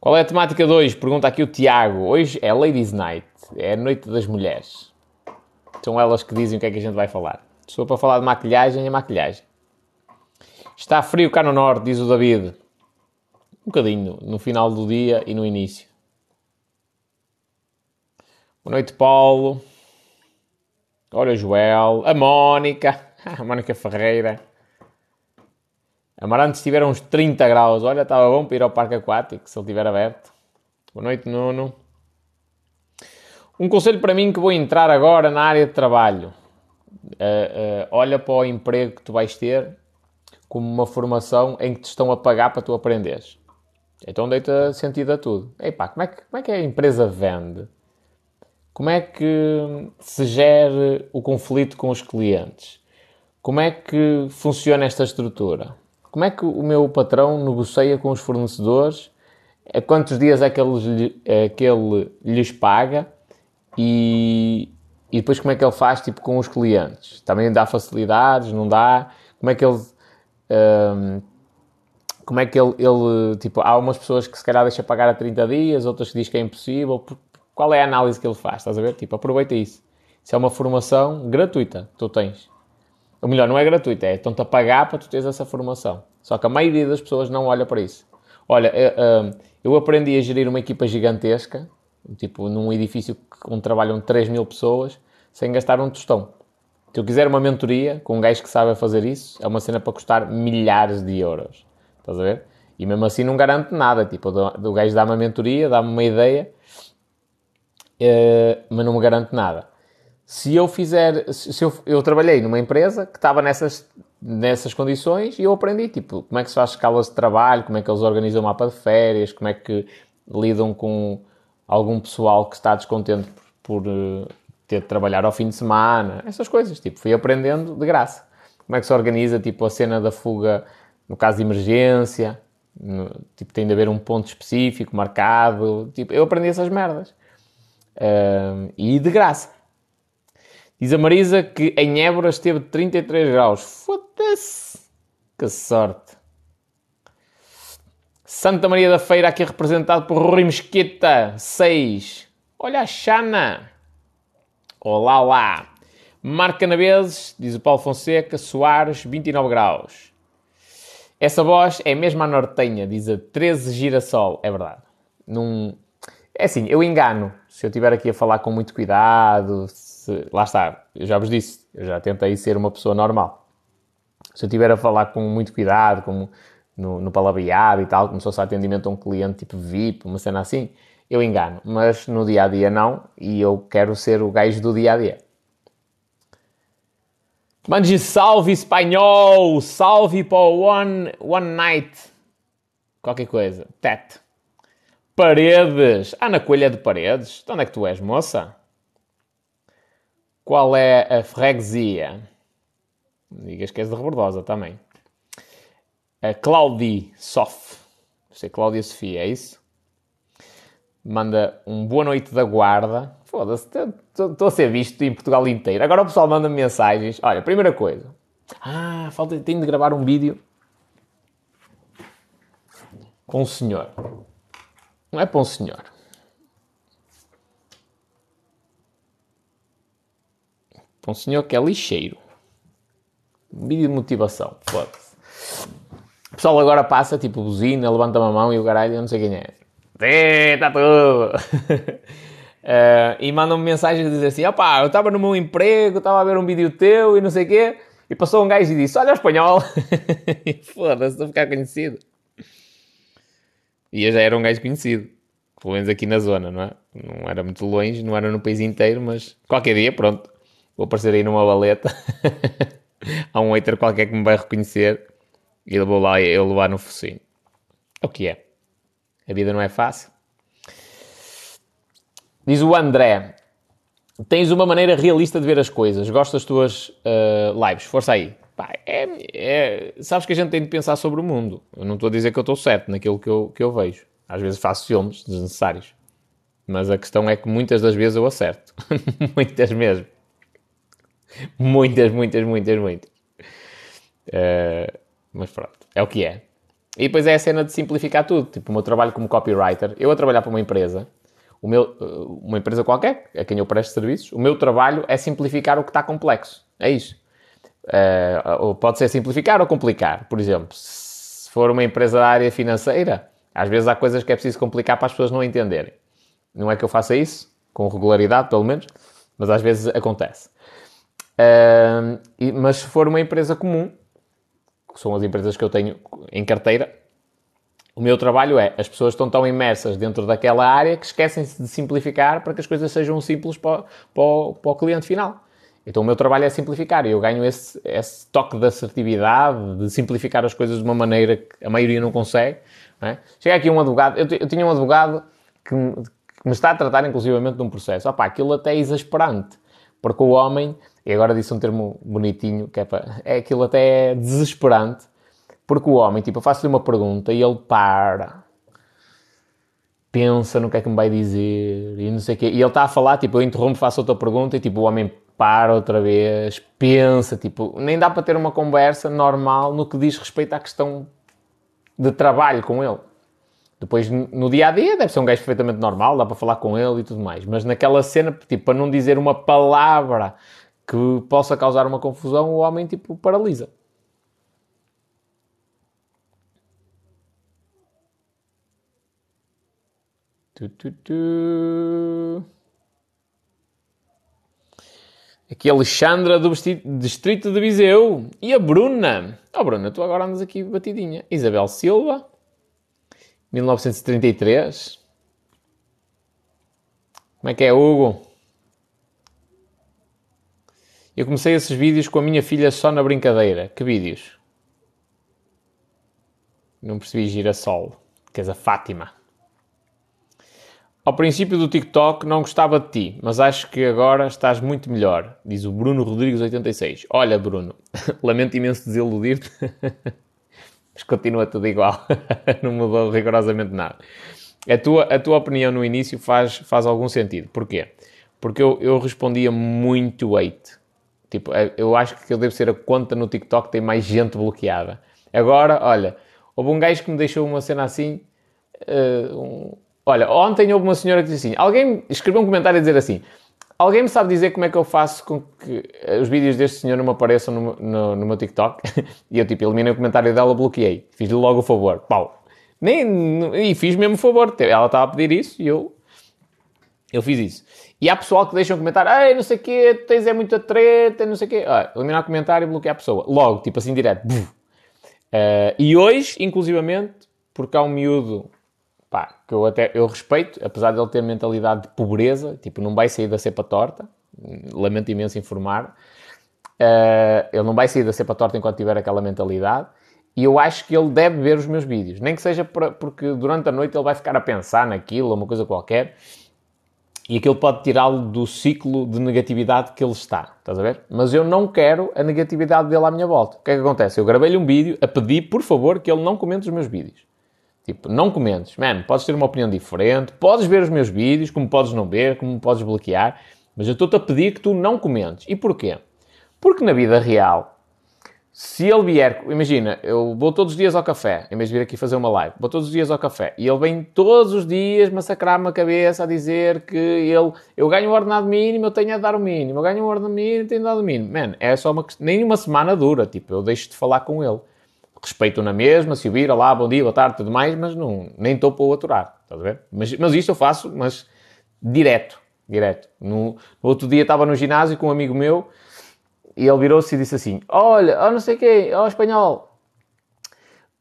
Qual é a temática de hoje? Pergunta aqui o Tiago. Hoje é Ladies Night, é a noite das mulheres. São elas que dizem o que é que a gente vai falar. Se para falar de maquilhagem, é maquilhagem. Está frio cá no norte, diz o David. Um bocadinho, no final do dia e no início. Boa noite, Paulo. Olha, Joel. A Mónica. A Mónica Ferreira. Amarantes tiveram uns 30 graus. Olha, estava bom para ir ao parque aquático, se ele estiver aberto. Boa noite, Nuno. Um conselho para mim que vou entrar agora na área de trabalho. Uh, uh, olha para o emprego que tu vais ter como uma formação em que te estão a pagar para tu aprenderes. Então deita sentido a tudo. Epá, como é, que, como é que a empresa vende? Como é que se gera o conflito com os clientes? Como é que funciona esta estrutura? Como é que o meu patrão negocia com os fornecedores? A quantos dias é que ele, é que ele lhes paga? E, e depois como é que ele faz tipo, com os clientes? Também dá facilidades? Não dá? Como é que ele... Um, como é que ele, ele, tipo, há umas pessoas que se calhar deixa pagar a 30 dias, outras que diz que é impossível. Qual é a análise que ele faz? Estás a ver? Tipo, aproveita isso. Isso é uma formação gratuita que tu tens. Ou melhor, não é gratuita, é estão-te a pagar para tu teres essa formação. Só que a maioria das pessoas não olha para isso. Olha, eu aprendi a gerir uma equipa gigantesca, tipo num edifício onde trabalham 3 mil pessoas, sem gastar um tostão. Se eu quiser uma mentoria com um gajo que sabe fazer isso, é uma cena para custar milhares de euros. Estás a ver? E mesmo assim não garante nada. Tipo, o gajo dá-me uma mentoria, dá-me uma ideia, eh, mas não me garante nada se eu fizer, se eu, eu trabalhei numa empresa que estava nessas, nessas condições e eu aprendi, tipo, como é que se faz escalas de trabalho, como é que eles organizam o mapa de férias, como é que lidam com algum pessoal que está descontente por, por uh, ter de trabalhar ao fim de semana, essas coisas, tipo, fui aprendendo de graça. Como é que se organiza, tipo, a cena da fuga no caso de emergência, no, tipo, tem de haver um ponto específico marcado, tipo, eu aprendi essas merdas. Uh, e de graça. Diz a Marisa que em Évora esteve 33 graus. Foda-se! Que sorte! Santa Maria da Feira, aqui representado por Rui Mesquita, 6. Olha a Xana! Olá, olá! Marca Naveses, diz o Paulo Fonseca, Soares, 29 graus. Essa voz é mesmo a nortenha, diz a 13 Girassol. É verdade. Num... É assim, eu engano. Se eu estiver aqui a falar com muito cuidado, se, lá está, eu já vos disse, eu já tentei ser uma pessoa normal. Se eu estiver a falar com muito cuidado, como no, no palavreado e tal, como se fosse atendimento a um cliente tipo VIP, uma cena assim, eu engano. Mas no dia a dia não, e eu quero ser o gajo do dia a dia. Mande salve espanhol, salve para one, one night, qualquer coisa, tet. Paredes, Ana Coelha de Paredes, de onde é que tu és, moça? Qual é a freguesia? Digas que és de Rebordosa também. A Claudi Sof. Deve ser Cláudia Sofia, é isso? Manda um boa noite da guarda. Foda-se, estou a ser visto em Portugal inteiro. Agora o pessoal manda -me mensagens. Olha, primeira coisa. Ah, falta, tenho de gravar um vídeo com um senhor. Não é para um senhor. Um senhor que é lixeiro. Vídeo de motivação, foda-se. O pessoal agora passa, tipo, buzina, levanta a mão e o caralho, eu não sei quem é. Está tudo! uh, e mandam-me mensagens a dizer assim: opá, eu estava no meu emprego, estava a ver um vídeo teu e não sei o quê, e passou um gajo e disse: olha o espanhol! Foda-se, estou a ficar conhecido. E eu já era um gajo conhecido, pelo menos aqui na zona, não é? Não era muito longe, não era no país inteiro, mas qualquer dia, pronto, vou aparecer aí numa baleta. Há um hater qualquer que me vai reconhecer e eu vou lá eu levar no focinho. É o que é. A vida não é fácil. Diz o André: Tens uma maneira realista de ver as coisas. Gosto das tuas uh, lives. Força aí. Pá, é, é, sabes que a gente tem de pensar sobre o mundo. Eu não estou a dizer que eu estou certo naquilo que eu, que eu vejo. Às vezes faço filmes desnecessários. Mas a questão é que muitas das vezes eu acerto. muitas mesmo. Muitas, muitas, muitas, muitas. Uh, mas pronto, é o que é. E depois é a cena de simplificar tudo. Tipo, o meu trabalho como copywriter, eu a trabalhar para uma empresa, o meu, uh, uma empresa qualquer, a quem eu presto serviços, o meu trabalho é simplificar o que está complexo. É isso. Uh, pode ser simplificar ou complicar. Por exemplo, se for uma empresa da área financeira, às vezes há coisas que é preciso complicar para as pessoas não entenderem. Não é que eu faça isso, com regularidade pelo menos, mas às vezes acontece. E, mas se for uma empresa comum, que são as empresas que eu tenho em carteira, o meu trabalho é, as pessoas estão tão imersas dentro daquela área que esquecem-se de simplificar para que as coisas sejam simples para, para, o, para o cliente final. Então o meu trabalho é simplificar e eu ganho esse, esse, toque de assertividade, de simplificar as coisas de uma maneira que a maioria não consegue. Não é? Chega aqui um advogado, eu, eu, tinha um advogado que que me está a tratar inclusivamente de um processo. Opá, aquilo até é exasperante, porque o homem, e agora disse um termo bonitinho, que é, para, é aquilo até é desesperante, porque o homem, tipo, eu faço-lhe uma pergunta e ele para, pensa no que é que me vai dizer e não sei o quê. E ele está a falar, tipo, eu interrompo, faço outra pergunta e tipo, o homem para outra vez, pensa, tipo, nem dá para ter uma conversa normal no que diz respeito à questão de trabalho com ele. Depois, no dia a dia, deve ser um gajo perfeitamente normal, dá para falar com ele e tudo mais. Mas naquela cena, tipo, para não dizer uma palavra que possa causar uma confusão, o homem, tipo, paralisa. Tu, tu, tu. Aqui a Alexandra do Distrito de Viseu. E a Bruna. Oh, Bruna, tu agora andas aqui batidinha. Isabel Silva. 1933. Como é que é, Hugo? Eu comecei esses vídeos com a minha filha só na brincadeira. Que vídeos? Não percebi girassol. Que és a Fátima. Ao princípio do TikTok não gostava de ti, mas acho que agora estás muito melhor, diz o Bruno Rodrigues 86. Olha, Bruno, lamento imenso desiludir-te, mas continua tudo igual, não mudou rigorosamente nada. A tua, a tua opinião no início faz, faz algum sentido. Porquê? Porque eu, eu respondia muito hate. Tipo, é, eu acho que eu devo ser a conta no TikTok que tem mais gente bloqueada. Agora, olha, houve um gajo que me deixou uma cena assim, uh, um, Olha, ontem houve uma senhora que disse assim: alguém escreveu um comentário a dizer assim. Alguém me sabe dizer como é que eu faço com que os vídeos deste senhor não me apareçam no, no, no meu TikTok? e eu, tipo, eliminei o comentário dela, bloqueei. Fiz-lhe logo o favor. Pau. Nem, e fiz mesmo o favor. Ela estava a pedir isso e eu, eu fiz isso. E há pessoal que deixa um comentário, ei, não sei o quê, tens é muita treta, não sei o quê. Ah, eliminar o comentário e bloquear a pessoa. Logo, tipo assim, direto. Uh, e hoje, inclusivamente, porque há um miúdo pá, que eu até eu respeito, apesar de ele ter mentalidade de pobreza, tipo, não vai sair da cepa torta, lamento imenso informar, uh, ele não vai sair da cepa torta enquanto tiver aquela mentalidade, e eu acho que ele deve ver os meus vídeos, nem que seja pra, porque durante a noite ele vai ficar a pensar naquilo, uma coisa qualquer, e aquilo pode tirá-lo do ciclo de negatividade que ele está, estás a ver? Mas eu não quero a negatividade dele à minha volta. O que é que acontece? Eu gravei-lhe um vídeo a pedir, por favor, que ele não comente os meus vídeos. Tipo, não comentes. Man, podes ter uma opinião diferente, podes ver os meus vídeos, como podes não ver, como podes bloquear, mas eu estou-te a pedir que tu não comentes. E porquê? Porque na vida real, se ele vier, imagina, eu vou todos os dias ao café, em vez de vir aqui fazer uma live, vou todos os dias ao café e ele vem todos os dias massacrar-me a cabeça a dizer que ele, eu ganho o ordenado mínimo, eu tenho a dar o mínimo, eu ganho o ordenado mínimo, tenho a dar o mínimo. Man, é só uma nem uma semana dura, tipo, eu deixo de falar com ele respeito na mesma, se o vir, olá, bom dia, boa tarde, tudo mais, mas não, nem estou para o aturar, estás a ver? Mas, mas isto eu faço, mas direto, direto. No, no outro dia estava no ginásio com um amigo meu e ele virou-se e disse assim, olha, oh, não sei ó oh, espanhol,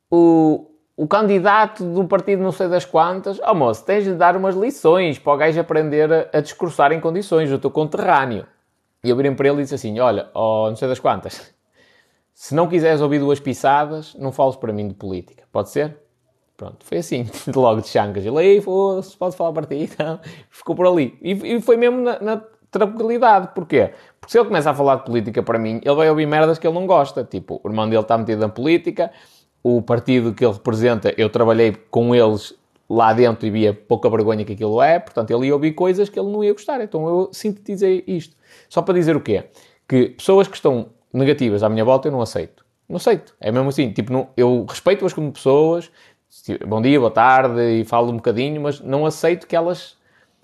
o, o candidato do partido não sei das quantas, oh moço, tens de dar umas lições para o gajo aprender a, a discursar em condições, o teu conterrâneo. E eu virei para ele e disse assim, olha, oh, não sei das quantas se não quiseres ouvir duas pisadas, não fales para mim de política. Pode ser? Pronto, foi assim, logo de chancas. Ele, aí, foda-se, pode falar para ti, então, ficou por ali. E, e foi mesmo na, na, tranquilidade. Porquê? Porque se ele começa a falar de política para mim, ele vai ouvir merdas que ele não gosta. Tipo, o irmão dele está metido na política, o partido que ele representa, eu trabalhei com eles lá dentro e via pouca vergonha que aquilo é, portanto ele ia ouvir coisas que ele não ia gostar. Então eu sintetizei isto. Só para dizer o quê? Que pessoas que estão negativas à minha volta eu não aceito. Não aceito. É mesmo assim. Tipo, não, eu respeito-as como pessoas, bom dia, boa tarde, e falo um bocadinho, mas não aceito que elas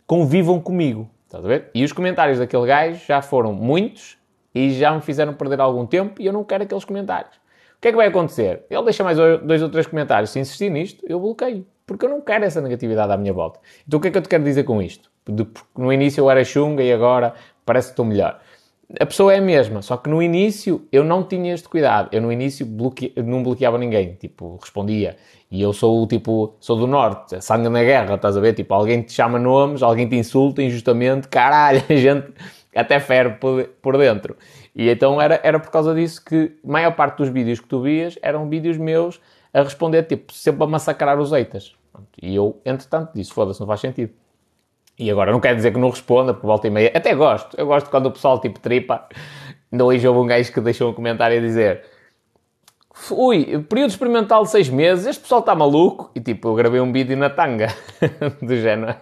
convivam comigo. Estás a ver? E os comentários daquele gajo já foram muitos e já me fizeram perder algum tempo e eu não quero aqueles comentários. O que é que vai acontecer? Ele deixa mais dois ou três comentários. Se insistir nisto, eu bloqueio. Porque eu não quero essa negatividade à minha volta. Então o que é que eu te quero dizer com isto? De, no início eu era chunga e agora parece que estou melhor a pessoa é a mesma, só que no início eu não tinha este cuidado. Eu no início bloque... não bloqueava ninguém, tipo, respondia. E eu sou tipo, sou do norte, sangue na guerra, estás a ver? Tipo, alguém te chama nomes, alguém te insulta injustamente, caralho, a gente até ferve por dentro. E então era, era por causa disso que a maior parte dos vídeos que tu vias eram vídeos meus a responder, tipo, sempre a massacrar os eitas. E eu, entretanto, disse, foda-se, não faz sentido. E agora não quer dizer que não responda, por volta e meia. Até gosto. Eu gosto quando o pessoal tipo tripa. Ainda hoje houve um gajo que deixou um comentário a dizer Ui, período experimental de seis meses, este pessoal está maluco. E tipo, eu gravei um vídeo na tanga, do género,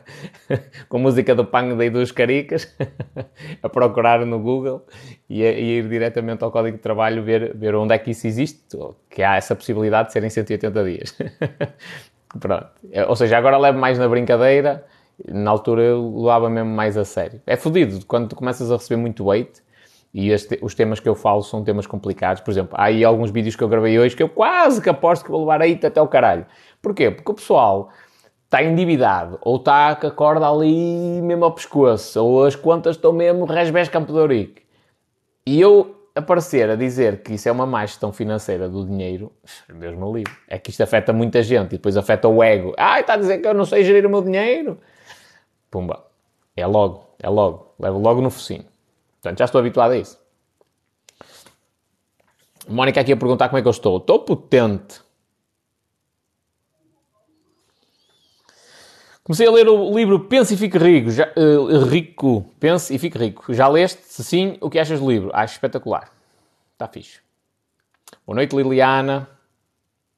com música do Pang daí dos Caricas, a procurar no Google e, a, ir diretamente ao código de trabalho ver, ver onde é que isso existe, que há essa possibilidade de serem 180 dias. Pronto. Ou seja, agora levo mais na brincadeira na altura eu levava mesmo mais a sério. É fodido quando tu começas a receber muito weight e este, os temas que eu falo são temas complicados. Por exemplo, há aí alguns vídeos que eu gravei hoje que eu quase que aposto que vou levar aí até o caralho. Porquê? Porque o pessoal está endividado ou está com a corda ali mesmo ao pescoço ou as contas estão mesmo resbés Campo de Ourique. E eu aparecer a dizer que isso é uma má gestão financeira do dinheiro, Deus me livre. É que isto afeta muita gente e depois afeta o ego. Ah, está a dizer que eu não sei gerir o meu dinheiro. Pumba. É logo, é logo. Levo logo no focinho. Portanto, já estou habituado a isso. Mónica aqui a perguntar como é que eu estou. Estou potente. Comecei a ler o livro Pense e Fique Rico. Já, uh, rico. Pense e Fique Rico. Já leste? Se sim, o que achas do livro? Acho espetacular. Está fixe. Boa noite, Liliana.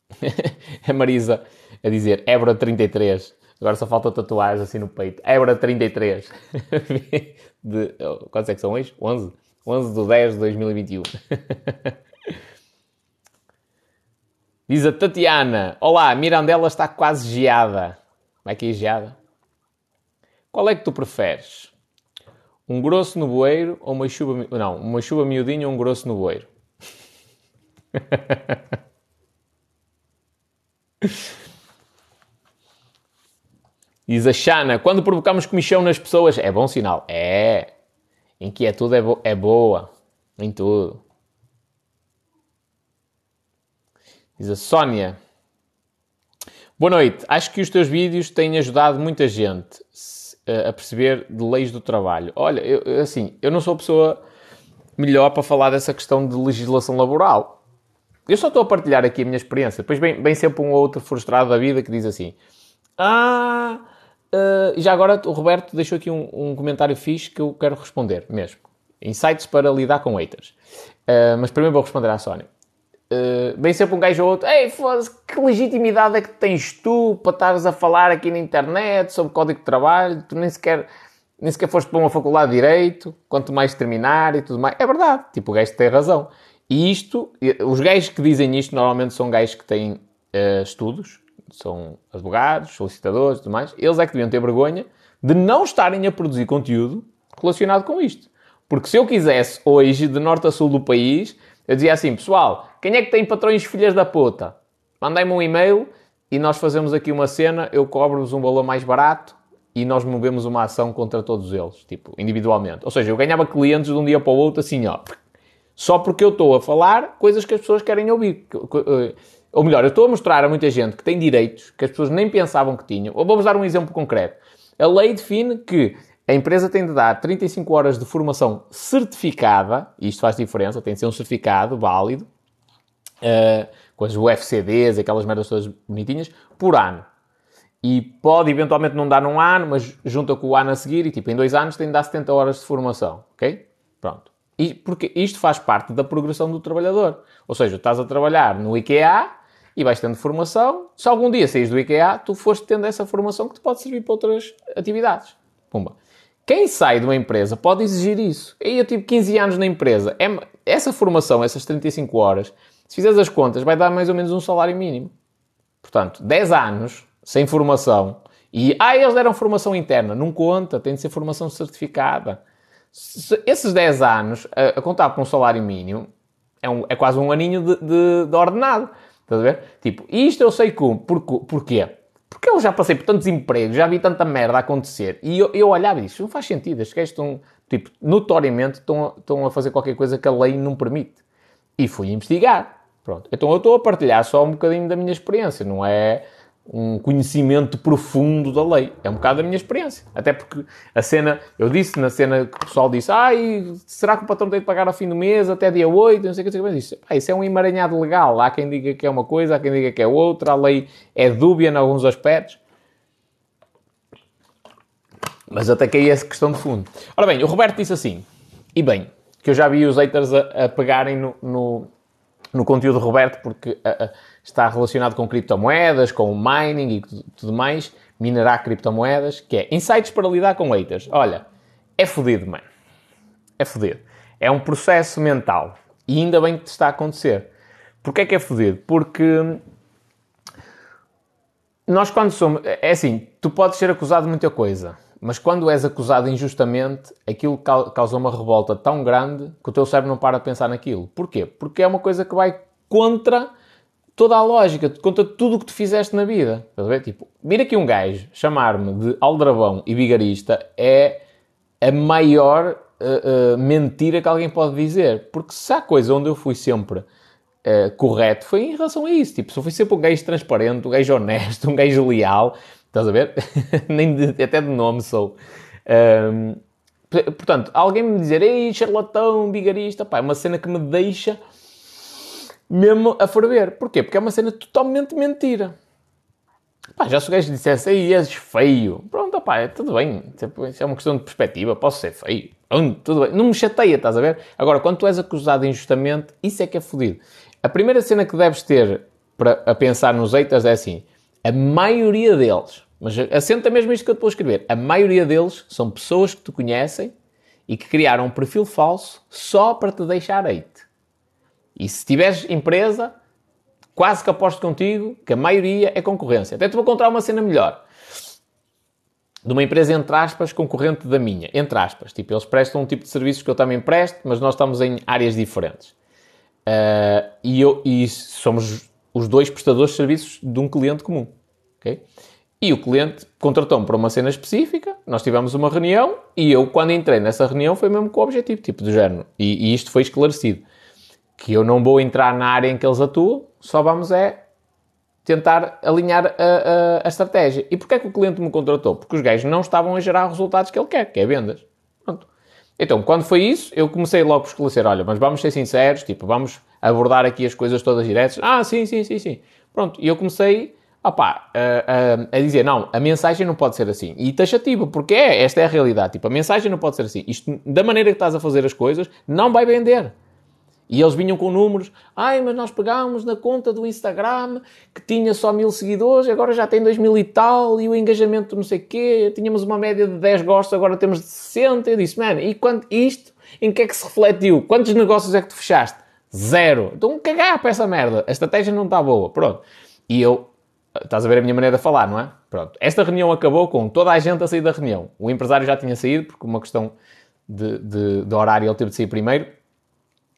a Marisa a dizer Évora 33. Agora só falta tatuagens assim no peito. Évora 33. de, oh, quantos é que são hoje? 11? 11 de 10 de 2021. Diz a Tatiana. Olá, Mirandela está quase geada. Como é que é geada? Qual é que tu preferes? Um grosso no bueiro ou uma chuva... Não, uma chuva miudinha ou um grosso no bueiro? Diz a Xana, quando provocamos comichão nas pessoas, é bom sinal. É. Inquietude é, bo é boa. Em tudo. Diz a Sónia. Boa noite. Acho que os teus vídeos têm ajudado muita gente a perceber de leis do trabalho. Olha, eu, assim, eu não sou a pessoa melhor para falar dessa questão de legislação laboral. Eu só estou a partilhar aqui a minha experiência. Depois vem, vem sempre um ou outro frustrado da vida que diz assim: Ah, Uh, já agora o Roberto deixou aqui um, um, comentário fixe que eu quero responder mesmo. Insights para lidar com haters. Uh, mas primeiro vou responder à Sónia. Uh, sempre um gajo ou outro. Ei, foda-se, que legitimidade é que tens tu para estares a falar aqui na internet sobre código de trabalho? Tu nem sequer, nem sequer foste para uma faculdade de Direito, quanto mais terminar e tudo mais. É verdade, tipo, o gajo tem razão. E isto, os gajos que dizem isto normalmente são gajos que têm estudos, são advogados, solicitadores e tudo mais, eles é que deviam ter vergonha de não estarem a produzir conteúdo relacionado com isto. Porque se eu quisesse hoje, de norte a sul do país, eu dizia assim, pessoal, quem é que tem patrões filhas da puta? Mandem-me um e-mail e nós fazemos aqui uma cena, eu cobro-vos um valor mais barato e nós movemos uma ação contra todos eles, tipo, individualmente. Ou seja, eu ganhava clientes de um dia para o outro assim, ó, só porque eu estou a falar coisas que as pessoas querem ouvir. Ou melhor, eu estou a mostrar a muita gente que tem direitos que as pessoas nem pensavam que tinham. Ou vou-vos dar um exemplo concreto. A lei define que a empresa tem de dar 35 horas de formação certificada, e isto faz diferença, tem de ser um certificado válido, uh, com as UFCDs, aquelas merdas todas bonitinhas, por ano. E pode eventualmente não dar num ano, mas junta com o ano a seguir, e tipo, em dois anos tem de dar 70 horas de formação, ok? Pronto. E, porque isto faz parte da progressão do trabalhador. Ou seja, estás a trabalhar no IKEA, e vais tendo formação. Se algum dia saís do IKEA, tu foste tendo essa formação que te pode servir para outras atividades. Pumba. Quem sai de uma empresa pode exigir isso. Eu tive 15 anos na empresa. É, essa formação, essas 35 horas, Se fizeres as contas, vai dar mais ou menos um salário mínimo. Portanto, 10 anos sem formação. E, ah, eles deram formação interna. Não conta, tem de ser formação certificada. Se, esses 10 anos, a, a contar com um salário mínimo, é, um, é quase um aninho de, de, de ordenado. Estás a ver? Tipo, isto eu sei como. Por, porquê? Porque eu já passei por tantos empregos, já vi tanta merda acontecer. E eu, eu olhava e disse, não faz sentido. Estes gajos estão, tipo, notoriamente estão, estão a fazer qualquer coisa que a lei não permite. E fui investigar. Pronto. Então eu estou a partilhar só um bocadinho da minha experiência, não é um conhecimento profundo da lei. É um bocado da minha experiência. Até porque a cena, eu disse na cena que o pessoal disse, ai, será que o patrão tem de pagar ao fim do mês, até dia 8, não sei o que, não sei o que. Disse, isso é um emaranhado legal. Há quem diga que é uma coisa, há quem diga que é outra, a lei é dúbia em alguns aspectos. Mas até que aí é questão de fundo. Ora bem, o Roberto disse assim, e bem, que eu já vi os haters a, a pegarem no, no, no, conteúdo do Roberto, porque a, a, está relacionado com criptomoedas, com mining e tudo mais, minerar criptomoedas, que é insights para lidar com haters. Olha, é fodido, mano. É fodido. É um processo mental. E ainda bem que te está a acontecer. Porquê é que é fodido? Porque nós quando somos... É assim, tu podes ser acusado de muita coisa. Mas quando és acusado injustamente, aquilo causa uma revolta tão grande que o teu cérebro não para de pensar naquilo. Porquê? Porque é uma coisa que vai contra toda a lógica, contra tudo o que tu fizeste na vida. Estás a ver? Tipo, vir aqui um gajo chamar-me de aldrabão e vigarista é a maior uh, uh, mentira que alguém pode dizer. Porque se há coisa onde eu fui sempre uh, correto, foi em relação a isso. Tipo, se eu fui sempre um gajo transparente, um gajo honesto, um gajo leal, Estás a ver? Nem de, até de nome sou. Um, portanto, alguém me dizer, ei, charlatão, bigarista, pá, é uma cena que me deixa mesmo a ferver. Porquê? Porque é uma cena totalmente mentira. Pá, já se o gajo dissesse, ei, és feio. Pronto, pá, é tudo bem. Isso é uma questão de perspectiva. Posso ser feio. Tudo bem. Não me chateia, estás a ver? Agora, quando tu és acusado injustamente, isso é que é fodido. A primeira cena que deves ter para a pensar nos haters é assim, a maioria deles, mas assenta mesmo isto que eu te vou escrever, a maioria deles são pessoas que te conhecem e que criaram um perfil falso só para te deixar hate. E se tiveres empresa, quase que aposto contigo que a maioria é concorrência. Até te vou contar uma cena melhor. De uma empresa, entre aspas, concorrente da minha. Entre aspas. Tipo, eles prestam um tipo de serviços que eu também presto, mas nós estamos em áreas diferentes. Uh, e, eu, e somos os dois prestadores de serviços de um cliente comum. Okay? E o cliente contratou-me para uma cena específica, nós tivemos uma reunião e eu, quando entrei nessa reunião, foi mesmo com o objetivo, tipo, do género. E, e isto foi esclarecido. Que eu não vou entrar na área em que eles atuam, só vamos é tentar alinhar a, a, a estratégia. E porquê é que o cliente me contratou? Porque os gajos não estavam a gerar os resultados que ele quer, que é vendas. Pronto. Então, quando foi isso, eu comecei logo por esclarecer, olha, mas vamos ser sinceros, tipo, vamos abordar aqui as coisas todas diretas. Ah, sim, sim, sim, sim. Pronto, e eu comecei a, a, a, dizer, não, a mensagem não pode ser assim. E taxativo, porque é, esta é a realidade. Tipo, a mensagem não pode ser assim. Isto, da maneira que estás a fazer as coisas, não vai vender. E eles vinham com números, ai, mas nós pegámos na conta do Instagram que tinha só mil seguidores, agora já tem dois mil e tal, e o engajamento não sei quê, tínhamos uma média de 10 gostos, agora temos de 60. Eu disse, mano, e quanto, isto, em que é que se refletiu? Quantos negócios é que tu fechaste? Zero. Então cagar para essa merda. A estratégia não está boa. Pronto. E eu, estás a ver a minha maneira de falar, não é? Pronto. Esta reunião acabou com toda a gente a sair da reunião. O empresário já tinha saído, porque uma questão de, de, de horário ele teve de sair primeiro.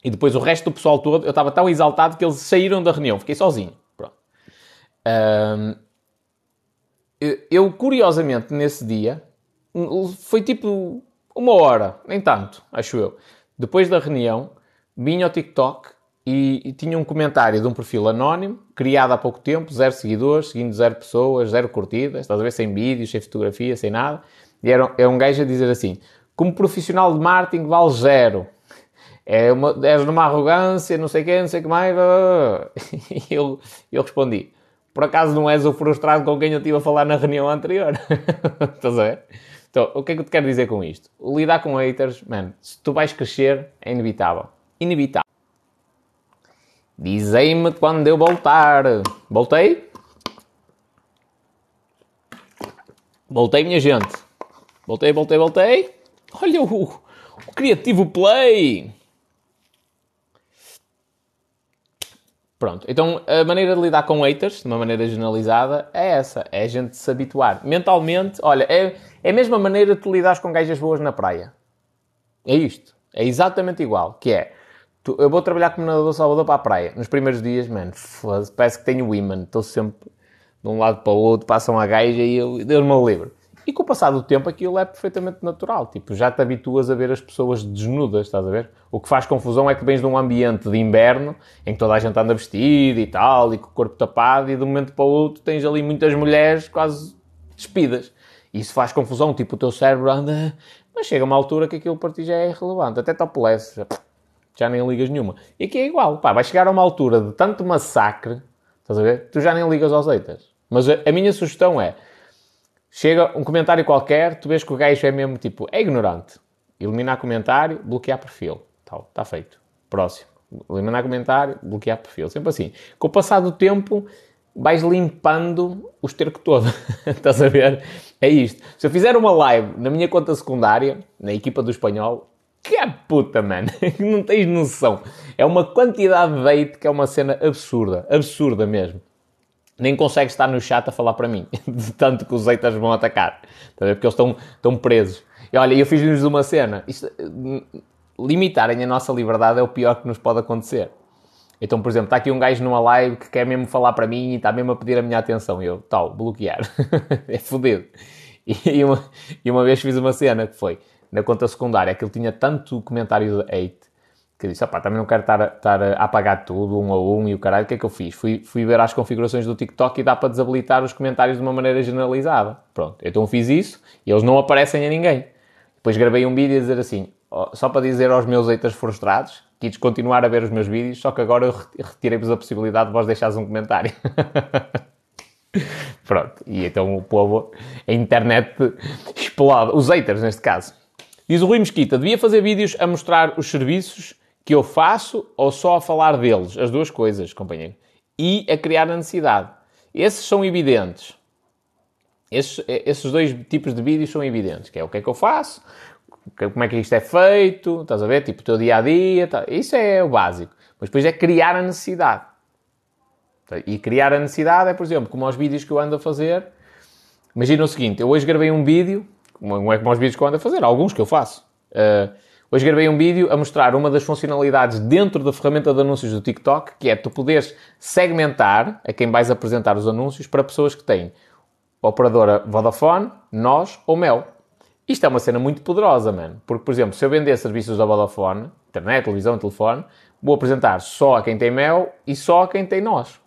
E depois o resto do pessoal todo, eu estava tão exaltado que eles saíram da reunião. Fiquei sozinho. Pronto. Um, eu, curiosamente, nesse dia, foi tipo uma hora, nem tanto, acho eu. Depois da reunião, vinha ao TikTok e, e, tinha um comentário de um perfil anónimo, criado há pouco tempo, zero seguidores, seguindo zero pessoas, zero curtidas, estás a ver, sem vídeos, sem fotografia, sem nada. E era, é um gajo a dizer assim, como profissional de marketing vale zero. É uma, és numa arrogância, não sei o não sei o que mais. E eu, eu respondi, por acaso não és o frustrado com quem eu estive a falar na reunião anterior? estás a ver? Então, o que é que eu te quero dizer com isto? Lidar com haters, mano, se tu vais crescer, é inevitável inevitável. Dizei-me quando eu voltar. Voltei? Voltei, minha gente. Voltei, voltei, voltei. Olha o, o criativo play. Pronto. Então, a maneira de lidar com haters, de uma maneira generalizada, é essa. É a gente se habituar. Mentalmente, olha, é, é a mesma maneira de tu lidares com gajas boas na praia. É isto. É exatamente igual. Que é, tu, eu vou trabalhar como nadador Salvador para a praia. Nos primeiros dias, mano, parece que tenho imã. Estou sempre de um lado para o outro, passam a gaja e eu, Deus me livre. E com o passar do tempo aquilo é perfeitamente natural. Tipo, já te habituas a ver as pessoas desnudas, estás a ver? O que faz confusão é que vens de um ambiente de inverno em que toda a gente anda vestida e tal, e com o corpo tapado, e de um momento para o outro tens ali muitas mulheres quase despidas. Isso faz confusão, tipo, o teu cérebro anda. Mas chega uma altura que aquilo para ti já é irrelevante, até topless, já, já nem ligas nenhuma. E aqui é igual, pá, vai chegar a uma altura de tanto massacre, estás a ver? Tu já nem ligas aos haters. Mas a, a minha sugestão é Chega um comentário qualquer, tu vês que o gajo é mesmo tipo, é ignorante. Eliminar comentário, bloquear perfil. Tal, está feito. Próximo. Eliminar comentário, bloquear perfil. Sempre assim. Com o passar do tempo, vais limpando o esterco todo. Estás a ver? É isto. Se eu fizer uma live na minha conta secundária, na equipa do espanhol, que é puta, man. Não tens noção. É uma quantidade de hate que é uma cena absurda. Absurda mesmo nem consegue estar no chat a falar para mim, de tanto que os haters vão atacar, tá porque eles estão, estão presos. E olha, eu fiz-lhes uma cena, Isto, limitarem a nossa liberdade é o pior que nos pode acontecer. Então, por exemplo, está aqui um gajo numa live que quer mesmo falar para mim e está mesmo a pedir a minha atenção. Eu, tal, bloquear. é fodido. E uma, e uma vez fiz uma cena que foi, na conta secundária, que ele tinha tanto comentário de hate, que disse, opá, também não quero estar, estar a apagar tudo, um a um, e o caralho, o que é que eu fiz? Fui, fui ver as configurações do TikTok e dá para desabilitar os comentários de uma maneira generalizada. Pronto, então fiz isso e eles não aparecem a ninguém. Depois gravei um vídeo a dizer assim, só para dizer aos meus haters frustrados, que ides continuar a ver os meus vídeos, só que agora retirei-vos a possibilidade de vos deixares um comentário. Pronto, e então o povo, a internet explode, os haters neste caso. Diz o Rui Mesquita, devia fazer vídeos a mostrar os serviços que eu faço ou só a falar deles? As duas coisas, companheiro. E a criar a necessidade. Esses são evidentes. Esses, esses dois tipos de vídeos são evidentes. Que é o que é que eu faço, como é que isto é feito, estás a ver? Tipo, o teu dia-a-dia. Tá. Isso é o básico. Mas depois é criar a necessidade. E criar a necessidade é, por exemplo, como aos vídeos que eu ando a fazer. Imagina o seguinte, eu hoje gravei um vídeo, não é como aos vídeos que eu ando a fazer, alguns que eu faço. Uh, Hoje gravei um vídeo a mostrar uma das funcionalidades dentro da ferramenta de anúncios do TikTok, que é tu poderes segmentar a quem vais apresentar os anúncios para pessoas que têm operadora Vodafone, Nós ou Mel. Isto é uma cena muito poderosa, mano. Porque, por exemplo, se eu vender serviços da Vodafone, internet, televisão, telefone, vou apresentar só a quem tem Mel e só a quem tem Nós.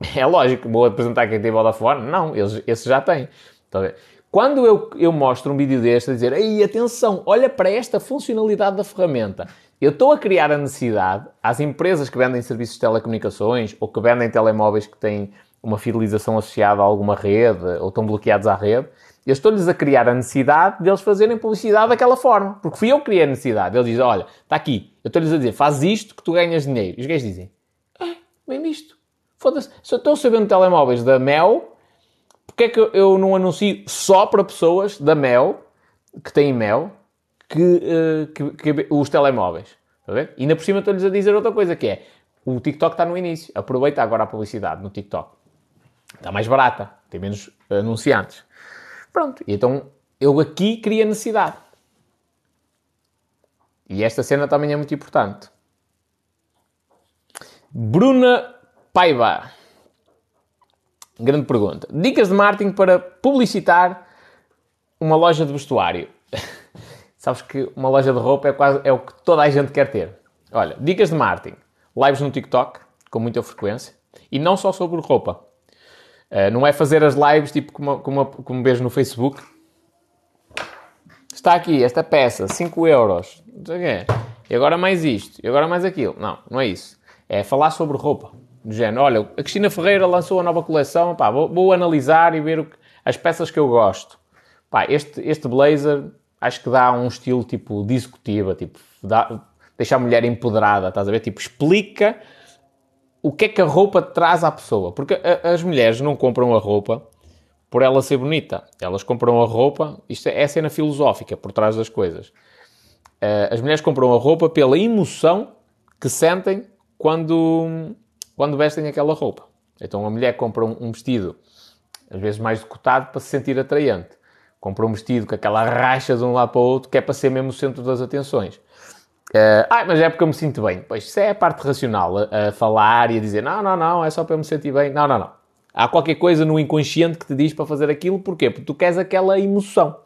É lógico, vou apresentar quem tem Vodafone? Não, eles, esse já tem. Então, quando eu, eu mostro um vídeo deste a dizer, ei, atenção, olha para esta funcionalidade da ferramenta, eu estou a criar a necessidade às empresas que vendem serviços de telecomunicações ou que vendem telemóveis que têm uma fidelização associada a alguma rede ou estão bloqueados à rede, eu estou-lhes a criar a necessidade deles fazerem publicidade daquela forma. Porque fui eu que criei a necessidade. Eles dizem, olha, está aqui, eu estou-lhes a dizer, faz isto que tu ganhas dinheiro. E os gays dizem, ah, bem visto. Foda-se, se eu estou sabendo telemóveis da Mel, é que eu não anuncio só para pessoas da Mel, que têm Mel, que, uh, que, que os telemóveis? Ver? E ainda por cima estou-lhes a dizer outra coisa, que é, o TikTok está no início. Aproveita agora a publicidade no TikTok. Está mais barata, tem menos anunciantes. Pronto, e então eu aqui crio a necessidade. E esta cena também é muito importante. Bruna Paiva. Grande pergunta. Dicas de marketing para publicitar uma loja de vestuário. Sabes que uma loja de roupa é, quase, é o que toda a gente quer ter. Olha, dicas de marketing. Lives no TikTok, com muita frequência. E não só sobre roupa. Uh, não é fazer as lives tipo como, como, como vês no Facebook. Está aqui esta peça, 5 euros. E agora mais isto. E agora mais aquilo. Não, não é isso. É falar sobre roupa do género, olha, a Cristina Ferreira lançou a nova coleção, pá, vou, vou analisar e ver o que, as peças que eu gosto. Pá, este, este blazer acho que dá um estilo tipo discutiva, tipo, dá, deixa a mulher empoderada, estás a ver? Tipo, explica o que é que a roupa traz à pessoa. Porque a, as mulheres não compram a roupa por ela ser bonita. Elas compram a roupa, isto é, é a cena filosófica por trás das coisas. Uh, as mulheres compram a roupa pela emoção que sentem quando quando vestem aquela roupa. Então a mulher compra um, vestido, às vezes mais decotado, para se sentir atraente. Compra um vestido com aquela racha de um lado para o outro, que é para ser mesmo o centro das atenções. Uh, ah, mas é porque eu me sinto bem. Pois isso é a parte racional, a, a, falar e a dizer não, não, não, é só para eu me sentir bem. Não, não, não. Há qualquer coisa no inconsciente que te diz para fazer aquilo, porquê? Porque tu queres aquela emoção.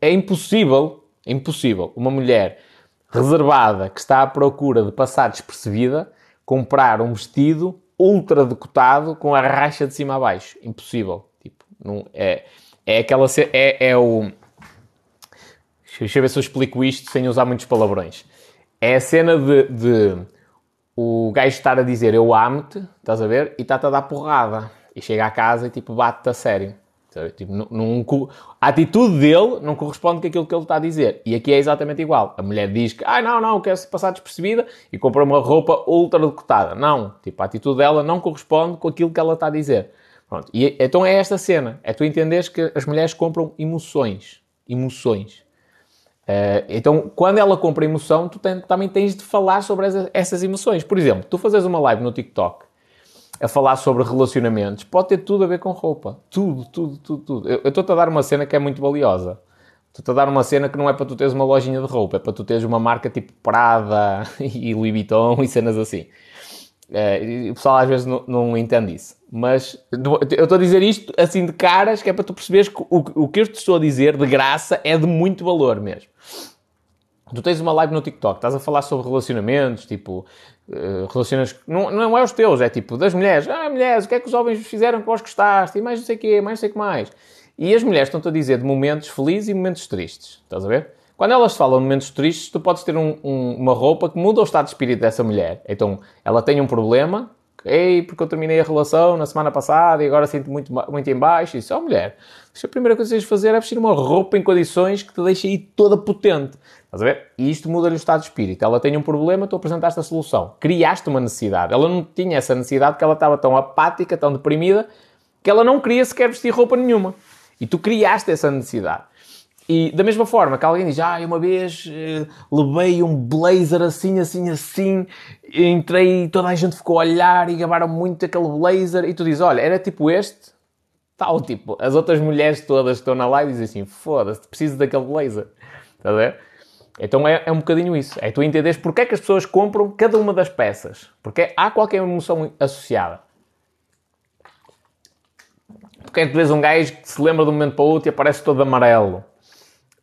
É impossível, é impossível, uma mulher reservada que está à procura de passar despercebida comprar um vestido ultra decotado com a racha de cima a baixo. Impossível. Tipo, não, é, é aquela. É, é o Deixa eu ver se eu explico isto sem usar muitos palavrões. É a cena de, de o gajo estar a dizer eu amo-te, estás a ver? E está-te a dar porrada. E chega à casa e tipo bate-te a sério. Tipo, num, a atitude dele não corresponde com aquilo que ele está a dizer. E aqui é exatamente igual. A mulher diz que, ah, não, não, quer-se passar despercebida e compra uma roupa ultra decotada. Não. Tipo, a atitude dela não corresponde com aquilo que ela está a dizer. Pronto. E então é esta cena. É tu entenderes que as mulheres compram emoções. Emoções. Uh, então, quando ela compra emoção, tu tem, também tens de falar sobre essa, essas emoções. Por exemplo, tu fazes uma live no TikTok a falar sobre relacionamentos, pode ter tudo a ver com roupa. Tudo, tudo, tudo, tudo. Eu estou-te a dar uma cena que é muito valiosa. Estou-te a dar uma cena que não é para tu teres uma lojinha de roupa, é para tu teres uma marca tipo Prada e Louis Vuitton e cenas assim. Uh, o pessoal às vezes não, não entende isso. Mas eu estou a dizer isto assim de caras, que é para tu perceberes que o, o que eu te estou a dizer de graça é de muito valor mesmo. Tu tens uma live no TikTok, estás a falar sobre relacionamentos, tipo, uh, relacionamentos. Não, não é os teus, é tipo das mulheres. Ah, mulheres, o que é que os homens fizeram que vós gostaste? E mais não sei o quê, mais não sei o que mais. E as mulheres estão-te a dizer de momentos felizes e momentos tristes. Estás a ver? Quando elas falam de momentos tristes, tu podes ter um, um, uma roupa que muda o estado de espírito dessa mulher. Então, ela tem um problema, Ei, porque eu terminei a relação na semana passada e agora sinto muito, muito em baixo. E disse, oh mulher, a primeira coisa que tens de fazer é vestir uma roupa em condições que te deixe aí toda potente. Estás a ver? E isto muda-lhe o estado de espírito. Ela tem um problema, tu apresentaste a solução. Criaste uma necessidade. Ela não tinha essa necessidade porque ela estava tão apática, tão deprimida, que ela não queria sequer vestir roupa nenhuma. E tu criaste essa necessidade. E da mesma forma que alguém diz, ah, uma vez eh, levei um blazer assim, assim, assim, entrei e toda a gente ficou a olhar e gabaram muito aquele blazer, e tu dizes, olha, era tipo este, tal, tipo, as outras mulheres todas que estão na live dizem assim, foda-se, preciso daquele blazer, está a ver? Então é, é um bocadinho isso, é tu entenderes porque é que as pessoas compram cada uma das peças, porque há qualquer emoção associada. Porque é que tu vês um gajo que se lembra de um momento para o outro e aparece todo amarelo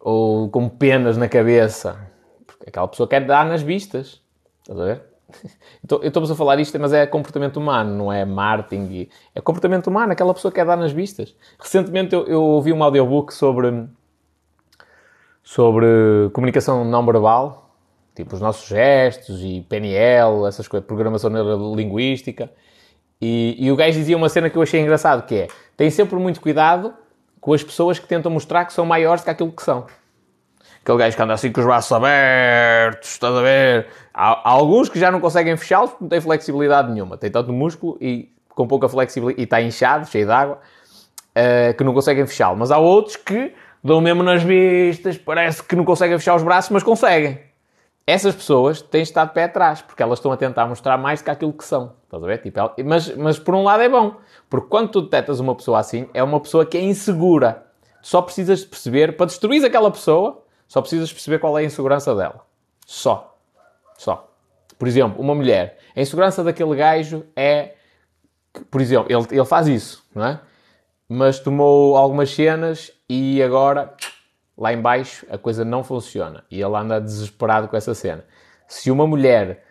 ou com penas na cabeça. Porque aquela pessoa quer dar nas vistas. Estás a ver? Então, eu estou a falar isto, mas é comportamento humano, não é marketing. É comportamento humano, aquela pessoa quer dar nas vistas. Recentemente eu, eu ouvi um audiobook sobre, sobre comunicação não verbal, tipo os nossos gestos e PNL, essas coisas, programação neurolinguística. E, e o gajo dizia uma cena que eu achei engraçado, que é, tem sempre muito cuidado com as pessoas que tentam mostrar que são maiores do que aquilo que são. Aquele gajo que anda assim com os braços abertos, estás a ver? Há, há alguns que já não conseguem fechá-los porque não têm flexibilidade nenhuma. Tem tanto músculo e com pouca flexibilidade, e está inchado, cheio de água, uh, que não conseguem fechá-lo. Mas há outros que dão mesmo nas vistas, parece que não conseguem fechar os braços, mas conseguem. Essas pessoas têm estado de pé atrás, porque elas estão a tentar mostrar mais do que aquilo que são. Estás a ver? Tipo, mas, mas por um lado é bom, porque quando tu detectas uma pessoa assim, é uma pessoa que é insegura. Só precisas de perceber, para destruir aquela pessoa, só precisas perceber qual é a insegurança dela. Só. Só. Por exemplo, uma mulher. A insegurança daquele gajo é. Por exemplo, ele, ele faz isso, não é? Mas tomou algumas cenas e agora, lá embaixo, a coisa não funciona. E ele anda desesperado com essa cena. Se uma mulher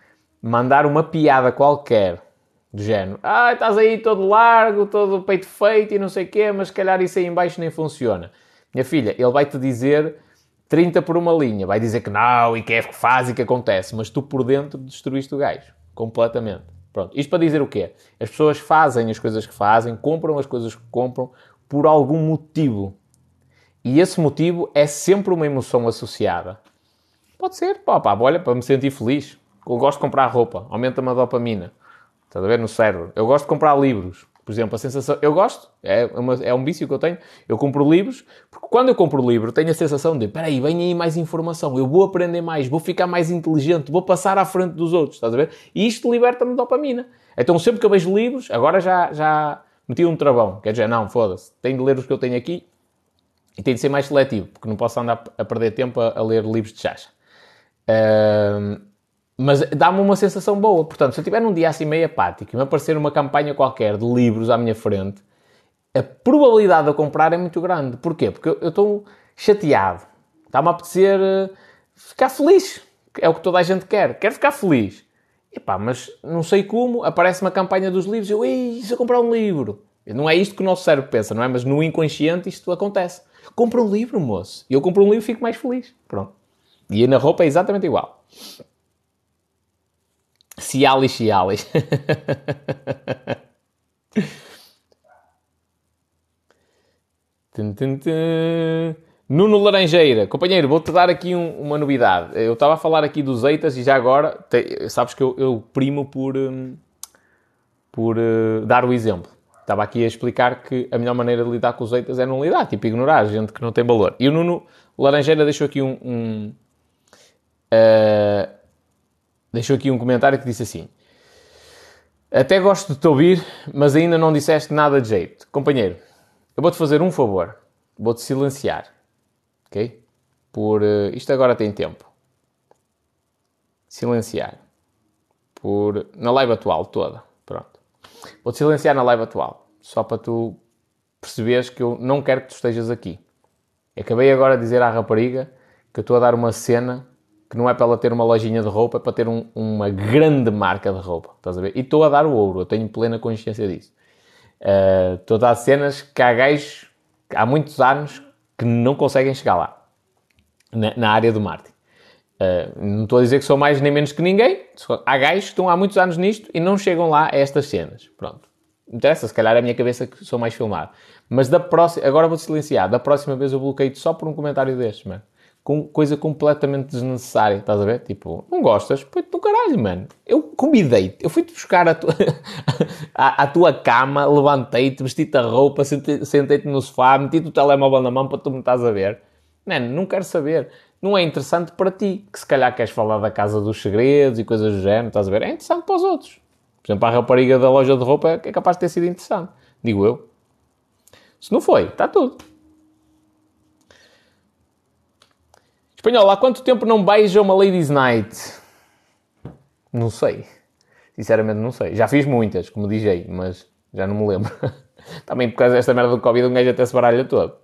mandar uma piada qualquer do género, ah, estás aí todo largo, todo peito feito e não sei o quê, mas se calhar isso aí embaixo nem funciona. Minha filha, ele vai-te dizer 30 por uma linha, vai dizer que não e que é que faz e que acontece, mas tu por dentro destruíste o gajo, completamente. Pronto, isto para dizer o quê? As pessoas fazem as coisas que fazem, compram as coisas que compram por algum motivo. E esse motivo é sempre uma emoção associada. Pode ser, pá, pá, olha, para me sentir feliz. Eu gosto de comprar roupa, aumenta-me a dopamina. Estás a ver? No cérebro. Eu gosto de comprar livros. Por exemplo, a sensação. Eu gosto, é, uma, é um vício que eu tenho. Eu compro livros, porque quando eu compro livro, tenho a sensação de: espera aí, vem aí mais informação, eu vou aprender mais, vou ficar mais inteligente, vou passar à frente dos outros. Estás a ver? E isto liberta-me dopamina. Então sempre que eu vejo livros, agora já, já meti um travão. Quer dizer, não, foda-se, tenho de ler os que eu tenho aqui e tenho de ser mais seletivo, porque não posso andar a perder tempo a, a ler livros de chacha. Uh, mas dá-me uma sensação boa. Portanto, se eu estiver num dia assim meio apático e me aparecer uma campanha qualquer de livros à minha frente, a probabilidade de eu comprar é muito grande. Porquê? Porque eu estou chateado. Está-me a apetecer uh, ficar feliz. É o que toda a gente quer. Quero ficar feliz. Epá, mas não sei como, aparece uma campanha dos livros e eu, ei, se eu comprar um livro? Não é isto que o nosso cérebro pensa, não é? Mas no inconsciente isto acontece. Compra um livro, moço. E eu compro um livro e fico mais feliz. Pronto. E na roupa é exatamente igual. Cialis, Cialis. tum, tum. Nuno Laranjeira, companheiro, vou-te dar aqui um, uma novidade. Eu estava a falar aqui dos Eitas e já agora, te, sabes que eu, eu primo por, um, por uh, dar o exemplo. Estava aqui a explicar que a melhor maneira de lidar com os Eitas é não lidar, tipo ignorar gente que não tem valor. E o Nuno Laranjeira deixou aqui um, um uh, deixou aqui um comentário que disse assim: Até gosto de te ouvir, mas ainda não disseste nada de jeito. Companheiro, eu vou-te fazer um favor. Vou-te silenciar ok? Por, uh, isto agora tem tempo. Silenciar. Por, na live atual toda. Pronto. Vou-te silenciar na live atual. Só para tu perceberes que eu não quero que tu estejas aqui. Acabei agora de dizer à rapariga que eu estou a dar uma cena que não é para ela ter uma lojinha de roupa, é para ter um, uma grande marca de roupa. Estás a ver? E estou a dar o ouro, eu tenho plena consciência disso. Uh, estou a dar cenas que há gajos, há muitos anos, que não conseguem chegar lá, na, na área do marketing. Uh, não estou a dizer que sou mais nem menos que ninguém. Há gajos que estão há muitos anos nisto e não chegam lá a estas cenas. Pronto. Interessa, se calhar é a minha cabeça que sou mais filmado. Mas da próxima, agora vou silenciar. Da próxima vez eu bloqueio-te só por um comentário destes, mano com coisa completamente desnecessária, estás a ver? Tipo, não gostas? Põe-te no caralho, mano. Eu convidei-te, eu fui-te buscar a tua, à, tua cama, levantei-te, vesti-te a roupa, sentei-te no sofá, meti-te o telemóvel na mão para tu me estás a ver. Mano, não quero saber. Não é interessante para ti, que se calhar queres falar da casa dos segredos e coisas do género, estás a ver? É interessante para os outros. Por exemplo, a rapariga da loja de roupa é capaz de ter sido interessante. Digo eu. Se não foi, está tudo. Espanhol, há quanto tempo não beija uma Ladies Night? Não sei. Sinceramente não sei. Já fiz muitas, como DJ, mas já não me lembro. Também por causa desta merda do Covid, um gajo até se baralha todo.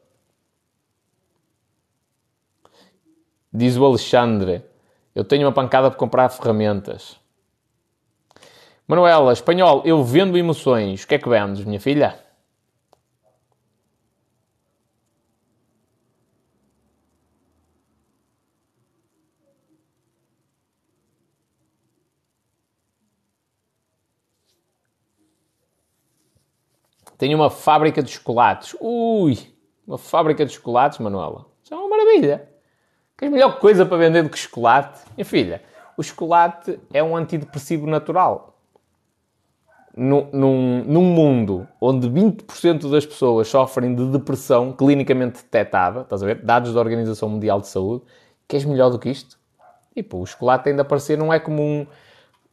Diz o Alexandre. Eu tenho uma pancada para comprar ferramentas. Manuela, espanhol, eu vendo emoções. O que é que vendes, minha filha? Tenho uma fábrica de chocolates. Ui, uma fábrica de chocolates, Manuela. Isso é uma maravilha. Que melhor coisa para vender do que chocolate? Minha filha, o chocolate é um antidepressivo natural. Num, num, num mundo onde 20% das pessoas sofrem de depressão clinicamente detectada, estás a ver? Dados da Organização Mundial de Saúde, queres melhor do que isto? Tipo, o chocolate tem de aparecer, não é como um,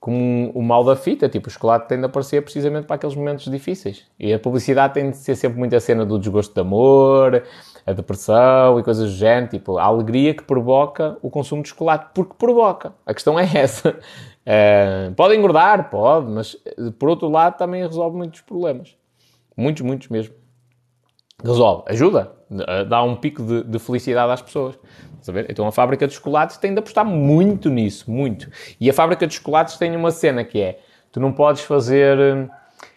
como o mal da fita, tipo, o chocolate tende a aparecer precisamente para aqueles momentos difíceis. E a publicidade tem de ser sempre muita cena do desgosto de amor, a depressão e coisas do género, tipo, a alegria que provoca o consumo de chocolate, porque provoca. A questão é essa. Uh, pode engordar, pode, mas por outro lado também resolve muitos problemas. Muitos, muitos mesmo. Resolve, ajuda, dá um pico de, de felicidade às pessoas. Então a fábrica de chocolates tem de apostar muito nisso, muito. E a fábrica de chocolates tem uma cena que é: tu não podes fazer. Hum,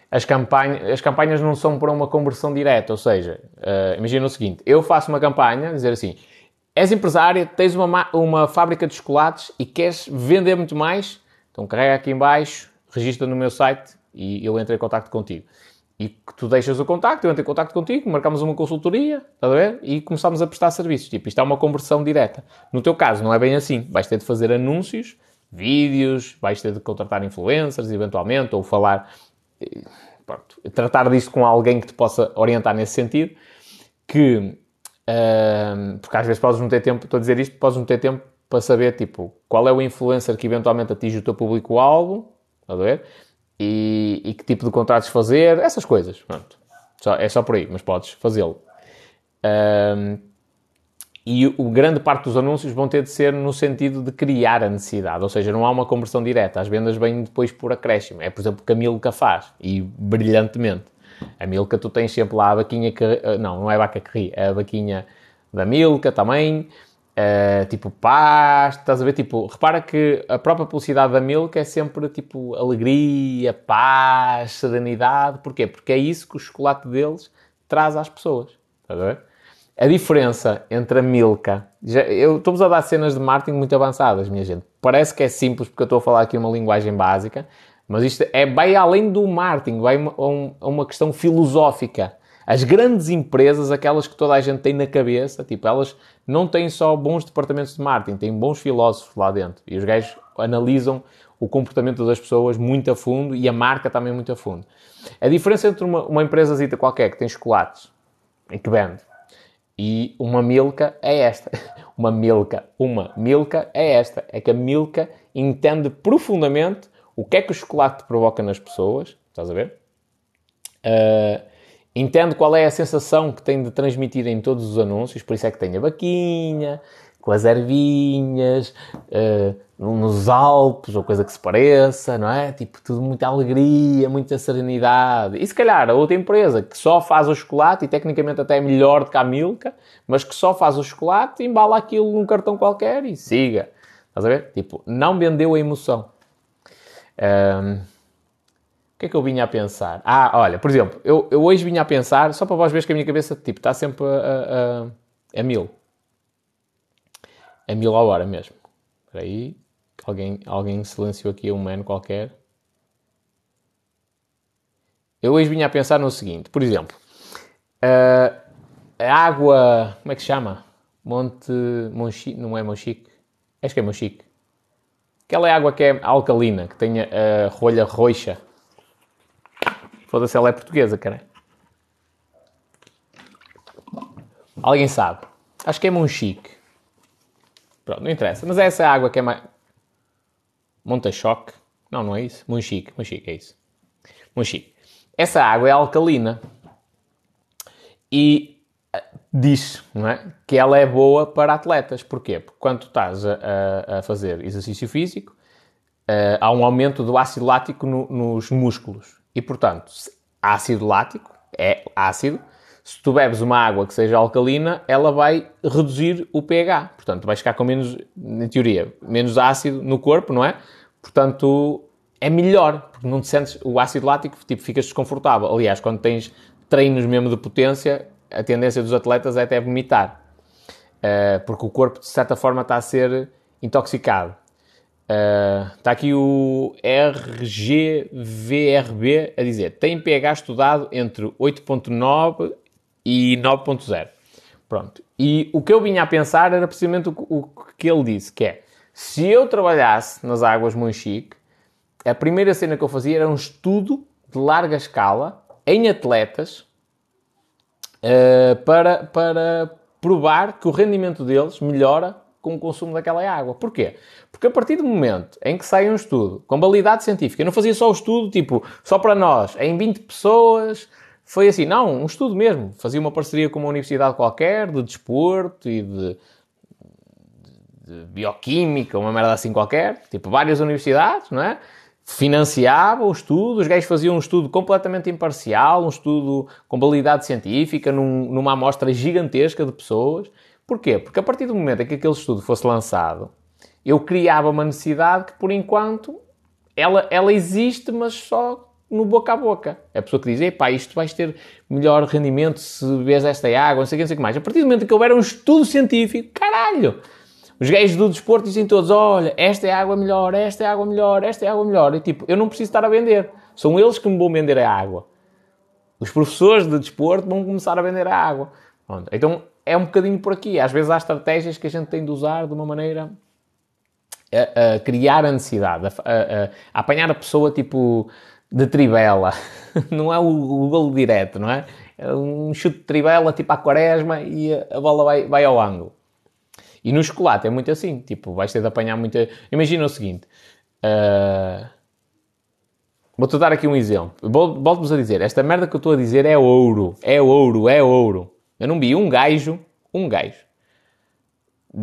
as campanhas, as campanhas não são para uma conversão direta, ou seja, uh, imagina o seguinte: eu faço uma campanha, dizer assim, és empresário, tens uma, uma fábrica de chocolates e queres vender muito mais, então carrega aqui em baixo, registra no meu site e eu entro em contato contigo e que tu deixas o contacto, eu entro em contacto contigo, marcamos uma consultoria, estás a ver? E começamos a prestar serviços. Tipo, isto é uma conversão direta. No teu caso, não é bem assim. Vais ter de fazer anúncios, vídeos, vais ter de contratar influencers, eventualmente, ou falar, eh, pronto, tratar disto com alguém que te possa orientar nesse sentido, que, porque às vezes podes não ter tempo, estou a dizer isto, podes não ter tempo para saber, tipo, qual é o influencer que eventualmente atinge o teu público-alvo, estás a ver? E, e que tipo de contratos fazer, essas coisas. Pronto. Só, é só por aí, mas podes fazê-lo. Um, e o grande parte dos anúncios vão ter de ser no sentido de criar a necessidade, ou seja, não há uma conversão direta, as vendas vêm depois por acréscimo. É, por exemplo, o que a Milka faz, e brilhantemente. A Milka, tu tens sempre lá a vaquinha que. Eh, não, não é a vaca que ri, é a vaquinha da Milka também. Uh, tipo paz, estás a ver? Tipo, repara que a própria publicidade da Milka é sempre tipo alegria, paz, serenidade. Porquê? Porque é isso que o chocolate deles traz às pessoas. Estás a ver? A diferença entre a Milka. Já, eu estamos a dar cenas de marketing muito avançadas, minha gente. Parece que é simples porque eu estou a falar aqui uma linguagem básica, mas isto é bem além do marketing, vai a uma questão filosófica. As grandes empresas, aquelas que toda a gente tem na cabeça, tipo, elas não têm só bons departamentos de marketing, têm bons filósofos lá dentro. E os gajos analisam o comportamento das pessoas muito a fundo e a marca também muito a fundo. A diferença entre uma, uma empresa qualquer que tem chocolates e que vende e uma Milka é esta. Uma Milka, uma Milka é esta. É que a Milka entende profundamente o que é que o chocolate provoca nas pessoas. Estás a ver? Uh, entende qual é a sensação que tem de transmitir em todos os anúncios, por isso é que tem a vaquinha, com as ervinhas, uh, nos Alpes, ou coisa que se pareça, não é? Tipo, tudo muita alegria, muita serenidade. E se calhar a outra empresa que só faz o chocolate, e tecnicamente até é melhor do que a Milka, mas que só faz o chocolate, embala aquilo num cartão qualquer e siga. Estás a ver? Tipo, não vendeu a emoção. Um, o que é que eu vinha a pensar? Ah, olha, por exemplo, eu, eu hoje vinha a pensar, só para vós verem que a minha cabeça tipo, está sempre a, a, a mil. A mil a hora mesmo. Espera aí. Alguém, alguém silenciou aqui um man qualquer. Eu hoje vinha a pensar no seguinte, por exemplo, a água, como é que se chama? Monte, Monchique, não é Monchique? Acho que é Monchique. Aquela água que é alcalina, que tem a, a rolha roxa. Foda-se, ela é portuguesa, cara. Alguém sabe? Acho que é Monchique. Pronto, não interessa. Mas é essa água que é mais... Monta-choque? Não, não é isso. Monchique. Monchique, é isso. Monchique. Essa água é alcalina. E eh, diz não é? que ela é boa para atletas. Porquê? Porque quando estás a, a, fazer exercício físico, uh, há um aumento do ácido lático no, nos músculos. E, portanto, ácido lático é ácido. Se tu bebes uma água que seja alcalina, ela vai reduzir o pH. Portanto, vais ficar com menos, na teoria, menos ácido no corpo, não é? Portanto, é melhor, porque não te sentes o ácido lático, tipo, ficas desconfortável. Aliás, quando tens treinos mesmo de potência, a tendência dos atletas é até vomitar. Uh, porque o corpo, de certa forma, está a ser intoxicado. Está aqui o RGVRB a dizer: tem pH estudado entre 8.9 e 9.0. Pronto. E o que eu vinha a pensar era precisamente o, o que ele disse, que é se eu trabalhasse nas águas Monchique, a primeira cena que eu fazia era um estudo de larga escala em atletas uh, para, para provar que o rendimento deles melhora com o consumo daquela água. Porquê? Porque a partir do momento em que sai um estudo com validade científica, eu não fazia só o estudo, tipo, só para nós, em 20 pessoas, foi assim, não, um estudo mesmo. Fazia uma parceria com uma universidade qualquer, de desporto e de de bioquímica, uma merda assim qualquer, tipo várias universidades, não é? Financiava o estudo, os gajos faziam um estudo completamente imparcial, um estudo com validade científica, num, numa amostra gigantesca de pessoas. Porquê? Porque a partir do momento em que aquele estudo fosse lançado, eu criava uma necessidade que, por enquanto, ela, ela existe, mas só no boca a boca. É a pessoa que diz, epá, isto vais ter melhor rendimento se bebes esta água, não sei o que, não sei o que mais. A partir do momento em que houver um estudo científico, caralho! Os gajos do desporto dizem todos: olha, esta é a água melhor, esta é a água melhor, esta é a água melhor. E tipo, eu não preciso estar a vender. São eles que me vão vender a água. Os professores de desporto vão começar a vender a água. Pronto. Então é um bocadinho por aqui. Às vezes há estratégias que a gente tem de usar de uma maneira a, a criar a necessidade, a, a, apanhar a pessoa tipo de trivela. não é o, o golo direto, não é? É um chute de trivela tipo à quaresma e a, bola vai, vai ao ângulo. E no chocolate é muito assim, tipo, vais ter de apanhar muita... Imagina o seguinte, uh... Vou-te dar aqui um exemplo. Volto-vos a dizer, esta merda que eu estou a dizer é ouro. É ouro, é ouro. Eu não vi um gajo, um gajo.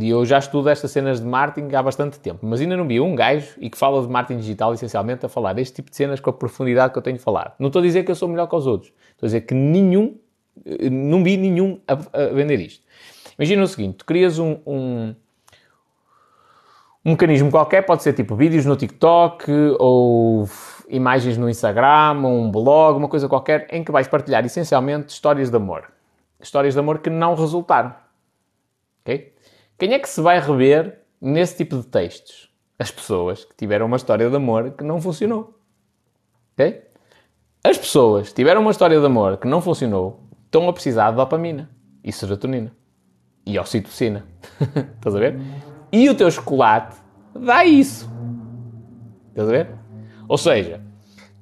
E eu já estudo estas cenas de marketing há bastante tempo, mas ainda não vi um gajo e que fala de marketing digital essencialmente a falar deste tipo de cenas com a profundidade que eu tenho falado. Não estou a dizer que eu sou melhor que os outros. Estou a dizer que nenhum, não vi nenhum a, a vender isto. Imagina o seguinte, tu crias um, um um mecanismo qualquer, pode ser tipo vídeos no TikTok ou imagens no Instagram, ou um blog, uma coisa qualquer, em que vais partilhar essencialmente histórias de amor. Histórias de amor que não resultaram. Ok? Quem é que se vai rever nesse tipo de textos? As pessoas que tiveram uma história de amor que não funcionou. Ok? As pessoas que tiveram uma história de amor que não funcionou estão a precisar de dopamina e serotonina e oxitocina. Estás a ver? E o teu chocolate dá isso. Estás a ver? Ou seja,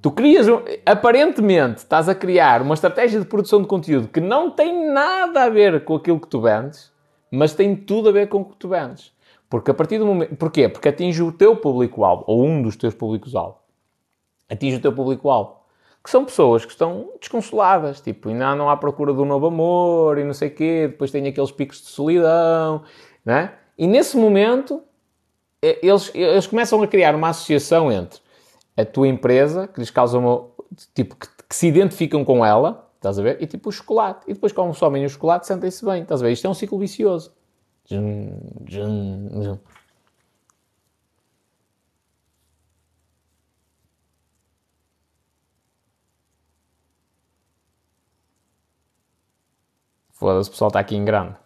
tu crias, aparentemente, estás a criar uma estratégia de produção de conteúdo que não tem nada a ver com aquilo que tu vendes, mas tem tudo a ver com o que tu vendes. Porque a partir do momento. Porquê? Porque atinge o teu público-alvo, ou um dos teus públicos-alvo. Atinge o teu público-alvo. Que são pessoas que estão desconsoladas, tipo, ainda não há procura do novo amor e não sei o quê, depois tem aqueles picos de solidão, né? E nesse momento, é, eles, eles começam a criar uma associação entre a tua empresa, que lhes causa uma. tipo, que, que se identificam com ela, estás a ver? E tipo o chocolate. E depois, como somem o chocolate, sentem-se bem, estás a ver? Isto é um ciclo vicioso. Foda-se, o pessoal está aqui em grande.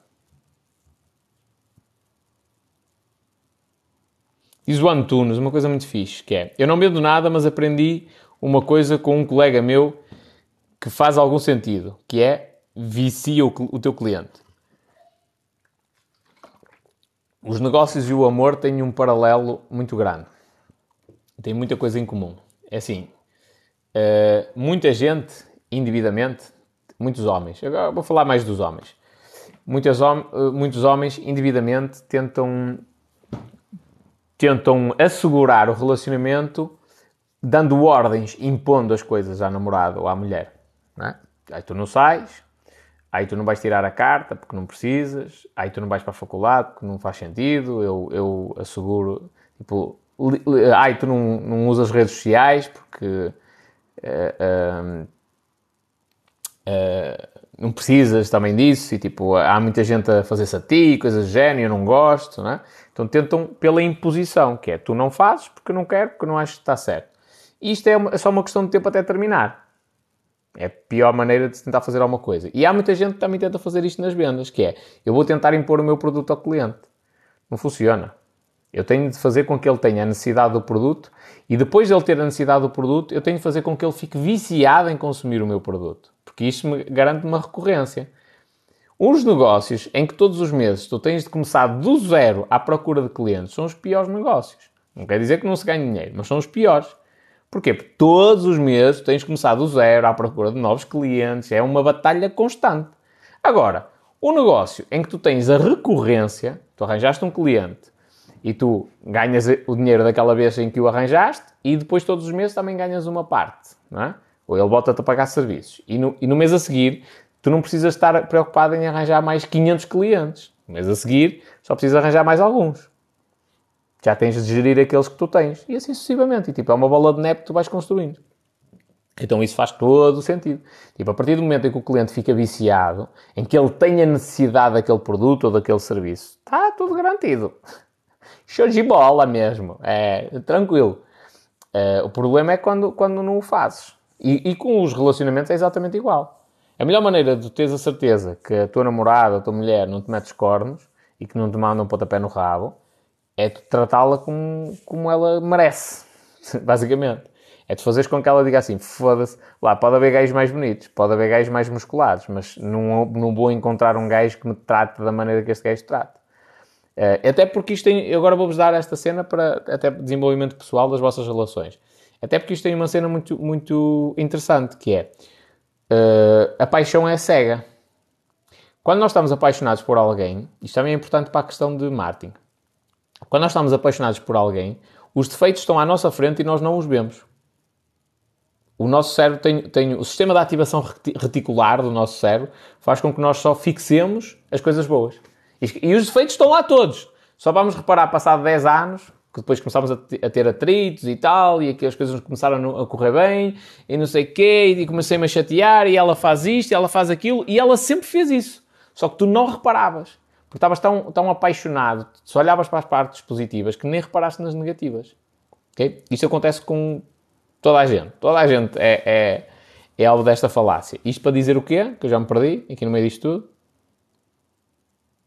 Diz o Antunes uma coisa muito fixe, que é, eu não vendo nada, mas aprendi uma coisa com um colega meu que faz algum sentido, que é vicia o, o teu cliente. Os negócios e o amor têm um paralelo muito grande. Têm muita coisa em comum. É assim, uh, muita gente, indevidamente, muitos homens, agora vou falar mais dos homens, Muitas, uh, muitos homens, indevidamente, tentam tentam assegurar o relacionamento dando ordens, impondo as coisas à namorada ou à mulher. É? Aí tu não sais, aí tu não vais tirar a carta porque não precisas, aí tu não vais para a faculdade porque não faz sentido, eu, eu asseguro, tipo, aí tu não, não usas redes sociais porque uh, uh, uh, não precisas também disso e tipo, há muita gente a fazer-se a ti, coisas do género, eu não gosto, não é? Então tentam pela imposição, que é tu não fazes porque não quero, porque não acho que está certo. E isto é, uma, é só uma questão de tempo até terminar. É a pior maneira de tentar fazer alguma coisa. E há muita gente que também tenta fazer isto nas vendas, que é, eu vou tentar impor o meu produto ao cliente. Não funciona. Eu tenho de fazer com que ele tenha a necessidade do produto e depois de ele ter a necessidade do produto, eu tenho de fazer com que ele fique viciado em consumir o meu produto. Porque isto me garante uma recorrência. Os negócios em que todos os meses tu tens de começar do zero à procura de clientes são os piores negócios. Não quer dizer que não se ganhe dinheiro, mas são os piores. Porquê? Porque todos os meses tens de começar do zero à procura de novos clientes. É uma batalha constante. Agora, o negócio em que tu tens a recorrência, tu arranjaste um cliente e tu ganhas o dinheiro daquela vez em que o arranjaste e depois todos os meses também ganhas uma parte, não é? Ou ele bota-te a pagar serviços. E no, e no mês a seguir tu não precisas estar preocupado em arranjar mais 500 clientes. Mas a seguir, só precisas arranjar mais alguns. Já tens de gerir aqueles que tu tens. E assim sucessivamente. E tipo, é uma bola de neve que tu vais construindo. Então isso faz todo o sentido. Tipo, a partir do momento em que o cliente fica viciado, em que ele tenha necessidade daquele produto ou daquele serviço, está tudo garantido. Show de bola mesmo. É tranquilo. É, o problema é quando, quando não o fazes. E, e com os relacionamentos é exatamente igual. A melhor maneira de teres a certeza que a tua namorada, a tua mulher não te mete os cornos e que não te manda um pontapé no rabo é tu tratá-la como, como ela merece, basicamente. É tu fazeres com que ela diga assim, foda-se, lá pode haver gajos mais bonitos, pode haver gajos mais musculados, mas não, não vou encontrar um gajo que me trate da maneira que este gajo trata. Uh, até porque isto tem, eu agora vou-vos dar esta cena para até desenvolvimento pessoal das vossas relações. Até porque isto tem uma cena muito, muito interessante, que é, uh, a paixão é cega. Quando nós estamos apaixonados por alguém, isto também é importante para a questão de marketing. Quando nós estamos apaixonados por alguém, os defeitos estão à nossa frente e nós não os vemos. o nosso cérebro tem, tem o sistema de ativação reticular do nosso cérebro faz com que nós só fixemos as coisas boas. E, os defeitos estão lá todos. Só vamos reparar, passado 10 anos, que depois começámos a, ter atritos e tal, e aqui as coisas começaram a correr bem, e não sei o quê, e comecei-me a chatear, e ela faz isto, e ela faz aquilo, e ela sempre fez isso. Só que tu não reparavas, porque estavas tão, tão apaixonado, só olhavas para as partes positivas, que nem reparaste nas negativas. Okay? Isto acontece com Toda a gente. Toda a gente é, é, é alvo desta falácia. Isto para dizer o quê? Que eu já me perdi aqui no meio disto tudo.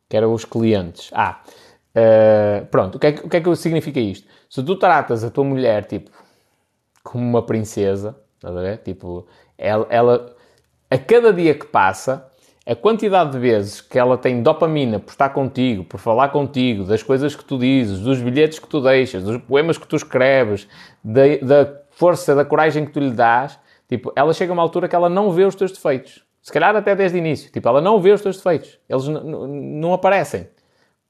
Que eram os clientes. Ah, uh, pronto. O que, é, o que é que significa isto? Se tu tratas a tua mulher, tipo, como uma princesa, a ver? Tipo, ela, ela, a cada dia que passa, a quantidade de vezes que ela tem dopamina por estar contigo, por falar contigo, das coisas que tu dizes, dos bilhetes que tu deixas, dos poemas que tu escreves, da, da força, da coragem que tu lhe dás, tipo, ela chega a uma altura que ela não vê os teus defeitos. Se calhar até desde o início. Tipo, ela não vê os teus defeitos. Eles não aparecem.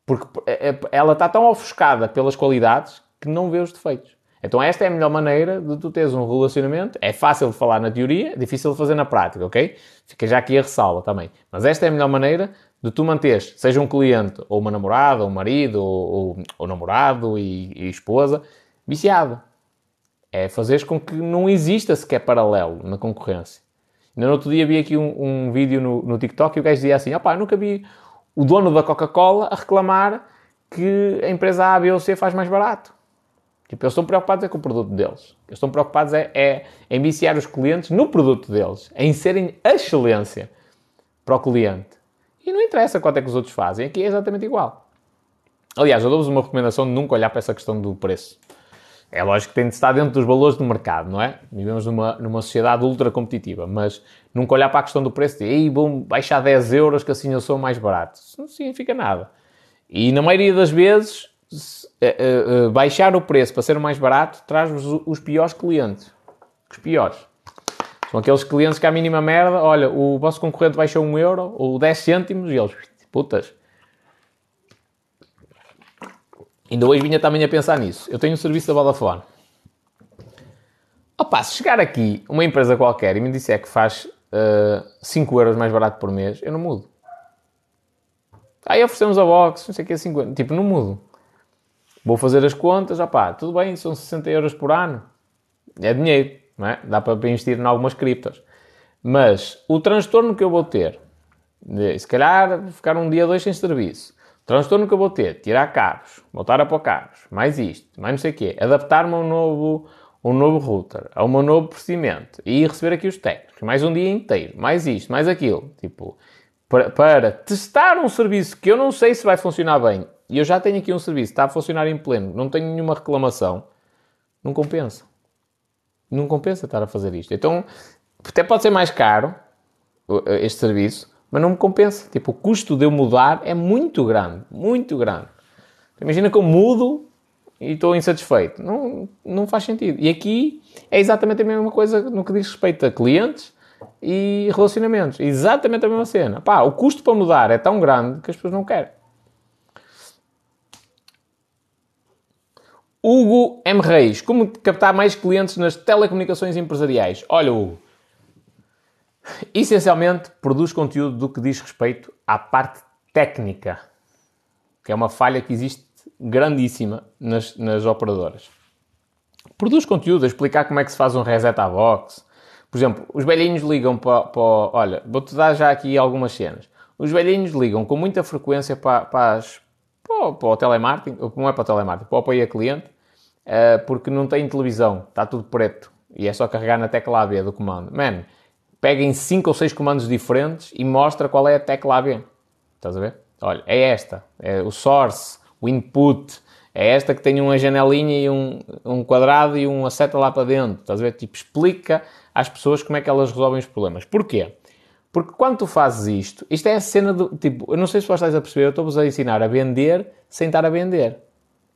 Porque é, é, ela está tão ofuscada pelas qualidades que não vê os defeitos. Então esta é a melhor maneira de tu teres um relacionamento. É fácil de falar na teoria, é difícil de fazer na prática, ok? Fica já aqui a ressalva também. Mas esta é a melhor maneira de tu manteres, seja um cliente, ou uma namorada, ou um marido, ou, ou, ou namorado e, e esposa, viciado. É fazeres com que não exista sequer paralelo na concorrência. No outro dia vi aqui um, um vídeo no, no, TikTok e o gajo dizia assim: opá, nunca vi o dono da Coca-Cola a reclamar que a empresa A, B ou C faz mais barato. Tipo, eles estão preocupados é com o produto deles. Eles estão preocupados é, é em viciar os clientes no produto deles, em serem a excelência para o cliente. E não interessa quanto é que os outros fazem, aqui é exatamente igual. Aliás, eu dou-vos uma recomendação de nunca olhar para essa questão do preço. É lógico que tem de estar dentro dos valores do mercado, não é? Vivemos numa, numa sociedade ultra competitiva, mas nunca olhar para a questão do preço de ei, vou baixar 10 euros que assim eu sou mais barato. Isso não significa nada. E na maioria das vezes, uh, uh, baixar o preço para ser mais barato traz-vos os piores clientes. Os piores. São aqueles clientes que à mínima merda, olha, o vosso concorrente baixou 1 euro ou 10 cêntimos e eles, putas, Ainda hoje vinha também a pensar nisso. Eu tenho um serviço da Vodafone. Opa, se chegar aqui uma empresa qualquer e me disser que faz uh, eh, 5 euros mais barato por mês, eu não mudo. Aí oferecemos a box, não sei o que é 50. Tipo, não mudo. Vou fazer as contas, opá, tudo bem, são 60 euros por ano. É dinheiro, não é? Dá para investir em algumas criptos. Mas o transtorno que eu vou ter, se calhar ficar um dia, dois sem serviço, Transtorno que eu vou ter, tirar cabos, voltar a pôr cabos, mais isto, mais não sei o quê, adaptar-me a um novo, um novo router, a um novo procedimento e receber aqui os técnicos, mais um dia inteiro, mais isto, mais aquilo, tipo, para, para testar um serviço que eu não sei se vai funcionar bem e eu já tenho aqui um serviço, está a funcionar em pleno, não tenho nenhuma reclamação, não compensa. Não compensa estar a fazer isto. Então, até pode ser mais caro este serviço, mas não me compensa. Tipo, o custo de eu mudar é muito grande, muito grande. Imagina que eu mudo e estou insatisfeito. Não, não faz sentido. E aqui é exatamente a mesma coisa no que diz respeito a clientes e relacionamentos. Exatamente a mesma cena. Pá, o custo para mudar é tão grande que as pessoas não querem. Hugo M. Reis, como captar mais clientes nas telecomunicações empresariais? Olha, Hugo, Essencialmente, produz conteúdo do que diz respeito à parte técnica, que é uma falha que existe grandíssima nas, nas operadoras. Produz conteúdo a explicar como é que se faz um reset à box. Por exemplo, os velhinhos ligam para, para olha, vou-te dar já aqui algumas cenas. Os velhinhos ligam com muita frequência para, para, as, para, para o telemarketing, não é para o telemarketing, para o apoio a cliente, uh, porque não tem televisão, está tudo preto e é só carregar na tecla AB do comando. Man, pega em 5 ou 6 comandos diferentes e mostra qual é a tecla AB. Estás a ver? Olha, é esta. É o source, o input. É esta que tem uma janelinha e um, um quadrado e uma seta lá para dentro. Estás a ver? Tipo, explica às pessoas como é que elas resolvem os problemas. Porquê? Porque quando tu fazes isto, isto é a cena do tipo, eu não sei se vocês estás a perceber, eu estou-vos a ensinar a vender sem estar a vender.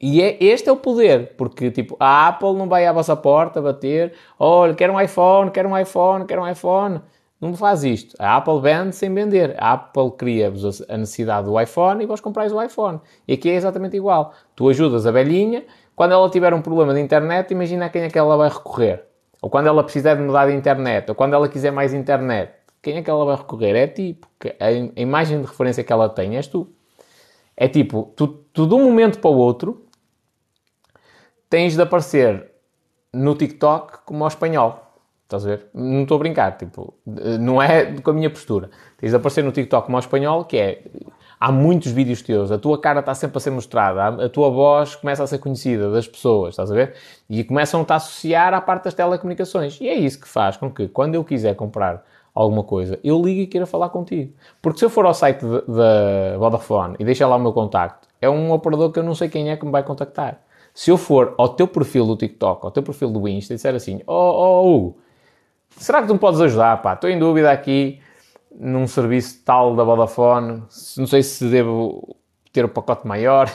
E é, este é o poder, porque tipo, a Apple não vai à vossa porta bater, olha, quero um iPhone, quero um iPhone, quero um iPhone. Não faz isto. A Apple vende sem vender. A Apple cria-vos a necessidade do iPhone e vós comprais o iPhone. E aqui é exatamente igual. Tu ajudas a velhinha, quando ela tiver um problema de internet, imagina a quem é que ela vai recorrer. ou quando ela precisar de mudar de internet, ou quando ela quiser mais internet, quem é que ela vai recorrer? É tipo, a imagem de referência que ela tem és tu. É tipo, tu, tu de um momento para o outro tens de aparecer no TikTok como ao espanhol. Estás a ver? Não estou a brincar, tipo, não é com a minha postura. Tens de aparecer no TikTok como ao espanhol, que é há muitos vídeos teus, a tua cara está sempre a ser mostrada, a tua voz começa a ser conhecida das pessoas, estás a ver? E começam-te a associar à parte das telecomunicações. E é isso que faz com que, quando eu quiser comprar alguma coisa, eu ligo e queira falar contigo. Porque se eu for ao site da Vodafone e deixar lá o meu contacto, é um operador que eu não sei quem é que me vai contactar. Se eu for ao teu perfil do TikTok, ao teu perfil do Insta e disser assim, oh, oh, Hugo, será que tu me podes ajudar, pá? Estou em dúvida aqui num serviço tal da Vodafone, não sei se devo ter o um pacote maior,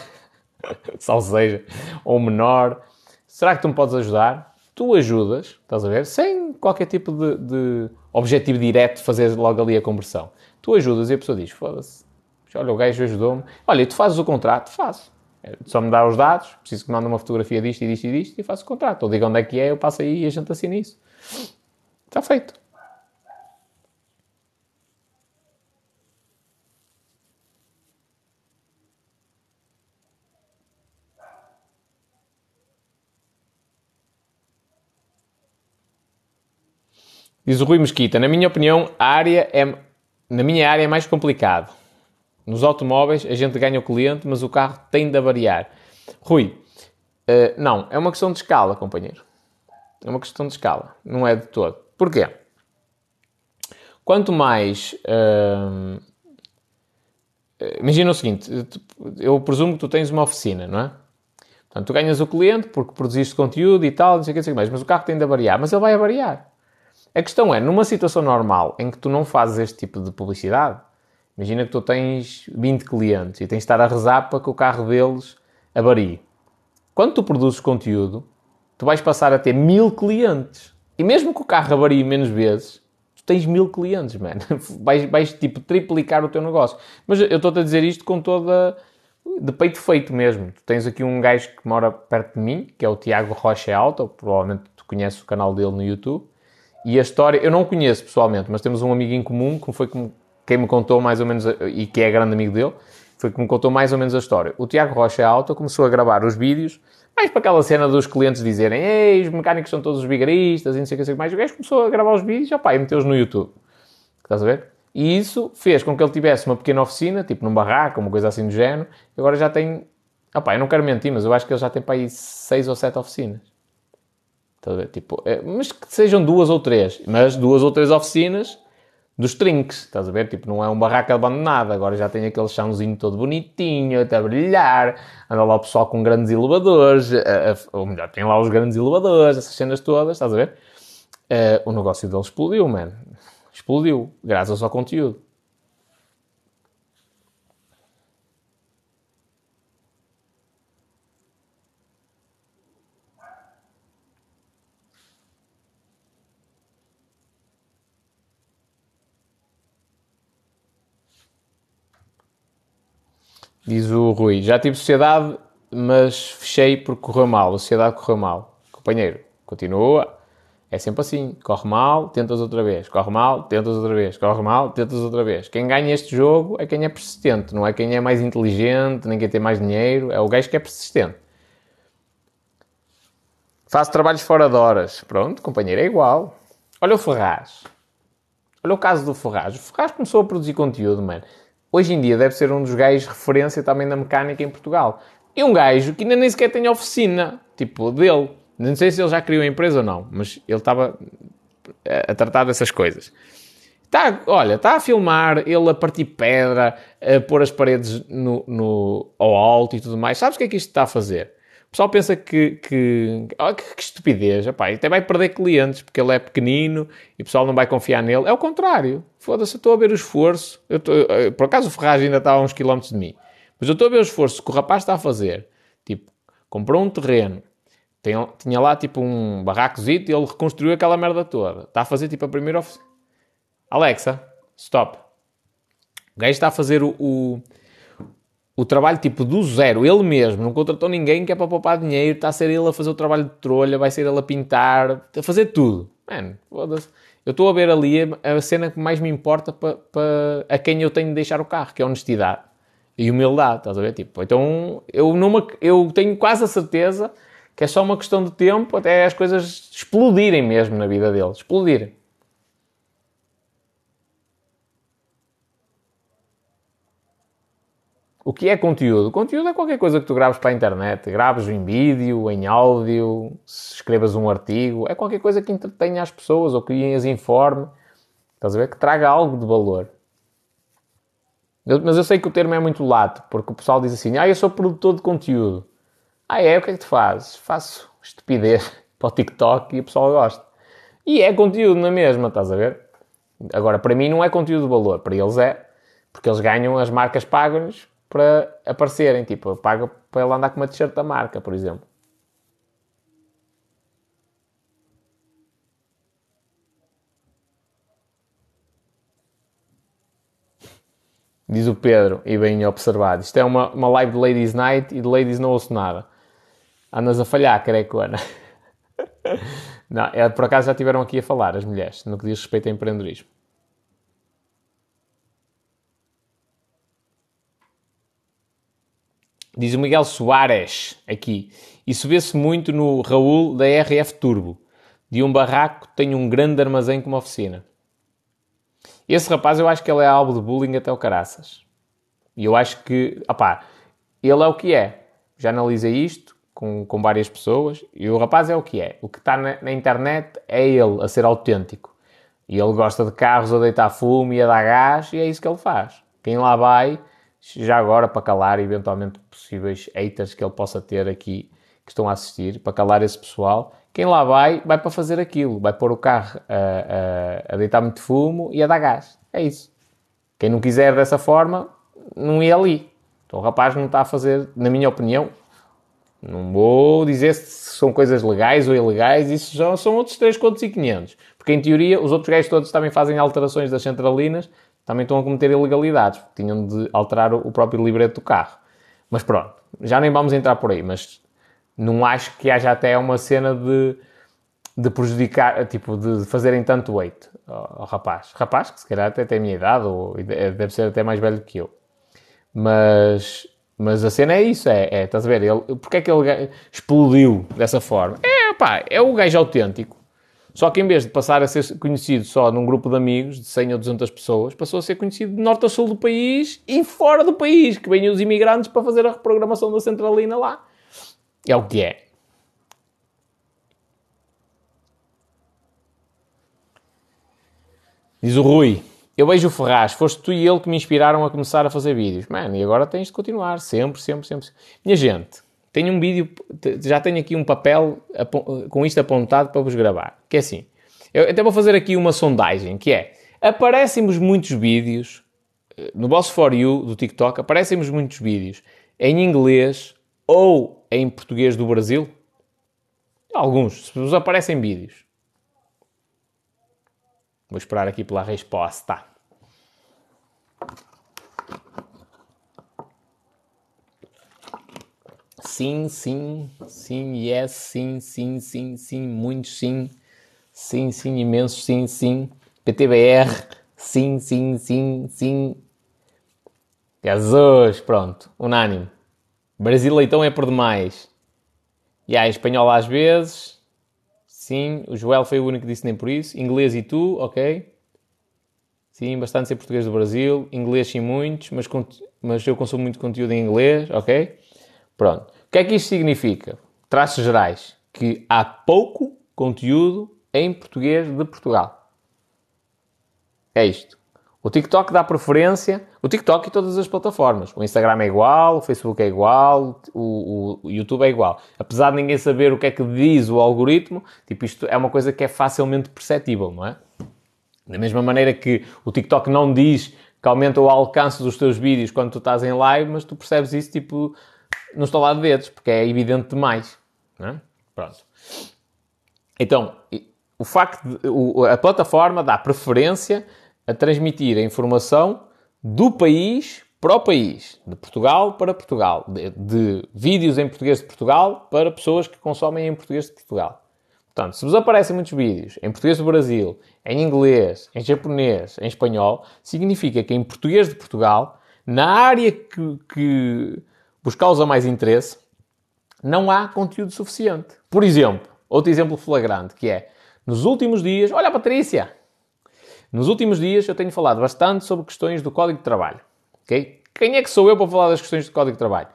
sal seja, ou menor. Será que tu me podes ajudar? Tu ajudas, estás a ver? Sem qualquer tipo de, de objetivo direto de fazer logo ali a conversão. Tu ajudas e a pessoa diz, foda-se, olha, o gajo ajudou-me. Olha, tu fazes o contrato? Faço. É, só me dá os dados, preciso que me mande uma fotografia disto e disto e disto e faço o contrato. Ou diga onde é que é, eu passo aí e a gente assina isso. Está feito. Diz o Rui Mesquita, na minha opinião, a área é, na minha área é mais complicado. Nos automóveis a gente ganha o cliente, mas o carro tem de variar. Rui, uh, não, é uma questão de escala, companheiro. É uma questão de escala, não é de todo. Porquê? Quanto mais. Uh, imagina o seguinte: eu presumo que tu tens uma oficina, não é? Portanto, tu ganhas o cliente porque produziste conteúdo e tal, não sei o que, não sei o que mais, mas o carro tem de variar, mas ele vai a variar. A questão é, numa situação normal em que tu não fazes este tipo de publicidade, imagina que tu tens 20 clientes e tens de estar a rezar para que o carro deles avarie. Quando tu produzes conteúdo, tu vais passar a ter mil clientes. E mesmo que o carro avarie menos vezes, tu tens mil clientes, mano. Vais, vais, tipo, triplicar o teu negócio. Mas eu estou-te a dizer isto com toda... de peito feito mesmo. Tu tens aqui um gajo que mora perto de mim, que é o Tiago Rocha Alto, provavelmente tu conheces o canal dele no YouTube, e a história, eu não o conheço pessoalmente, mas temos um amigo em comum que foi quem me contou mais ou menos, e que é grande amigo dele, foi que me contou mais ou menos a história. O Tiago Rocha Alta começou a gravar os vídeos, mais para aquela cena dos clientes dizerem Ei, os mecânicos são todos os vigaristas e não sei o que, mais. O gajo começou a gravar os vídeos opa, e meteu-os no YouTube. Estás a ver? E isso fez com que ele tivesse uma pequena oficina, tipo num barraco, uma coisa assim do género, e agora já tem. Opa, eu não quero mentir, mas eu acho que ele já tem para aí seis ou sete oficinas. Tipo, é, mas que sejam duas ou três, mas duas ou três oficinas dos trinques, estás a ver? Tipo, não é um barraco abandonado, agora já tem aquele chãozinho todo bonitinho, até a brilhar, anda lá o pessoal com grandes elevadores, ou melhor, tem lá os grandes elevadores, essas cenas todas, estás a ver? Uh, o negócio dele explodiu, mano. Explodiu, graças ao conteúdo. Diz o Rui, já tive sociedade, mas fechei porque correu mal. A sociedade correu mal. Companheiro, continua. É sempre assim. Corre mal, tentas outra vez. Corre mal, tentas outra vez. Corre mal, tentas outra vez. Quem ganha este jogo é quem é persistente. Não é quem é mais inteligente, nem quem tem mais dinheiro. É o gajo que é persistente. Faço trabalhos fora de horas. Pronto, companheiro, é igual. Olha o Ferraz. Olha o caso do Ferraz. O Ferraz começou a produzir conteúdo, mano hoje em dia deve ser um dos gajos referência também da mecânica em Portugal. E um gajo que ainda nem sequer tem oficina, tipo, dele. Não sei se ele já criou a empresa ou não, mas ele estava a tratar dessas coisas. Tá, olha, está a filmar ele a partir pedra, a pôr as paredes no, no, ao alto e tudo mais. Sabes o que é que isto está a fazer? O pessoal pensa que, que, oh, que, que estupidez, epá, até vai perder clientes porque ele é pequenino e o pessoal não vai confiar nele. É o contrário. Foda-se, eu estou a ver o esforço. Tô, eu, por acaso o Ferraz ainda está a uns quilómetros de mim. Mas eu estou a ver o esforço que o rapaz está a fazer. Tipo, comprou um terreno, tem, tinha lá tipo um barracozito e ele reconstruiu aquela merda toda. Está a fazer tipo a primeira oficina. Alexa, stop. O gajo está a fazer o, o o trabalho tipo do zero, ele mesmo, não contratou ninguém que é para poupar dinheiro, está a ser ele a fazer o trabalho de trolha, vai ser ele a pintar, a fazer tudo. Mano, foda-se. Eu estou a ver ali a, cena que mais me importa para, para a quem eu tenho de deixar o carro, que é honestidade e humildade, estás a ver? Tipo, então eu, numa, eu tenho quase a certeza que é só uma questão de tempo até as coisas explodirem mesmo na vida dele, explodirem. O que é conteúdo? Conteúdo é qualquer coisa que tu graves para a internet. Graves em vídeo, em áudio, escrevas um artigo. É qualquer coisa que entretenha as pessoas ou que as informe. Estás a ver? Que traga algo de valor. Eu, mas eu sei que o termo é muito lato, porque o pessoal diz assim: Ah, eu sou produtor de conteúdo. Ah, é? O que é que tu fazes? Faço estupidez para o TikTok e o pessoal gosta. E é conteúdo na mesma, estás a ver? Agora, para mim não é conteúdo de valor. Para eles é, porque eles ganham, as marcas pagam-nos para aparecerem. Tipo, paga para ele andar com uma t-shirt da marca, por exemplo. Diz o Pedro, e bem observado. Isto é uma, uma live de Ladies Night e de Ladies não ouço nada. Andas a falhar, carecona. não, é, por acaso já tiveram aqui a falar, as mulheres, no que diz respeito a empreendedorismo. Diz o Miguel Soares aqui. Isso vê-se muito no Raul da RF Turbo. De um barraco tem um grande armazém como oficina. Esse rapaz eu acho que ele é alvo de bullying até o caraças. E eu acho que, opá, ele é o que é. Já analisei isto com, com várias pessoas e o rapaz é o que é. O que está na, na internet é ele a ser autêntico. E ele gosta de carros a deitar fumo e a dar gás e é isso que ele faz. Quem lá vai já agora para calar eventualmente possíveis haters que ele possa ter aqui que estão a assistir, para calar esse pessoal. Quem lá vai, vai para fazer aquilo, vai pôr o carro a, a, a deitar muito fumo e a dar gás. É isso. Quem não quiser dessa forma, não ia ali. Então o rapaz não está a fazer, na minha opinião, não vou dizer se são coisas legais ou ilegais, isso já são outros 3 contos e 500. Porque em teoria os outros gajos todos também fazem alterações das centralinas também estão a cometer ilegalidades, tinham de alterar o próprio libreto do carro. Mas pronto, já nem vamos entrar por aí, mas não acho que haja até uma cena de, de prejudicar, tipo, de fazerem tanto weight ao, rapaz. Rapaz que se calhar até tem a minha idade, ou deve ser até mais velho que eu. Mas, mas a cena é isso, é, é estás a ver, ele, porque é que ele explodiu dessa forma? É, pá, é o gajo autêntico só que em vez de passar a ser conhecido só num grupo de amigos, de 100 ou 200 pessoas, passou a ser conhecido de norte a sul do país e fora do país, que vêm os imigrantes para fazer a reprogramação da centralina lá. É o que é. Diz o Rui. Eu vejo o Ferraz, foste tu e ele que me inspiraram a começar a fazer vídeos. Mano, e agora tens de continuar, sempre, sempre, sempre. Minha gente, tenho um vídeo, já tenho aqui um papel com isto apontado para vos gravar. Que é assim, eu até vou fazer aqui uma sondagem, que é, aparecem-vos muitos vídeos, eh, no vosso For You do TikTok, aparecem-vos muitos vídeos em inglês ou em português do Brasil? Alguns, se vos aparecem vídeos. Vou esperar aqui pela resposta. Sim, sim, sim, yes, sim, sim, sim, sim, muitos sim, sim, sim, imensos, sim, sim, PTBR, sim, sim, sim, sim. Jesus, pronto, unânime. Brasil Leitão é por demais. E há espanhol às vezes, sim, o Joel foi o único que disse nem por isso. Inglês e tu, ok. Sim, bastante ser português do Brasil. Inglês sim muitos, mas, mas eu consumo muito conteúdo em inglês, ok. Pronto. O que é que isto significa? Traços gerais. Que há pouco conteúdo em português de Portugal. É isto. O TikTok dá preferência, o TikTok e todas as plataformas. O Instagram é igual, o Facebook é igual, o, o, YouTube é igual. Apesar de ninguém saber o que é que diz o algoritmo, tipo, isto é uma coisa que é facilmente perceptível, não é? Da mesma maneira que o TikTok não diz que aumenta o alcance dos teus vídeos quando tu estás em live, mas tu percebes isso, tipo, no estalar de dedos, porque é evidente demais. É? Pronto. Então, o facto de, o, a plataforma dá preferência a transmitir a informação do país para o país, de Portugal para Portugal, de, de vídeos em português de Portugal para pessoas que consomem em português de Portugal. Portanto, se vos aparecem muitos vídeos em português do Brasil, em inglês, em japonês, em espanhol, significa que em português de Portugal, na área que vos causa mais interesse, não há conteúdo suficiente. Por exemplo, outro exemplo flagrante que é, nos últimos dias, olha Patrícia, nos últimos dias eu tenho falado bastante sobre questões do Código de Trabalho. Okay? Quem é que sou eu para falar das questões do Código de Trabalho?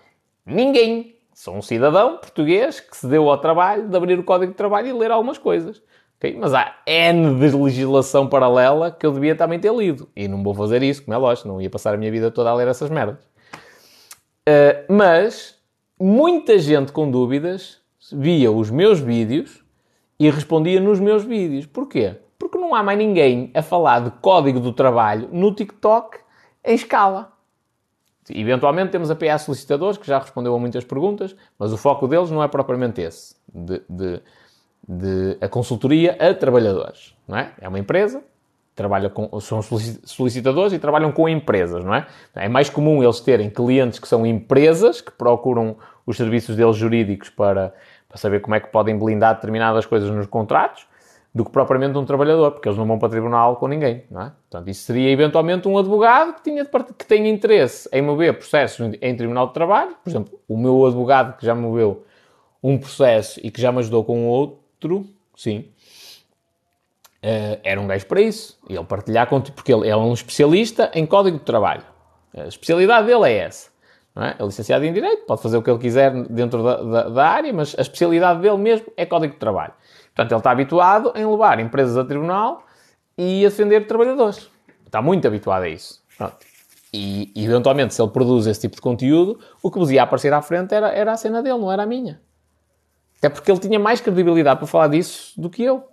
Ninguém. Sou um cidadão português que se deu ao trabalho de abrir o Código de Trabalho e ler algumas coisas. Okay? Mas há N de legislação paralela que eu devia também ter lido. E não vou fazer isso, como é lógico, não ia passar a minha vida toda a ler essas merdas. Uh, mas muita gente com dúvidas via os meus vídeos e respondia nos meus vídeos. Porquê? Porque não há mais ninguém a falar de código do trabalho no TikTok em escala. Eventualmente temos a PA Solicitadores, que já respondeu a muitas perguntas, mas o foco deles não é propriamente esse, de, de, de a consultoria a trabalhadores. Não é? é uma empresa, trabalha com, são solicitadores e trabalham com empresas, não é? É mais comum eles terem clientes que são empresas, que procuram os serviços deles jurídicos para, para saber como é que podem blindar determinadas coisas nos contratos, do que propriamente um trabalhador, porque eles não vão para tribunal com ninguém, não é? Portanto, isso seria eventualmente um advogado que, tinha part... que tenha interesse em mover processos em tribunal de trabalho. Por exemplo, o meu advogado que já moveu um processo e que já me ajudou com outro, sim, uh, era um gajo para isso. Ele partilhar contigo, porque ele é um especialista em código de trabalho. A especialidade dele é essa. Não é? é licenciado em Direito, pode fazer o que ele quiser dentro da, da, da área, mas a especialidade dele mesmo é código de trabalho. Portanto, ele está habituado em levar empresas a tribunal e a defender trabalhadores. Está muito habituado a isso. Pronto. E, eventualmente, se ele produz esse tipo de conteúdo, o que vos ia aparecer à frente era, era a cena dele, não era a minha. Até porque ele tinha mais credibilidade para falar disso do que eu.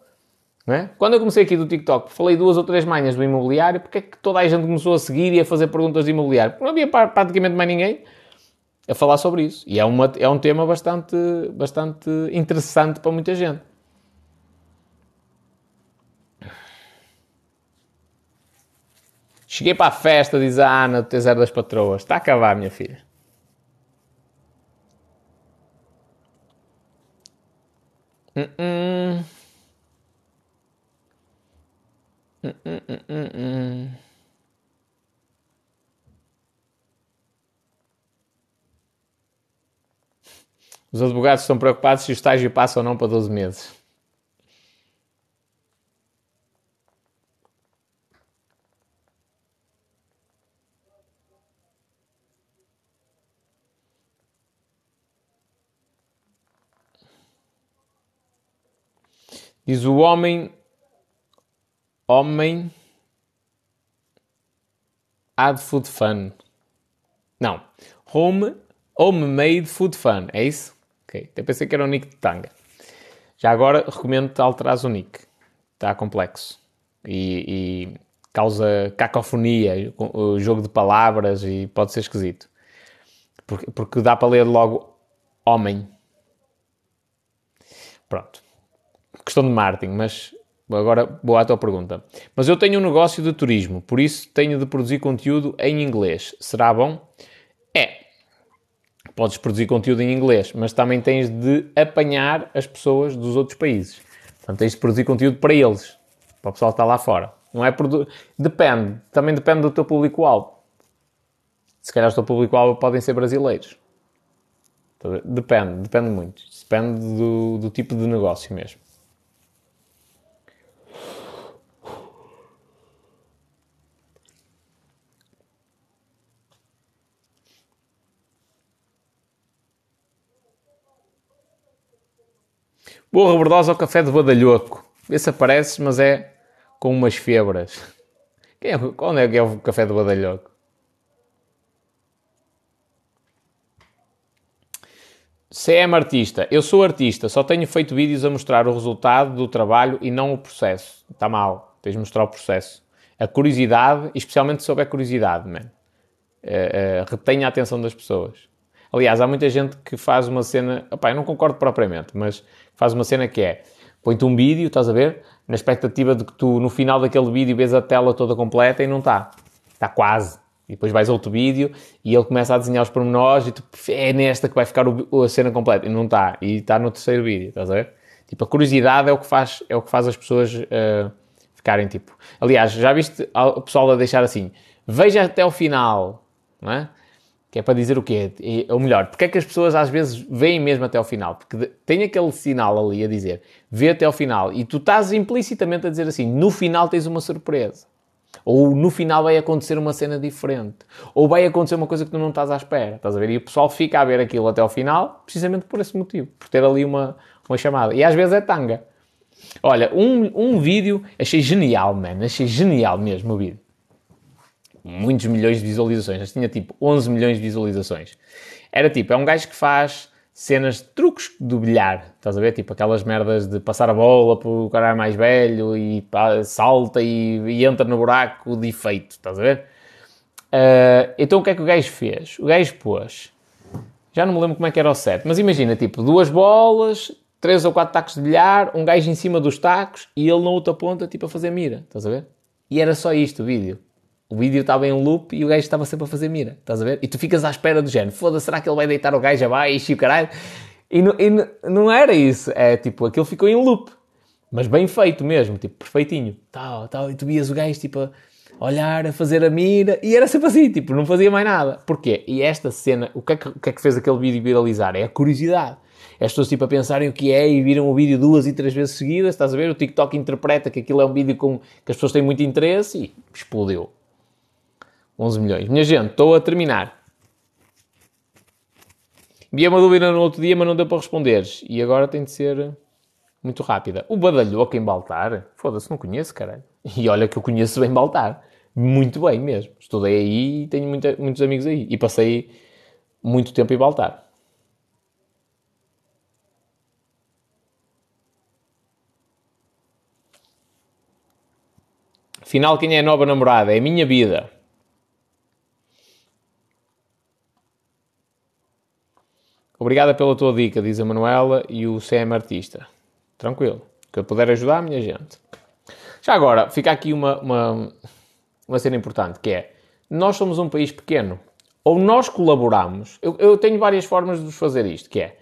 É? Quando eu comecei aqui do TikTok, falei duas ou três manhas do imobiliário, porque é que toda a gente começou a seguir e a fazer perguntas de imobiliário? Porque não havia praticamente mais ninguém a falar sobre isso. E é, uma, é um tema bastante, bastante interessante para muita gente. Cheguei para a festa, diz a Ana do T0 das Patroas. Está a acabar, minha filha. Uh -uh. Uh Os advogados estão preocupados se o estágio passa ou não para 12 meses. Diz o homem, homem, ad food fun. Não, home, homemade food fun, é isso? Ok, eu pensei que era o nick de tanga. Já agora recomendo-te alterares o nick, está complexo e, e causa cacofonia, o jogo de palavras e pode ser esquisito. Porque, porque dá para ler logo homem. Pronto questão de marketing, mas agora vou à tua pergunta. Mas eu tenho um negócio de turismo, por isso tenho de produzir conteúdo em inglês. Será bom? É. Podes produzir conteúdo em inglês, mas também tens de apanhar as pessoas dos outros países. Portanto, tens de produzir conteúdo para eles, para o pessoal que está lá fora. Não é produ... Depende, também depende do teu público-alvo. Se calhar o teu público-alvo podem ser brasileiros. Depende, depende muito. Depende do, do tipo de negócio mesmo. Boa rebordosa ao café de badalhoco. Vê se apareces, mas é com umas febras. Quem é, onde é que é o café de badalhoco? CM artista. Eu sou artista, só tenho feito vídeos a mostrar o resultado do trabalho e não o processo. Está mal. Tens de mostrar o processo. A curiosidade, especialmente sobre a curiosidade, man. Uh, uh, retenha a atenção das pessoas. Aliás, há muita gente que faz uma cena. Opá, eu não concordo propriamente, mas faz uma cena que é. Põe-te um vídeo, estás a ver? Na expectativa de que tu, no final daquele vídeo, vês a tela toda completa e não está. Está quase. E depois vais a outro vídeo e ele começa a desenhar os pormenores e tu, é nesta que vai ficar o, a cena completa. E não está. E está no terceiro vídeo, estás a ver? Tipo, a curiosidade é o que faz, é o que faz as pessoas uh, ficarem tipo. Aliás, já viste o pessoal a deixar assim: veja até o final, não é? Que é para dizer o quê? Ou melhor, porque é que as pessoas às vezes veem mesmo até ao final? Porque tem aquele sinal ali a dizer, vê até ao final, e tu estás implicitamente a dizer assim, no final tens uma surpresa. Ou no final vai acontecer uma cena diferente. Ou vai acontecer uma coisa que tu não estás à espera. Estás a ver? E o pessoal fica a ver aquilo até ao final, precisamente por esse motivo. Por ter ali uma, uma chamada. E às vezes é tanga. Olha, um, um vídeo, achei genial, man. Achei genial mesmo o vídeo muitos milhões de visualizações. tinha tipo 11 milhões de visualizações. Era tipo, é um gajo que faz cenas de truques do bilhar, estás a ver? Tipo aquelas merdas de passar a bola para o cara mais velho e pá, salta e, e, entra no buraco de efeito, estás a ver? Uh, então o que é que o gajo fez? O gajo pôs, já não me lembro como é que era o set, mas imagina, tipo, duas bolas, três ou quatro tacos de bilhar, um gajo em cima dos tacos e ele na outra ponta, tipo, a fazer mira, estás a ver? E era só isto o vídeo o vídeo estava em loop e o gajo estava sempre a fazer mira, estás a ver? E tu ficas à espera do género, foda-se, será que ele vai deitar o gajo abaixo e o caralho? E, não, e não era isso, é tipo, aquilo ficou em loop, mas bem feito mesmo, tipo, perfeitinho, tal, tal, e tu vias o gajo, tipo, a olhar, a fazer a mira, e era sempre assim, tipo, não fazia mais nada. Porquê? E esta cena, o que é que, que, é que fez aquele vídeo viralizar? É a curiosidade. As pessoas, tipo, a pensarem o que é e viram o vídeo duas e três vezes seguidas, estás a ver? O TikTok interpreta que aquilo é um vídeo com que as pessoas têm muito interesse e explodiu. 11 milhões. Minha gente, estou a terminar. Vi uma dúvida no outro dia, mas não deu para responderes. E agora tem de ser muito rápida. O Badalhoca em Baltar? Foda-se, não conheço, caralho. E olha que eu conheço bem Baltar. Muito bem mesmo. Estudei aí e tenho muita, muitos amigos aí. E passei muito tempo em Baltar. Afinal, quem é a nova namorada? É a minha vida. Obrigada pela tua dica, diz a Manuela e o CM Artista. Tranquilo. Que eu puder ajudar, minha gente. Já agora, fica aqui uma, uma, uma cena importante, que é, nós somos um país pequeno. Ou nós colaboramos, eu, eu tenho várias formas de vos fazer isto, que é,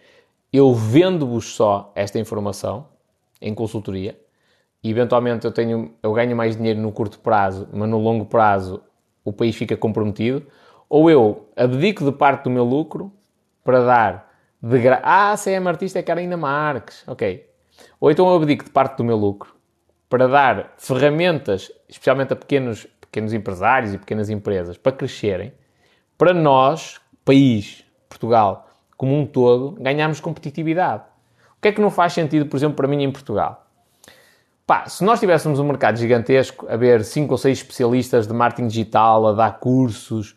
eu vendo-vos só esta informação, em consultoria, e eventualmente eu, tenho, eu ganho mais dinheiro no curto prazo, mas no longo prazo o país fica comprometido, ou eu abdico de parte do meu lucro para dar de gra... Ah, CM é Artista é Carolina Marques. Ok. Ou então eu abdico de parte do meu lucro para dar ferramentas, especialmente a pequenos, pequenos empresários e pequenas empresas, para crescerem, para nós, país, Portugal, como um todo, ganharmos competitividade. O que é que não faz sentido, por exemplo, para mim em Portugal? Pá, se nós tivéssemos um mercado gigantesco, a ver 5 ou 6 especialistas de marketing digital, a dar cursos,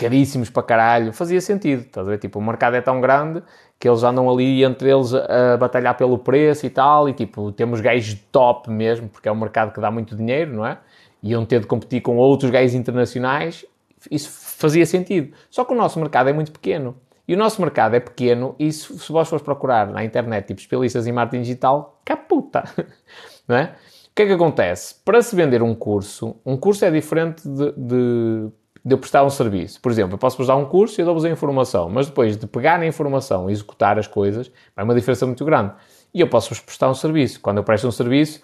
caríssimos para caralho, fazia sentido. Estás a ver? Tipo, o mercado é tão grande que eles andam ali entre eles a batalhar pelo preço e tal, e tipo, temos gajos top mesmo, porque é um mercado que dá muito dinheiro, não é? Iam ter de competir com outros gajos internacionais, isso fazia sentido. Só que o nosso mercado é muito pequeno. E o nosso mercado é pequeno e se, se vós fores procurar na internet, tipo, especialistas em marketing digital, caputa, não é? O que é que acontece? Para se vender um curso, um curso é diferente de, de de eu prestar um serviço. Por exemplo, eu posso vos dar um curso e eu dou-vos a informação, mas depois de pegar na informação e executar as coisas, vai uma diferença muito grande. E eu posso-vos prestar um serviço. Quando eu presto um serviço,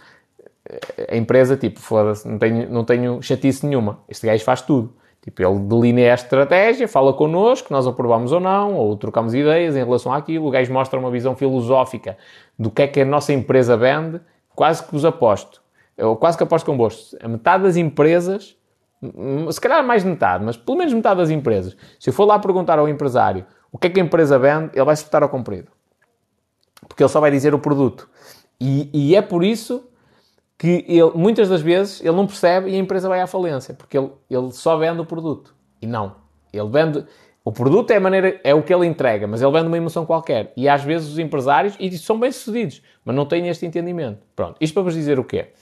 eh, a empresa, tipo, foda-se, não tenho, não tenho chatice nenhuma. Este gajo faz tudo. Tipo, ele delinea a estratégia, fala connosco, nós aprovamos ou não, ou trocamos ideias em relação àquilo. O gajo mostra uma visão filosófica do que é que a nossa empresa vende. Quase que vos aposto. Eu quase que aposto convosco. A metade das empresas se calhar mais de metade, mas pelo menos metade das empresas. Se eu for lá perguntar ao empresário o que é que a empresa vende, ele vai espetar ao comprido. Porque ele só vai dizer o produto. E, e, é por isso que ele, muitas das vezes ele não percebe e a empresa vai à falência, porque ele, ele só vende o produto. E não. Ele vende. O produto é, maneira, é o que ele entrega, mas ele vende uma emoção qualquer. E às vezes os empresários, e são bem-sucedidos, mas não têm este entendimento. Pronto, isto para vos dizer o quê?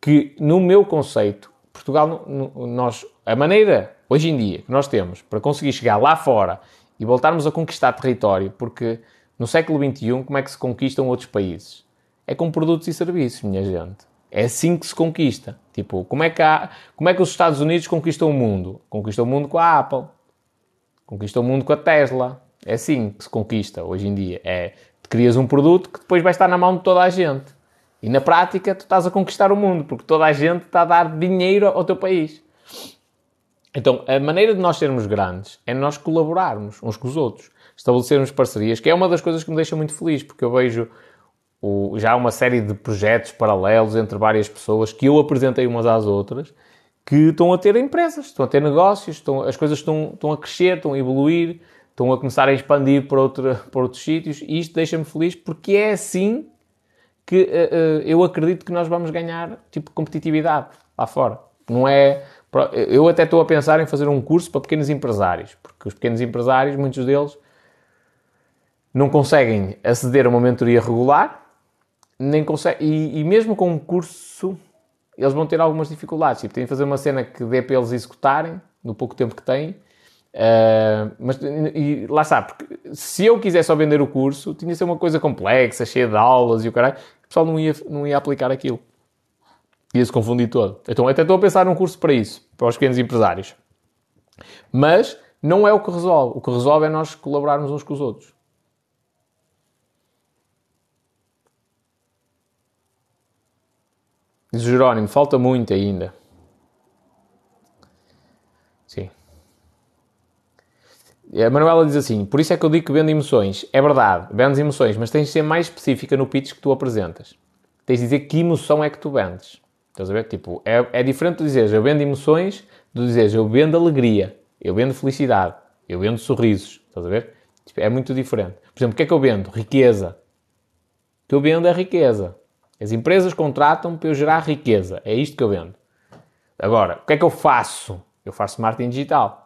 Que no meu conceito, Portugal, nós, a maneira hoje em dia que nós temos para conseguir chegar lá fora e voltarmos a conquistar território, porque no século XXI, como é que se conquistam outros países? É com produtos e serviços, minha gente. É assim que se conquista. Tipo, como é que, há, como é que os Estados Unidos conquistam o mundo? Conquistam o mundo com a Apple. Conquistam o mundo com a Tesla. É assim que se conquista hoje em dia. É, crias um produto que depois vai estar na mão de toda a gente. E na prática, tu estás a conquistar o mundo, porque toda a gente está a dar dinheiro ao teu país. Então, a maneira de nós sermos grandes é nós colaborarmos uns com os outros, estabelecermos parcerias, que é uma das coisas que me deixa muito feliz, porque eu vejo o, já uma série de projetos paralelos entre várias pessoas que eu apresentei umas às outras, que estão a ter empresas, estão a ter negócios, estão, as coisas estão, estão a crescer, estão a evoluir, estão a começar a expandir para, outra, para outros sítios, e isto deixa-me feliz porque é assim que uh, eu acredito que nós vamos ganhar tipo competitividade lá fora. Não é. Eu até estou a pensar em fazer um curso para pequenos empresários, porque os pequenos empresários, muitos deles, não conseguem aceder a uma mentoria regular, nem conseguem, e, e mesmo com um curso, eles vão ter algumas dificuldades. Tipo, têm de fazer uma cena que dê para eles executarem, no pouco tempo que têm, Uh, mas e lá está, porque se eu quisesse só vender o curso, tinha de ser uma coisa complexa, cheia de aulas e o caralho, o pessoal não ia, não ia aplicar aquilo. Ia se confundir todo. Então, até estou a pensar num curso para isso, para os pequenos empresários. Mas não é o que resolve. O que resolve é nós colaborarmos uns com os outros. Diz Jerónimo, falta muito ainda. A Manuela diz assim: Por isso é que eu digo que vendo emoções. É verdade, vendes emoções, mas tens de ser mais específica no pitch que tu apresentas. Tens de dizer que emoção é que tu vendes. Estás a ver? Tipo, é, é diferente de dizeres eu vendo emoções do dizeres eu vendo alegria, eu vendo felicidade, eu vendo sorrisos. Estás a ver? Tipo, é muito diferente. Por exemplo, o que é que eu vendo? Riqueza. O que eu vendo é riqueza. As empresas contratam para eu gerar riqueza. É isto que eu vendo. Agora, o que é que eu faço? Eu faço marketing digital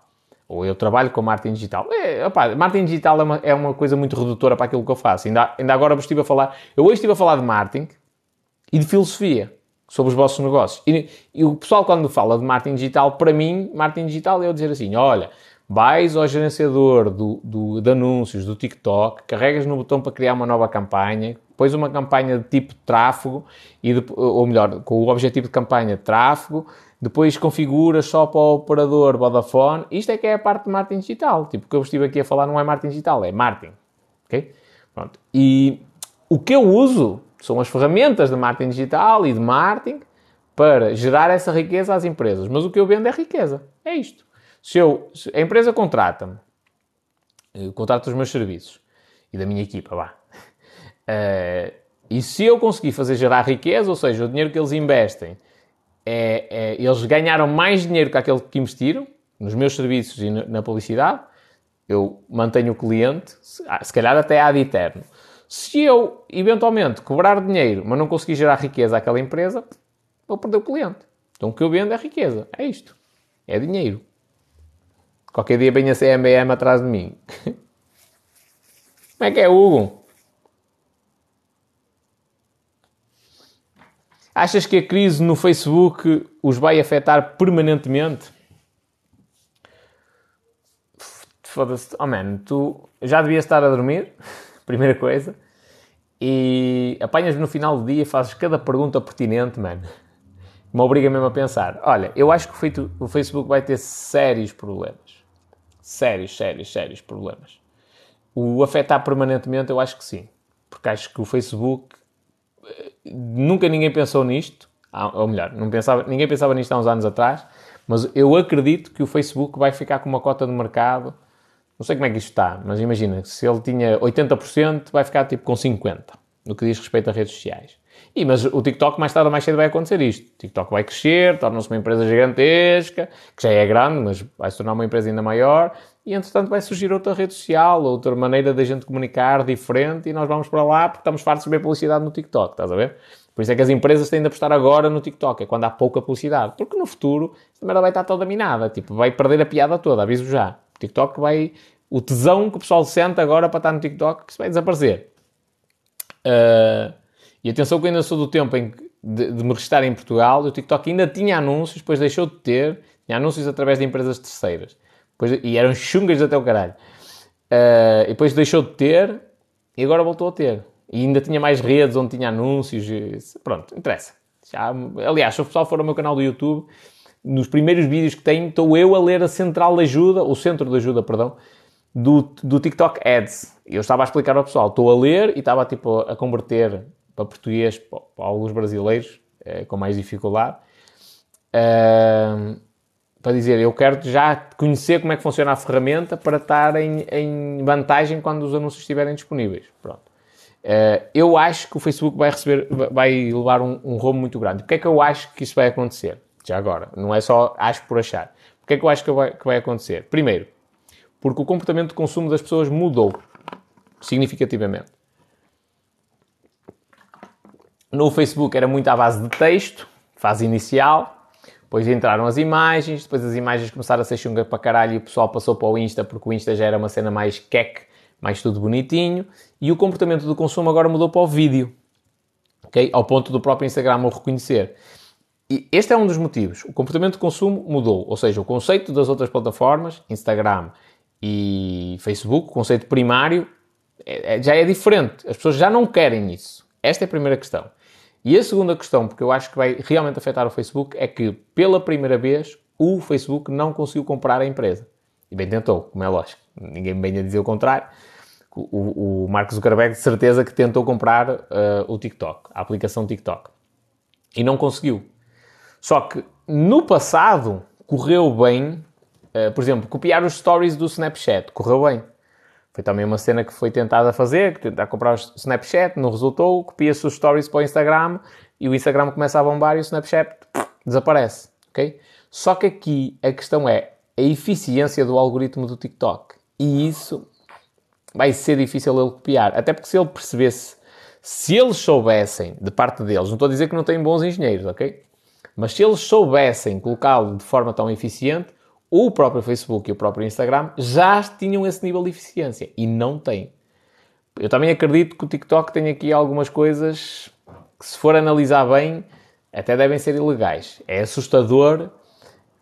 ou eu trabalho com marketing digital. É, opa, marketing digital é uma, é uma coisa muito redutora para aquilo que eu faço. Ainda, ainda agora estive a falar, eu hoje estive a falar de marketing e de filosofia sobre os vossos negócios. E, e o pessoal quando fala de marketing digital, para mim, marketing digital é eu dizer assim, olha, vais ao gerenciador do, do, de anúncios do TikTok, carregas no botão para criar uma nova campanha, pões uma campanha de tipo tráfego, e de, ou melhor, com o objetivo de campanha de tráfego, depois configuras só para o operador Vodafone. Isto é que é a parte de marketing digital. Tipo, o que eu estive aqui a falar não é marketing digital, é marketing. Ok? Pronto. E o que eu uso são as ferramentas de marketing digital e de marketing para gerar essa riqueza às empresas. Mas o que eu vendo é riqueza. É isto. Se, eu, se a empresa contrata-me, contrata os meus serviços e da minha equipa, vá. Uh, e se eu conseguir fazer gerar riqueza, ou seja, o dinheiro que eles investem é, é, eles ganharam mais dinheiro que aquele que investiram nos meus serviços e na publicidade. Eu mantenho o cliente, se, ah, se calhar até ad eterno. Se eu, eventualmente, cobrar dinheiro, mas não conseguir gerar riqueza àquela empresa, vou perder o cliente. Então o que eu vendo é riqueza. É isto. É dinheiro. Qualquer dia venha a CMBM atrás de mim. Como é que é, Hugo? Achas que a crise no Facebook os vai afetar permanentemente? Foda-se. Oh man, tu já devias estar a dormir, primeira coisa, e apanhas no final do dia fazes cada pergunta pertinente, mano. Me obriga mesmo a pensar. Olha, eu acho que o Facebook vai ter sérios problemas. Sérios, sérios, sérios problemas. O afetar permanentemente, eu acho que sim. Porque acho que o Facebook nunca ninguém pensou nisto, ou melhor, não pensava, ninguém pensava nisto há uns anos atrás, mas eu acredito que o Facebook vai ficar com uma cota de mercado, não sei como é que isto está, mas imagina, se ele tinha 80%, vai ficar tipo com 50%, no que diz respeito a redes sociais. E, mas o TikTok mais tarde ou mais cedo vai acontecer isto. O TikTok vai crescer, torna-se uma empresa gigantesca, que já é grande, mas vai se tornar uma empresa ainda maior, e entretanto vai surgir outra rede social, outra maneira da gente comunicar diferente, e nós vamos para lá porque estamos fartos de ver publicidade no TikTok, estás a ver? Por isso é que as empresas têm de apostar agora no TikTok, é quando há pouca publicidade, porque no futuro esta merda vai estar toda minada, tipo, vai perder a piada toda, aviso já. O TikTok vai. O tesão que o pessoal sente agora para estar no TikTok, isso vai desaparecer. Uh, e atenção que eu ainda sou do tempo em de, de me restar em Portugal, o TikTok ainda tinha anúncios, depois deixou de ter, tinha anúncios através de empresas terceiras. Depois, e eram chungas até o caralho. Uh, depois deixou de ter e agora voltou a ter. E ainda tinha mais redes onde tinha anúncios. E, pronto, interessa. Já, aliás, se o pessoal for ao meu canal do YouTube, nos primeiros vídeos que tenho, estou eu a ler a central de ajuda, o centro de ajuda, perdão, do, do TikTok Ads. Eu estava a explicar ao pessoal, estou a ler e estava tipo a converter para português para, para alguns brasileiros eh, com mais dificuldade. Uh, para dizer, eu quero já conhecer como é que funciona a ferramenta para estar em, em vantagem quando os anúncios estiverem disponíveis. Pronto. Uh, eu acho que o Facebook vai receber, vai levar um, um rombo muito grande. Porquê é que eu acho que isso vai acontecer? Já agora, não é só acho por achar. Porquê é que eu acho que vai, que vai acontecer? Primeiro, porque o comportamento de consumo das pessoas mudou significativamente. No Facebook era muito à base de texto, fase inicial, depois entraram as imagens, depois as imagens começaram a ser chunga para caralho e o pessoal passou para o Insta porque o Insta já era uma cena mais queque, mais tudo bonitinho. E o comportamento do consumo agora mudou para o vídeo, ok? Ao ponto do próprio Instagram o reconhecer. E este é um dos motivos. O comportamento de consumo mudou, ou seja, o conceito das outras plataformas, Instagram e Facebook, o conceito primário, é, é, já é diferente. As pessoas já não querem isso. Esta é a primeira questão. E a segunda questão, porque eu acho que vai realmente afetar o Facebook, é que pela primeira vez o Facebook não conseguiu comprar a empresa. E bem tentou, como é lógico. Ninguém me vem a dizer o contrário. O, o Mark Zuckerberg de certeza que tentou comprar uh, o TikTok, a aplicação TikTok. E não conseguiu. Só que no passado correu bem, uh, por exemplo, copiar os stories do Snapchat. Correu bem. Foi também uma cena que foi tentada fazer, que tentar comprar o Snapchat, não resultou, copia-se os stories para o Instagram e o Instagram começa a bombar e o Snapchat desaparece, ok? Só que aqui a questão é a eficiência do algoritmo do TikTok e isso vai ser difícil ele copiar, até porque se ele percebesse, se eles soubessem, de parte deles, não estou a dizer que não têm bons engenheiros, ok? Mas se eles soubessem colocá-lo de forma tão eficiente, o próprio Facebook e o próprio Instagram já tinham esse nível de eficiência e não têm. Eu também acredito que o TikTok tem aqui algumas coisas que, se for analisar bem, até devem ser ilegais. É assustador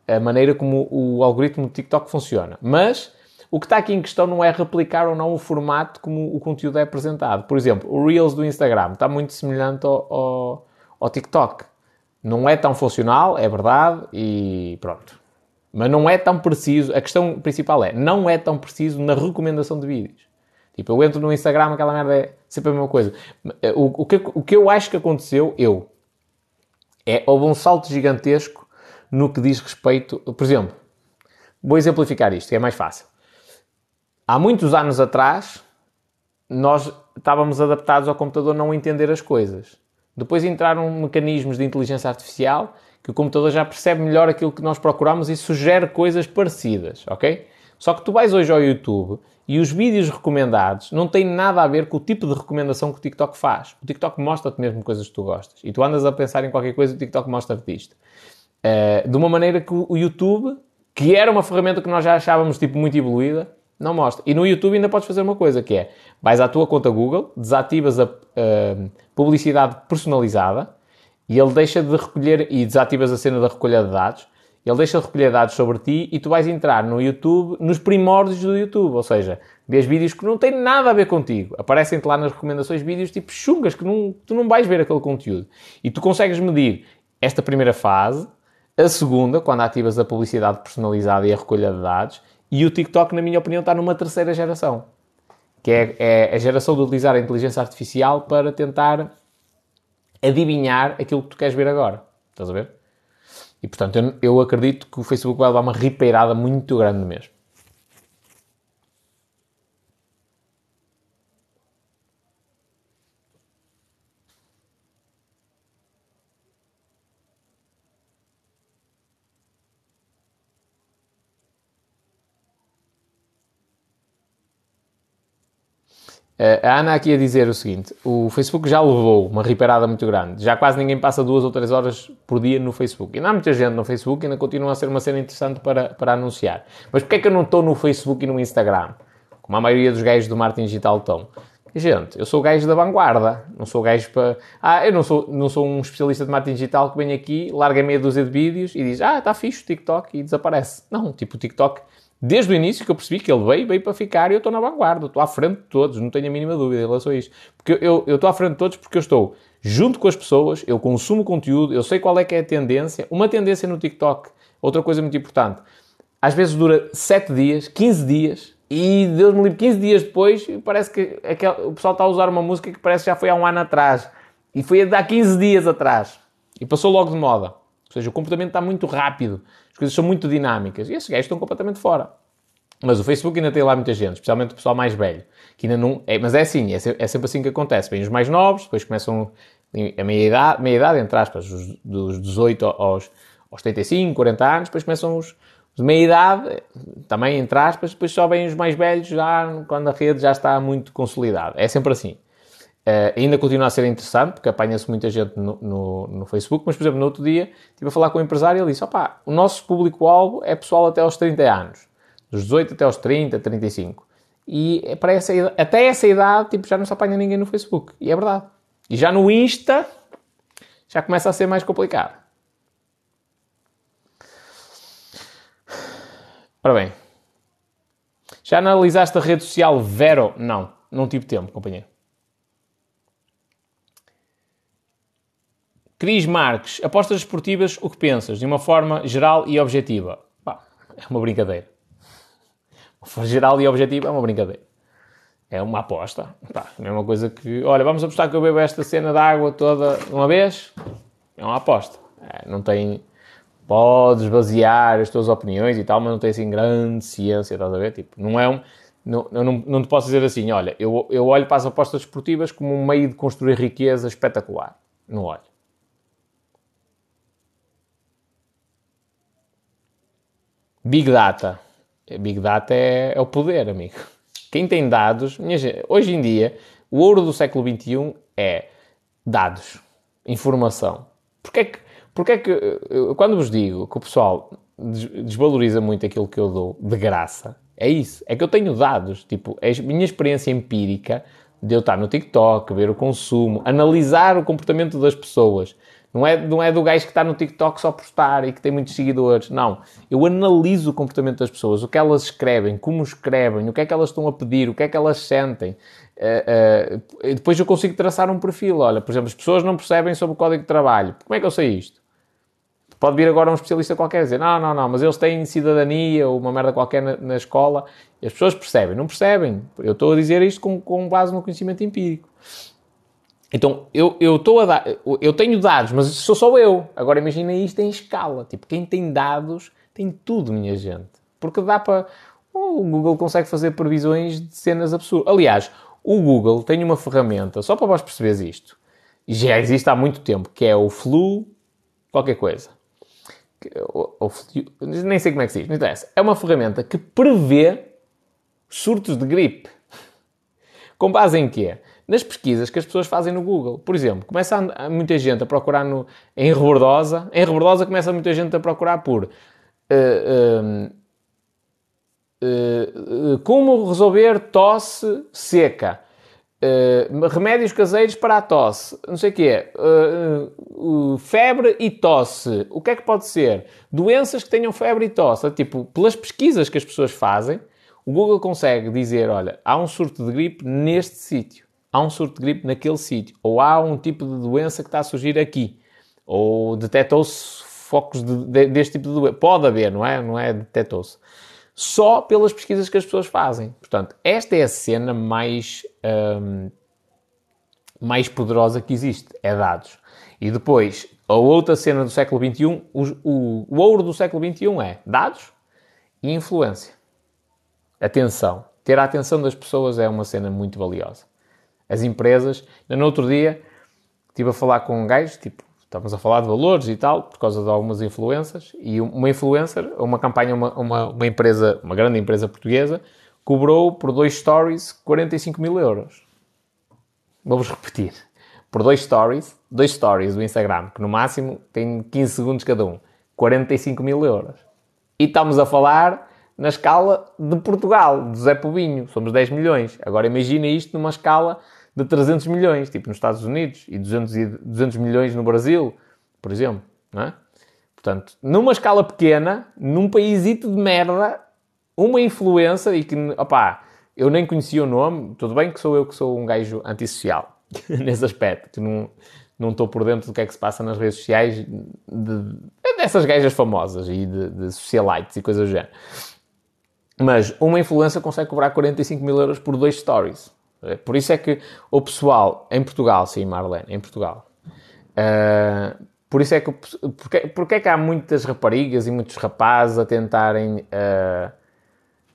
a maneira como o algoritmo do TikTok funciona. Mas o que está aqui em questão não é replicar ou não o formato como o conteúdo é apresentado. Por exemplo, o Reels do Instagram está muito semelhante ao, ao, ao TikTok. Não é tão funcional, é verdade, e pronto. Mas não é tão preciso, a questão principal é, não é tão preciso na recomendação de vídeos. Tipo, eu entro no Instagram, aquela merda é sempre a mesma coisa. O, o, que, o que eu acho que aconteceu, eu, é, houve um salto gigantesco no que diz respeito, por exemplo, vou exemplificar isto, que é mais fácil. Há muitos anos atrás, nós estávamos adaptados ao computador não entender as coisas. Depois entraram mecanismos de inteligência artificial que o computador já percebe melhor aquilo que nós procuramos e sugere coisas parecidas, ok? Só que tu vais hoje ao YouTube e os vídeos recomendados não têm nada a ver com o tipo de recomendação que o TikTok faz. O TikTok mostra-te mesmo coisas que tu gostas. E tu andas a pensar em qualquer coisa e o TikTok mostra-te isto. Uh, de uma maneira que o YouTube, que era uma ferramenta que nós já achávamos tipo muito evoluída, não mostra. E no YouTube ainda podes fazer uma coisa, que é, vais à tua conta Google, desativas a uh, publicidade personalizada e ele deixa de recolher, e desativas a cena da recolha de dados, ele deixa de recolher dados sobre ti e tu vais entrar no YouTube, nos primórdios do YouTube, ou seja, vês vídeos que não têm nada a ver contigo. Aparecem-te lá nas recomendações vídeos tipo chungas, que não, tu não vais ver aquele conteúdo. E tu consegues medir esta primeira fase, a segunda, quando ativas a publicidade personalizada e a recolha de dados, e o TikTok, na minha opinião, está numa terceira geração, que é, é a geração de utilizar a inteligência artificial para tentar adivinhar aquilo que tu queres ver agora. Estás a ver? E portanto, eu, eu acredito que o Facebook vai levar uma ripeirada muito grande mesmo. A Ana aqui a dizer o seguinte: o Facebook já levou uma riparada muito grande. Já quase ninguém passa duas ou três horas por dia no Facebook. E não há muita gente no Facebook, ainda continua a ser uma cena interessante para, para anunciar. Mas porquê é que eu não estou no Facebook e no Instagram? Como a maioria dos gajos do marketing digital estão. Gente, eu sou gajo da vanguarda, não sou gajo para. Ah, eu não sou, não sou um especialista de marketing digital que vem aqui, larga meia dúzia de vídeos e diz: Ah, está fixe o TikTok e desaparece. Não, tipo, o TikTok Desde o início que eu percebi que ele veio, veio para ficar e eu estou na vanguarda, estou à frente de todos, não tenho a mínima dúvida em relação a isto. Porque eu, eu estou à frente de todos porque eu estou junto com as pessoas, eu consumo conteúdo, eu sei qual é que é a tendência. Uma tendência no TikTok, outra coisa muito importante, às vezes dura 7 dias, 15 dias, e Deus me livre, 15 dias depois, parece que o pessoal está a usar uma música que parece que já foi há um ano atrás. E foi há 15 dias atrás. E passou logo de moda. Ou seja, o comportamento está muito rápido. As coisas são muito dinâmicas. E esses gajos estão completamente fora. Mas o Facebook ainda tem lá muita gente, especialmente o pessoal mais velho. Que ainda não, é, mas é assim, é, é sempre assim que acontece. Vêm os mais novos, depois começam a meia-idade, meia-idade, entre aspas, dos 18 aos, aos 35, 40 anos, depois começam os, de meia idade, também entre aspas, depois só vêm os mais velhos já quando a rede já está muito consolidada. É sempre assim. Uh, ainda continua a ser interessante, porque apanha-se muita gente no, no, no, Facebook, mas, por exemplo, no outro dia estive a falar com um empresário e ele disse: opá, o nosso público-alvo é pessoal até aos 30 anos, dos 18 até aos 30, 35. E é para essa, até essa idade, tipo, já não se apanha ninguém no Facebook. E é verdade. E já no Insta, já começa a ser mais complicado. Ora bem, já analisaste a rede social Vero? Não, não tive tempo, companheiro. Cris Marques, apostas esportivas, o que pensas? De uma forma geral e objetiva. Pá, é uma brincadeira. Geral e objetiva é uma brincadeira. É uma aposta. Pá, a mesma coisa que, olha, vamos apostar que eu bebo esta cena de água toda uma vez. É uma aposta. É, não tem podes basear as tuas opiniões e tal, mas não tem assim grande ciência, estás a ver? Tipo, não é um. Não, não, não te posso dizer assim, olha, eu, eu olho para as apostas esportivas como um meio de construir riqueza espetacular. Não olho. Big Data. Big Data é, é o poder, amigo. Quem tem dados, gente, hoje em dia, o ouro do século XXI é dados, informação. Porque é que porque é que, quando vos digo que o pessoal desvaloriza muito aquilo que eu dou de graça, é isso. É que eu tenho dados, tipo, é a minha experiência empírica de eu estar no TikTok, ver o consumo, analisar o comportamento das pessoas. Não é, não é do gajo que está no TikTok só postar e que tem muitos seguidores. Não. Eu analiso o comportamento das pessoas, o que elas escrevem, como escrevem, o que é que elas estão a pedir, o que é que elas sentem. Uh, uh, depois eu consigo traçar um perfil. Olha, por exemplo, as pessoas não percebem sobre o código de trabalho. Como é que eu sei isto? Pode vir agora um especialista qualquer dizer, não, não, não, mas eles têm cidadania ou uma merda qualquer na, na escola. E as pessoas percebem. Não percebem. Eu estou a dizer isto com, com base no conhecimento empírico. Então, eu, eu dar... Eu tenho dados, mas sou só eu. Agora imagina isto em escala. Tipo, quem tem dados tem tudo, minha gente. Porque dá para... O Google consegue fazer previsões de cenas absurdas. Aliás, o Google tem uma ferramenta, só para vós perceberes isto, já existe há muito tempo, que é o Flu qualquer coisa ou, ou, nem sei como é que se diz, não interessa. É uma ferramenta que prevê surtos de gripe. Com base em quê? Nas pesquisas que as pessoas fazem no Google. Por exemplo, começa a, muita gente a procurar no, em rebordosa. Em rebordosa começa muita gente a procurar por uh, uh, uh, como resolver tosse seca. Uh, remédios caseiros para a tosse, não sei o quê, uh, uh, febre e tosse. O que é que pode ser? Doenças que tenham febre e tosse. Tipo, pelas pesquisas que as pessoas fazem, o Google consegue dizer: olha, há um surto de gripe neste sítio, há um surto de gripe naquele sítio, ou há um tipo de doença que está a surgir aqui, ou detectou-se focos de, de, deste tipo de doença. Pode haver, não é? Não é detectou-se só pelas pesquisas que as pessoas fazem. Portanto, esta é a cena mais, um, mais poderosa que existe, é dados. E depois, a outra cena do século XXI, o, o, o ouro do século XXI é dados e influência. Atenção. Ter a atenção das pessoas é uma cena muito valiosa. As empresas, no outro dia, estive a falar com um gajo, tipo, Estamos a falar de valores e tal, por causa de algumas influências, e uma influencer, uma campanha, uma, uma, uma empresa, uma grande empresa portuguesa, cobrou por dois stories 45 mil euros. Vamos repetir. Por dois stories, dois stories do Instagram, que no máximo tem 15 segundos cada um. 45 mil euros. E estamos a falar na escala de Portugal, de Zé Povinho. Somos 10 milhões. Agora imagina isto numa escala de 300 milhões, tipo nos Estados Unidos, e 200, 200 milhões no Brasil, por exemplo. Não é? Portanto, numa escala pequena, num paísito de merda, uma influência e que, opá, eu nem conhecia o nome, tudo bem que sou eu que sou um gajo antissocial nesse aspecto, não, não estou por dentro do que é que se passa nas redes sociais de, dessas gajas famosas e de, de socialites e coisas do género. Mas uma influência consegue cobrar 45 mil euros por dois stories. Por isso é que o pessoal, em Portugal, sim, Marlene, em Portugal, uh, por isso é que, porque, porque é que há muitas raparigas e muitos rapazes a tentarem uh,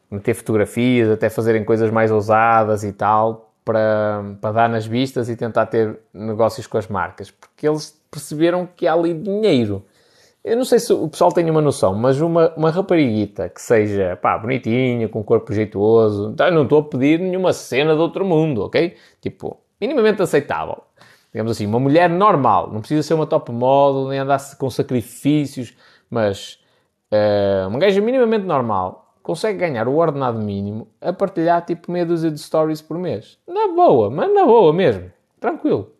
meter fotografias, até fazerem coisas mais ousadas e tal, para, para dar nas vistas e tentar ter negócios com as marcas? Porque eles perceberam que há ali dinheiro. Eu não sei se o pessoal tem uma noção, mas uma, uma rapariguita que seja, pá, bonitinha, com corpo jeitoso, tá, não estou a pedir nenhuma cena de outro mundo, ok? Tipo, minimamente aceitável. Digamos assim, uma mulher normal, não precisa ser uma top model, nem andar com sacrifícios, mas uh, uma gaja minimamente normal consegue ganhar o ordenado mínimo a partilhar tipo meia dúzia de stories por mês. Na boa, mas na boa mesmo. Tranquilo.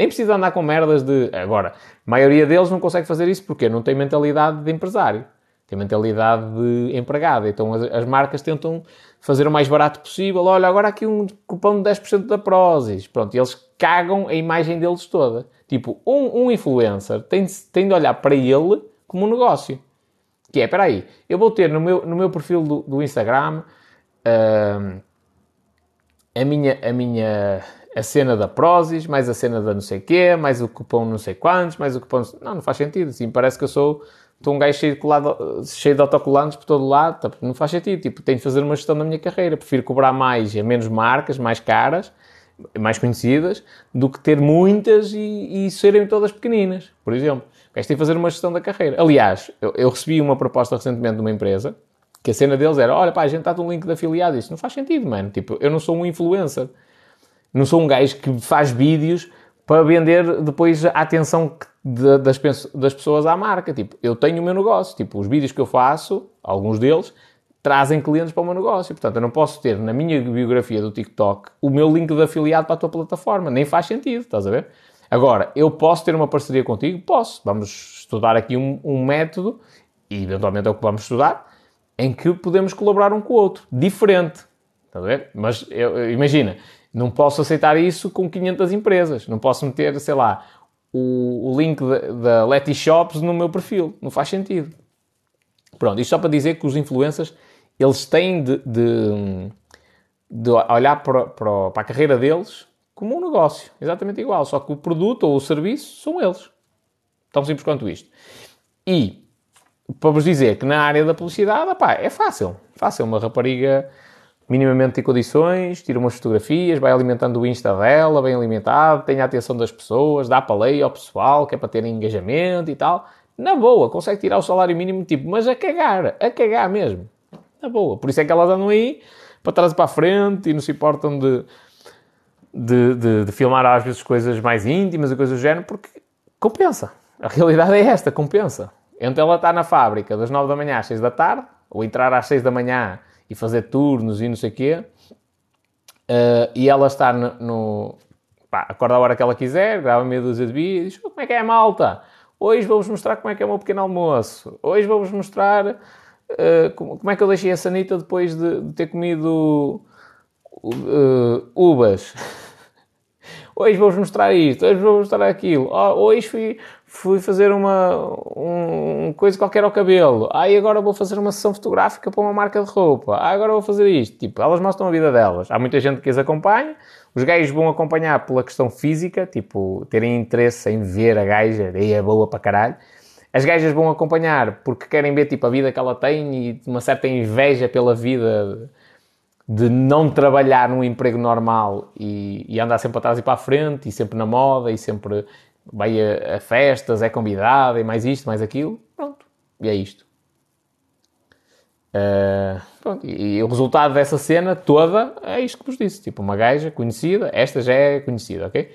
Nem precisa andar com merdas de. Agora, a maioria deles não consegue fazer isso porque não tem mentalidade de empresário, tem mentalidade de empregado. Então as, as marcas tentam fazer o mais barato possível. Olha, agora aqui um cupom de 10% da Prozis. Pronto, eles cagam a imagem deles toda. Tipo, um, um influencer tem, tem de olhar para ele como um negócio. Que é, espera aí, eu vou ter no meu, no meu perfil do, do Instagram uh, a minha, a minha a cena da Prozis, mais a cena da não sei quê, mais o cupom não sei quantos, mais o cupom... Não, não faz sentido. Assim, parece que eu sou... Estou um gajo cheio de, colado, cheio de autocolantes por todo lado. Tá, não faz sentido. Tipo, tenho de fazer uma gestão da minha carreira. Prefiro cobrar mais a menos marcas, mais caras, mais conhecidas, do que ter muitas e, e serem todas pequeninas, por exemplo. O gajo tem de fazer uma gestão da carreira. Aliás, eu, eu recebi uma proposta recentemente de uma empresa que a cena deles era, olha pá, a gente está um link de afiliado. Isso não faz sentido, mano. Tipo, eu não sou um influencer. Não sou um gajo que faz vídeos para vender depois a atenção das, das pessoas à marca. Tipo, eu tenho o meu negócio. Tipo, os vídeos que eu faço, alguns deles, trazem clientes para o meu negócio. Portanto, eu não posso ter na minha biografia do TikTok o meu link de afiliado para a tua plataforma. Nem faz sentido, estás a ver? Agora, eu posso ter uma parceria contigo? Posso. Vamos estudar aqui um, um método, e eventualmente é o que vamos estudar, em que podemos colaborar um com o outro. Diferente. Estás a ver? Mas eu, imagina, não posso aceitar isso com 500 empresas. Não posso meter, sei lá, o, o link da Letty Shops no meu perfil. Não faz sentido. Pronto, isto só para dizer que os influencers, eles têm de, de, de olhar para, para, para, a carreira deles como um negócio. Exatamente igual. Só que o produto ou o serviço são eles. Tão simples quanto isto. E, para vos dizer que na área da publicidade, opá, é fácil. Fácil. Uma rapariga minimamente tem condições, tira umas fotografias, vai alimentando o Insta dela, bem alimentado, tem a atenção das pessoas, dá para lei ao pessoal, que é para ter engajamento e tal. Na boa, consegue tirar o salário mínimo, tipo, mas a cagar, a cagar mesmo. Na boa. Por isso é que elas andam aí, para trás e para a frente, e não se importam de, de, de, de filmar às vezes coisas mais íntimas e coisas do género, porque compensa. A realidade é esta, compensa. Então ela está na fábrica das 9 da manhã às 6 da tarde, ou entrar às 6 da manhã e fazer turnos e não sei o quê. Uh, e ela está no, no pá, acorda a hora que ela quiser, grava meia dúzia de vídeos, como é que é malta? Hoje vou-vos mostrar como é que é o meu pequeno almoço. Hoje vou-vos mostrar uh, como, como, é que eu deixei a sanita depois de, de ter comido uh, uvas. hoje vou-vos mostrar isto, hoje vou-vos mostrar aquilo. Oh, hoje fui, fui fazer uma um, coisa qualquer ao cabelo. Aí agora vou fazer uma sessão fotográfica para uma marca de roupa. Ah, agora vou fazer isto. Tipo, elas mostram a vida delas. Há muita gente que as acompanha. Os gajos vão acompanhar pela questão física, tipo, terem interesse em ver a gaja, e é boa para caralho. As gajas vão acompanhar porque querem ver, tipo, a vida que ela tem e uma certa inveja pela vida de não trabalhar num emprego normal e, e andar sempre atrás e para a frente e sempre na moda e sempre vai a, a festas, é convidado, é mais isto, mais aquilo, pronto, e é isto. Uh, pronto, e, e, o resultado dessa cena toda é isto que vos disse, tipo uma gaja conhecida, esta já é conhecida, ok?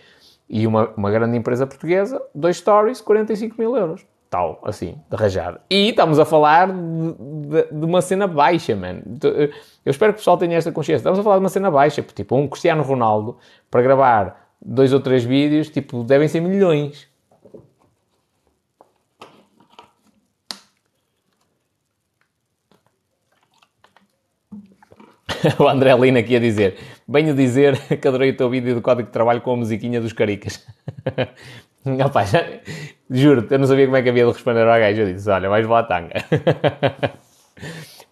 E uma, uma grande empresa portuguesa, dois stories, 45 mil euros. Tal, assim, de rajada. E estamos a falar de, de, de, uma cena baixa, mano. Eu espero que o pessoal tenha esta consciência. Estamos a falar de uma cena baixa, tipo um Cristiano Ronaldo para gravar dois ou três vídeos, tipo, devem ser milhões. o André Lina aqui a dizer: Venho dizer que adorei o teu vídeo do código de trabalho com a musiquinha dos caricas. Opa, já, juro eu não sabia como é que havia de responder ao gajo. Eu disse: Olha, vais levar tanga.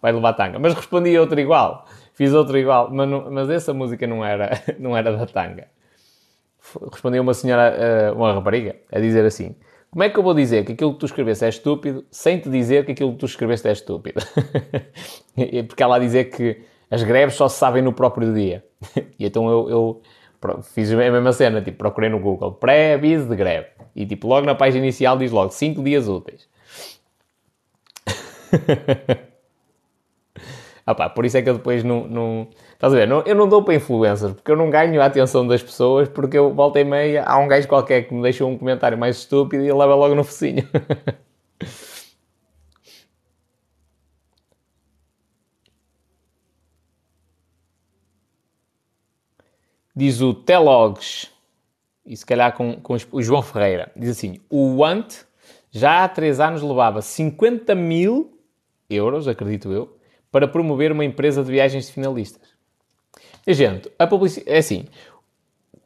vai levar tanga. Mas respondi outro igual. Fiz outro igual. Mas, mas essa música não era, não era da tanga. Respondeu uma senhora, uma rapariga, a dizer assim: como é que eu vou dizer que aquilo que tu escreveste é estúpido sem te dizer que aquilo que tu escreveste é estúpido? Porque ela a dizer que as greves só se sabem no próprio dia. E então eu, eu fiz a mesma cena, tipo, procurei no Google pré-aviso de greve. E tipo, logo na página inicial diz logo 5 dias úteis. Opa, por isso é que eu depois não, não, Estás a ver? Não, eu não dou para influencers, porque eu não ganho a atenção das pessoas, porque eu volta e meia, há um gajo qualquer que me deixa um comentário mais estúpido e leva logo no focinho. Diz o Telogs, e se calhar com, com o João Ferreira, diz assim: o Want já há 3 anos levava 50 mil euros, acredito eu, para promover uma empresa de viagens de finalistas. Gente, a publicidade. É assim.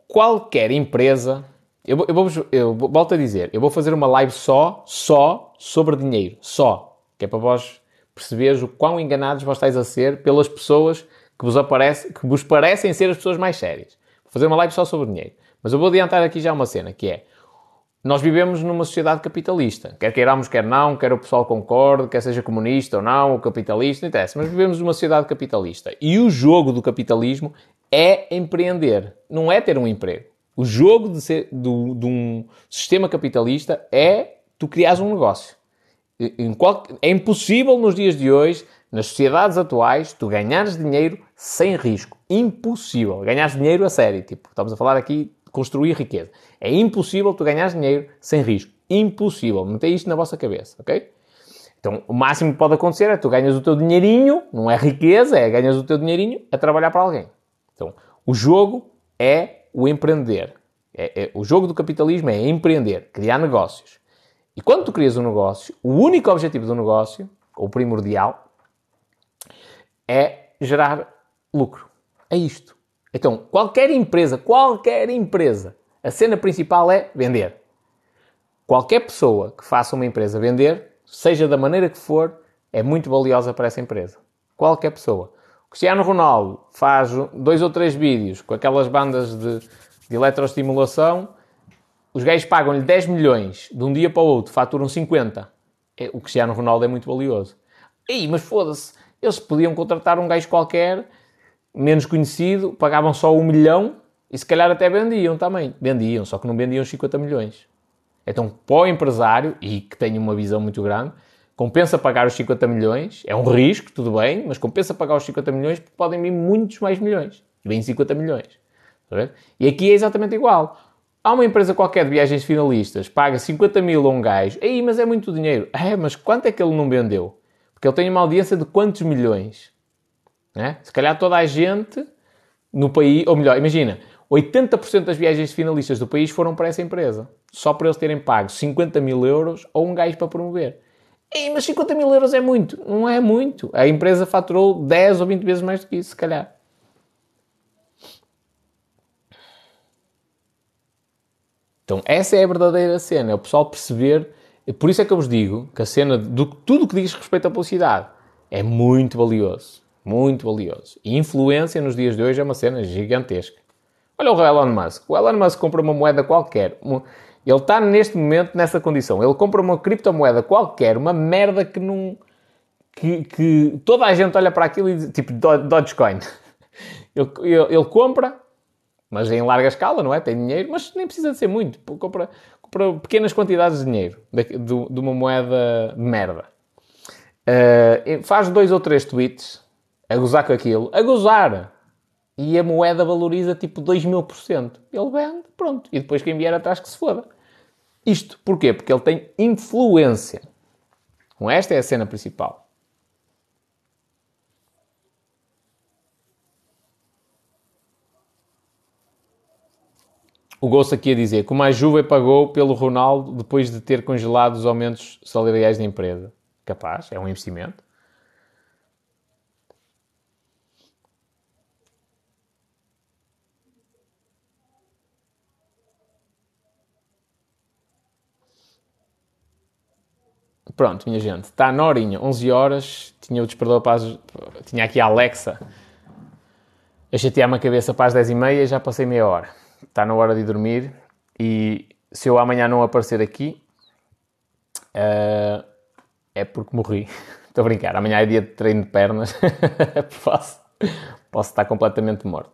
Qualquer empresa. Eu, eu, vou, eu volto a dizer, eu vou fazer uma live só, só sobre dinheiro. Só. Que é para vós perceberes o quão enganados vós estáis a ser pelas pessoas que vos, aparece, que vos parecem ser as pessoas mais sérias. Vou fazer uma live só sobre dinheiro. Mas eu vou adiantar aqui já uma cena, que é nós vivemos numa sociedade capitalista. Quer queiramos, quer não, quer o pessoal concorde, quer seja comunista ou não, ou capitalista, não interessa. Mas vivemos numa sociedade capitalista. E o jogo do capitalismo é empreender, não é ter um emprego. O jogo de, ser, do, de um sistema capitalista é tu criares um negócio. Qual, é impossível nos dias de hoje, nas sociedades atuais, tu ganhares dinheiro sem risco. Impossível. Ganhares dinheiro a sério. Tipo, estamos a falar aqui construir riqueza. É impossível tu ganhar dinheiro sem risco. Impossível. Meter isto na vossa cabeça, ok? Então, o máximo que pode acontecer é tu ganhas o teu dinheirinho, não é riqueza, é ganhas o teu dinheirinho a trabalhar para alguém. Então, o jogo é o empreender. É, é, o jogo do capitalismo é empreender, criar negócios. E quando tu crias um negócio, o único objetivo do negócio, ou primordial, é gerar lucro. É isto. Então, qualquer empresa, qualquer empresa, a cena principal é vender. Qualquer pessoa que faça uma empresa vender, seja da maneira que for, é muito valiosa para essa empresa. Qualquer pessoa. O Cristiano Ronaldo faz dois ou três vídeos com aquelas bandas de, de eletroestimulação, os gajos pagam-lhe 10 milhões de um dia para o outro, faturam 50. É, o Cristiano Ronaldo é muito valioso. Ei, mas foda-se, eles podiam contratar um gajo qualquer menos conhecido, pagavam só um milhão e se calhar até vendiam também. Vendiam, só que não vendiam 50 milhões. Então, para o empresário, e que tem uma visão muito grande, compensa pagar os 50 milhões, é um risco, tudo bem, mas compensa pagar os 50 milhões porque podem vir muitos mais milhões. E vêm 50 milhões. E aqui é exatamente igual. Há uma empresa qualquer de viagens finalistas, paga 50 mil a um gajo, aí, mas é muito dinheiro. É, mas quanto é que ele não vendeu? Porque ele tem uma audiência de quantos milhões? Né? Se calhar toda a gente no país, ou melhor, imagina, 80% das viagens finalistas do país foram para essa empresa. Só para eles terem pago 50 mil euros ou um gajo para promover. Ei, mas 50 mil euros é muito. Não é muito. A empresa faturou 10 ou 20 vezes mais do que isso, se calhar. Então, essa é a verdadeira cena. É o pessoal perceber. Por isso é que eu vos digo que a cena de tudo o que diz respeito à publicidade é muito valioso. Muito valioso. E influência nos dias de hoje é uma cena gigantesca. Olha o Elon Musk. O Elon Musk compra uma moeda qualquer. Ele está neste momento nessa condição. Ele compra uma criptomoeda qualquer, uma merda que não. Que, que toda a gente olha para aquilo e diz, tipo Dogecoin. Ele, ele, ele, compra, mas em larga escala, não é? Tem dinheiro, mas nem precisa de ser muito. Compra, compra pequenas quantidades de dinheiro de, de, de uma moeda de merda. Uh, faz dois ou três tweets a gozar com aquilo, a gozar. E a moeda valoriza tipo 2 mil por cento. Ele vende, pronto. E depois quem vier atrás que se foda. Isto porquê? Porque ele tem influência. Com esta é a cena principal. O Gosto aqui a dizer como a Juve pagou pelo Ronaldo depois de ter congelado os aumentos salariais da empresa. Capaz, é um investimento. Pronto, minha gente, está na horinha, 11 horas, tinha o despertador para as, tinha aqui a Alexa a chatear-me a cabeça para as 10 e meia já passei meia hora. Está na hora de dormir e se eu amanhã não aparecer aqui, uh, é porque morri. Estou a brincar, amanhã é dia de treino de pernas, posso, posso estar completamente morto.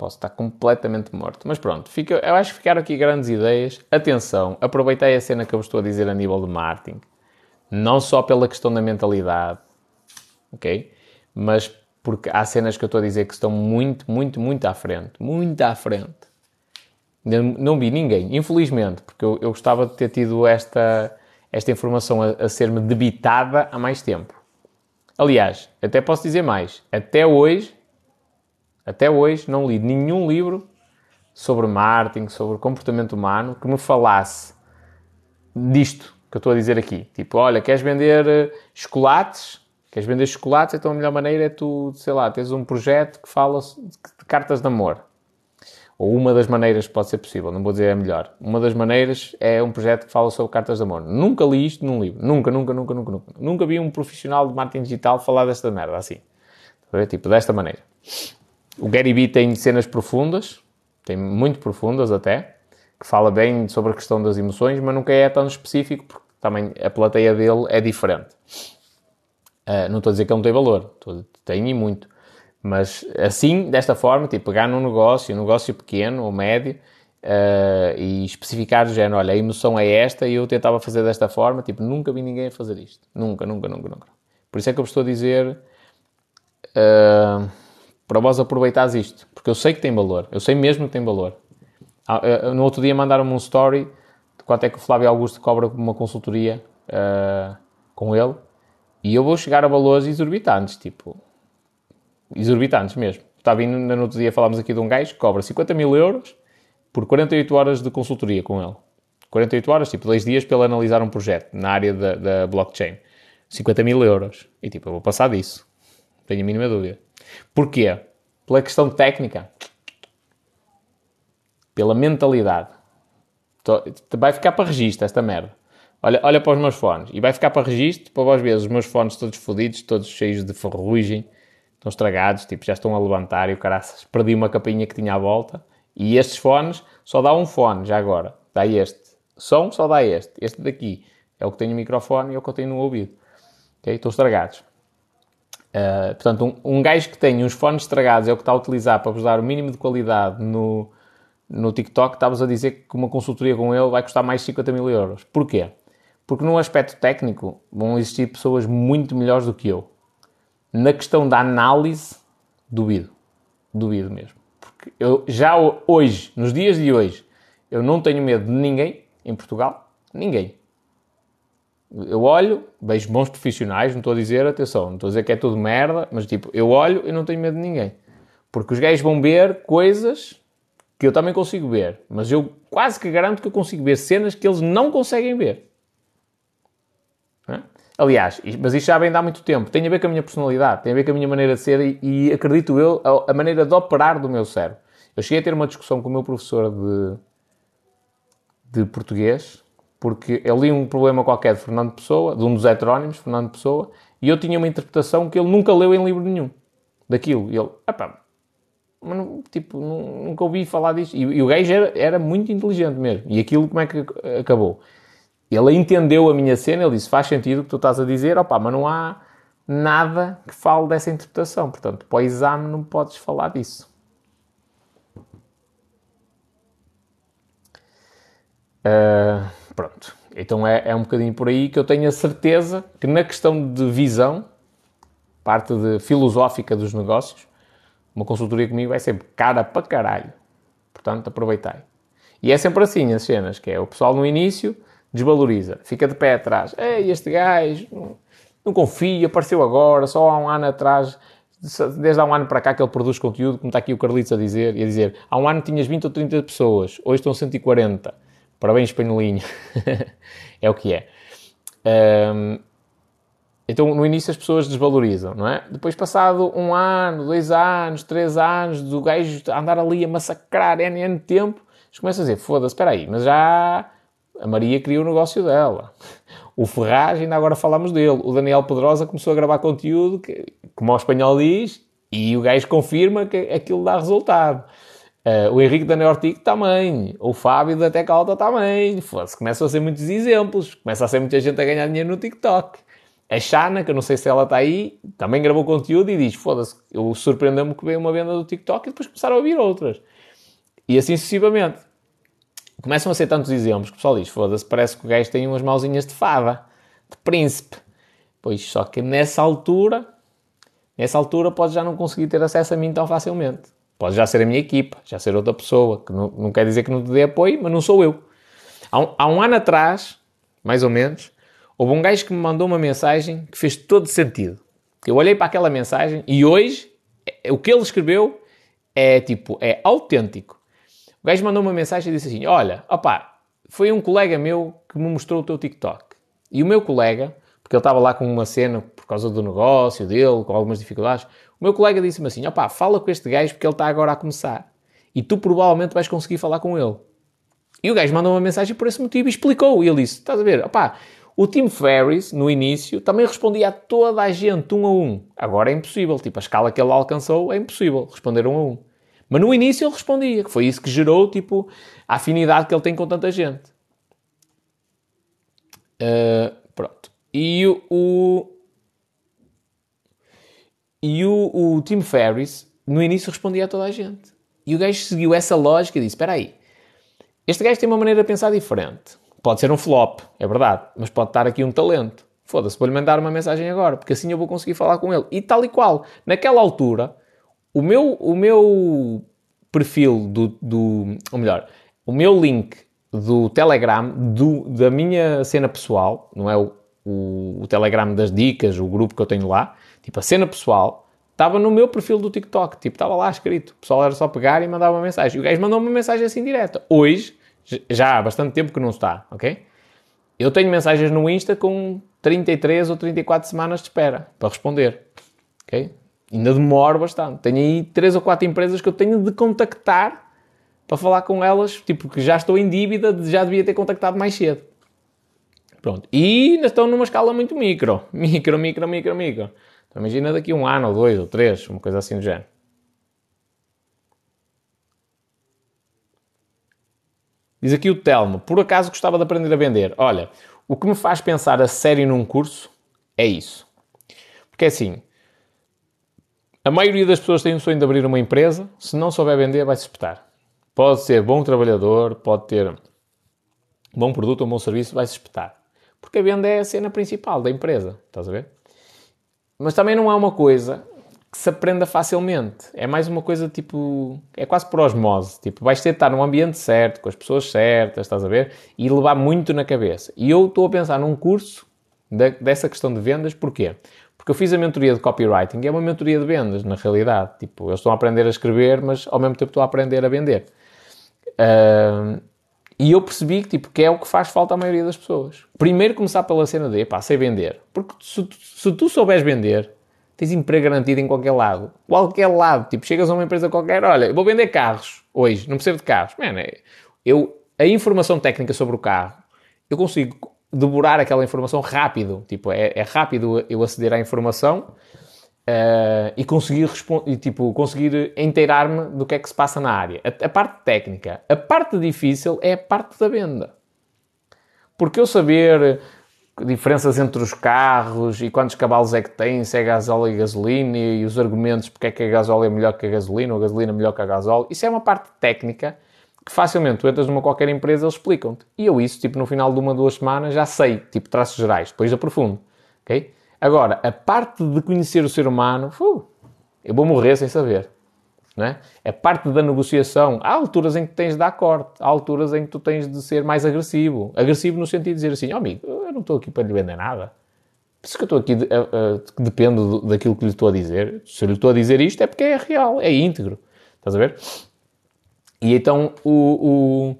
Posso estar completamente morto. Mas pronto, fica, eu acho que ficaram aqui grandes ideias. Atenção, aproveitei a cena que eu vos estou a dizer a nível de marketing. Não só pela questão da mentalidade, ok? Mas porque há cenas que eu estou a dizer que estão muito, muito, muito à frente. Muito à frente. Não, não vi ninguém, infelizmente, porque eu, eu, gostava de ter tido esta, esta informação a, a ser-me debitada há mais tempo. Aliás, até posso dizer mais. Até hoje até hoje não li nenhum livro sobre marketing, sobre comportamento humano, que me falasse disto que eu estou a dizer aqui. Tipo, olha, queres vender eh, chocolates? Queres vender chocolates? Então a melhor maneira é tu, sei lá, tens um projeto que fala de cartas de amor. Ou uma das maneiras que pode ser possível, não vou dizer a melhor. Uma das maneiras é um projeto que fala sobre cartas de amor. Nunca li isto num livro. Nunca, nunca, nunca, nunca, nunca. Nunca vi um profissional de marketing digital falar desta merda assim. Tipo, desta maneira. O Gary Vee tem cenas profundas, tem muito profundas até, que fala bem sobre a questão das emoções, mas nunca é tão específico, porque também a plateia dele é diferente. Uh, não estou a dizer que ele não tem valor, tem e muito. Mas assim, desta forma, tipo, pegar num negócio, um negócio pequeno ou médio, uh, e especificar o género, olha, a emoção é esta e eu tentava fazer desta forma, tipo, nunca vi ninguém a fazer isto. Nunca, nunca, nunca, nunca. Por isso é que eu vos estou a dizer... Uh, para vós aproveitares isto, porque eu sei que tem valor, eu sei mesmo que tem valor. Ah, eh, no outro dia mandaram-me um story de quanto é que o Flávio Augusto cobra uma consultoria uh, com ele, e eu vou chegar a valores exorbitantes, tipo, exorbitantes mesmo. Estava vindo, no outro dia falámos aqui de um gajo que cobra 50 mil euros por 48 horas de consultoria com ele. 48 horas, tipo, dois dias para ele analisar um projeto na área da, da blockchain. 50 mil euros. E tipo, eu vou passar disso. Tenho a mínima dúvida. Porquê? Pela questão técnica. Pela mentalidade. Vai ficar para registro esta merda. Olha, olha para os meus fones. E vai ficar para registro para vós verem os meus fones todos fodidos, todos cheios de ferrugem. Estão estragados, tipo, já estão a levantar e o caraças. Perdi uma capinha que tinha à volta. E estes fones, só dá um fone já agora. Dá este. Som só dá este. Este daqui é o que tem o microfone e é o que eu tenho no ouvido. Ok? Estão estragados. Uh, portanto, um, um gajo que tem uns fones estragados é o que está a utilizar para vos dar o mínimo de qualidade no, no TikTok, está-vos a dizer que uma consultoria com ele vai custar mais de 50 mil euros. Porquê? Porque num aspecto técnico vão existir pessoas muito melhores do que eu. Na questão da análise, duvido. Duvido mesmo. Porque eu já hoje, nos dias de hoje, eu não tenho medo de ninguém em Portugal. Ninguém. Eu olho, vejo bons profissionais, não estou a dizer, atenção, não estou a dizer que é tudo merda, mas tipo, eu olho e não tenho medo de ninguém. Porque os gajos vão ver coisas que eu também consigo ver, mas eu quase que garanto que eu consigo ver cenas que eles não conseguem ver. Aliás, mas isto já vem de há muito tempo. Tem a ver com a minha personalidade, tem a ver com a minha maneira de ser e, e acredito eu, a, a, maneira de operar do meu cérebro. Eu cheguei a ter uma discussão com o meu professor de, de português porque eu li um problema qualquer de Fernando Pessoa, de um dos heterónimos, Fernando Pessoa, e eu tinha uma interpretação que ele nunca leu em livro nenhum daquilo. E ele, epá, mas não, tipo, nunca ouvi falar disso. E, e o gajo era, era, muito inteligente mesmo. E aquilo como é que acabou? Ele entendeu a minha cena, ele disse, faz sentido o que tu estás a dizer, opá, mas não há nada que fale dessa interpretação. Portanto, para o exame não podes falar disso. Uh, Pronto. Então é, é um bocadinho por aí que eu tenho a certeza que na questão de visão, parte de filosófica dos negócios, uma consultoria comigo vai sempre cara para caralho. Portanto, aproveitai. E é sempre assim as cenas, que é o pessoal no início desvaloriza, fica de pé atrás. Ei, este gajo não, não confia, apareceu agora, só há um ano atrás, desde há um ano para cá que ele produz conteúdo, como está aqui o Carlitos a dizer, e a dizer, há um ano tinhas 20 ou 30 pessoas, hoje estão 140. Parabéns, Panelinho. é o que é. Um, então, no início as pessoas desvalorizam, não é? Depois, passado um ano, dois anos, três anos, do gajo andar ali a massacrar N, N tempo, Eles começam a dizer, foda-se, espera aí, mas já a Maria criou o negócio dela. O Ferraz, ainda agora falamos dele. O Daniel Pedrosa começou a gravar conteúdo, que, como o espanhol diz, e o gajo confirma que aquilo dá resultado. Uh, o Henrique da Neortic também. O Fábio da Tec Alta também. Foda-se, começam a ser muitos exemplos. Começa a ser muita gente a ganhar dinheiro no TikTok. A Shana, que eu não sei se ela está aí, também gravou conteúdo e diz: Foda-se, eu surpreendeu-me que veio uma venda do TikTok e depois começaram a ouvir outras. E assim sucessivamente. Começam a ser tantos exemplos que o pessoal diz: Foda-se, parece que o gajo tem umas mauzinhas de fada, de príncipe. Pois só que nessa altura, nessa altura, pode já não conseguir ter acesso a mim tão facilmente. Pode já ser a minha equipa, já ser outra pessoa, que não, não quer dizer que não te dê apoio, mas não sou eu. Há um, há um ano atrás, mais ou menos, Houve um gajo que me mandou uma mensagem que fez todo sentido. Eu olhei para aquela mensagem e hoje o que ele escreveu é tipo, é autêntico. O gajo mandou uma mensagem e disse assim: Olha, opá, foi um colega meu que me mostrou o teu TikTok. E o meu colega, porque ele estava lá com uma cena por causa do negócio dele, com algumas dificuldades, o meu colega disse-me assim: opá, fala com este gajo porque ele está agora a começar. E tu provavelmente vais conseguir falar com ele. E o gajo mandou uma mensagem por esse motivo e explicou. E ele disse: Estás a ver, opá, o Tim Ferriss, no início, também respondia a toda a gente um a um. Agora é impossível. Tipo, a escala que ele alcançou é impossível responder um a um. Mas no início ele respondia, que foi isso que gerou, tipo, a afinidade que ele tem com tanta gente. Uh. E o... E o, o Tim Ferriss, no início, respondia a toda a gente. E o gajo seguiu essa lógica e disse, espera aí, este gajo tem uma maneira de pensar diferente. Pode ser um flop, é verdade, mas pode estar aqui um talento. Foda-se, vou-lhe mandar uma mensagem agora, porque assim eu vou conseguir falar com ele. E tal e qual. Naquela altura, o meu, o meu perfil do, do. Ou melhor, o meu link do Telegram, do, da minha cena pessoal, não é o, o, o, Telegram das dicas, o grupo que eu tenho lá, tipo, a cena pessoal, estava no meu perfil do TikTok, tipo, estava lá escrito. O pessoal era só pegar e mandar uma mensagem. E o gajo mandou uma mensagem assim direta. Hoje, já há bastante tempo que não está, ok? Eu tenho mensagens no Insta com 33 ou 34 semanas de espera para responder, ok? Ainda demoro bastante. Tenho aí 3 ou 4 empresas que eu tenho de contactar para falar com elas, tipo, que já estou em dívida, já devia ter contactado mais cedo. Pronto. E ainda estão numa escala muito micro. Micro, micro, micro, micro. Então imagina daqui um ano, ou dois, ou três, uma coisa assim do género. Diz aqui o Telmo, por acaso gostava de aprender a vender. Olha, o que me faz pensar a sério num curso é isso. Porque é assim, a maioria das pessoas tem o sonho de abrir uma empresa, se não souber vender, vai se espetar. Pode ser bom trabalhador, pode ter bom produto ou bom serviço, vai se espetar. Porque a venda é a cena principal da empresa, estás a ver? Mas também não é uma coisa que se aprenda facilmente. É mais uma coisa tipo. É quase por osmose. Tipo, vais ter de estar num ambiente certo, com as pessoas certas, estás a ver? E levar muito na cabeça. E eu estou a pensar num curso de, dessa questão de vendas, porquê? Porque eu fiz a mentoria de copywriting é uma mentoria de vendas, na realidade. Tipo, eu estou a aprender a escrever, mas ao mesmo tempo estou a aprender a vender. Uh, e eu percebi que, tipo, que é o que faz falta à maioria das pessoas. Primeiro começar pela cena de, pá, sei vender. Porque se, se tu souberes vender, tens emprego garantido em qualquer lado. Qualquer lado. Tipo, chegas a uma empresa qualquer, olha, vou vender carros hoje, não preciso de carros. Mano, eu, a informação técnica sobre o carro, eu consigo devorar aquela informação rápido. Tipo, é, é rápido eu aceder à informação uh, e conseguir, e, tipo, conseguir inteirar-me do que é que se passa na área. A, a parte técnica. A parte difícil é a parte da venda. Porque eu saber diferenças entre os carros e quantos cavalos é que tem, se é gasóleo e gasolina e os argumentos porque é que a gasóleo é melhor que a gasolina ou a gasolina é melhor que a gasóleo. Isso é uma parte técnica que facilmente tu entras numa qualquer empresa eles explicam-te. E eu isso, tipo, no final de uma, duas semanas já sei, tipo, traços gerais, depois aprofundo, ok? Agora, a parte de conhecer o ser humano, eu vou morrer sem saber. Não é? é parte da negociação. Há alturas em que tens de dar corte, há alturas em que tu tens de ser mais agressivo. Agressivo no sentido de dizer assim, oh, amigo, eu não estou aqui para lhe vender nada. Por isso que eu estou aqui, uh, uh, dependo daquilo que lhe estou a dizer. Se eu lhe estou a dizer isto é porque é real, é íntegro. Estás a ver? E então o, o,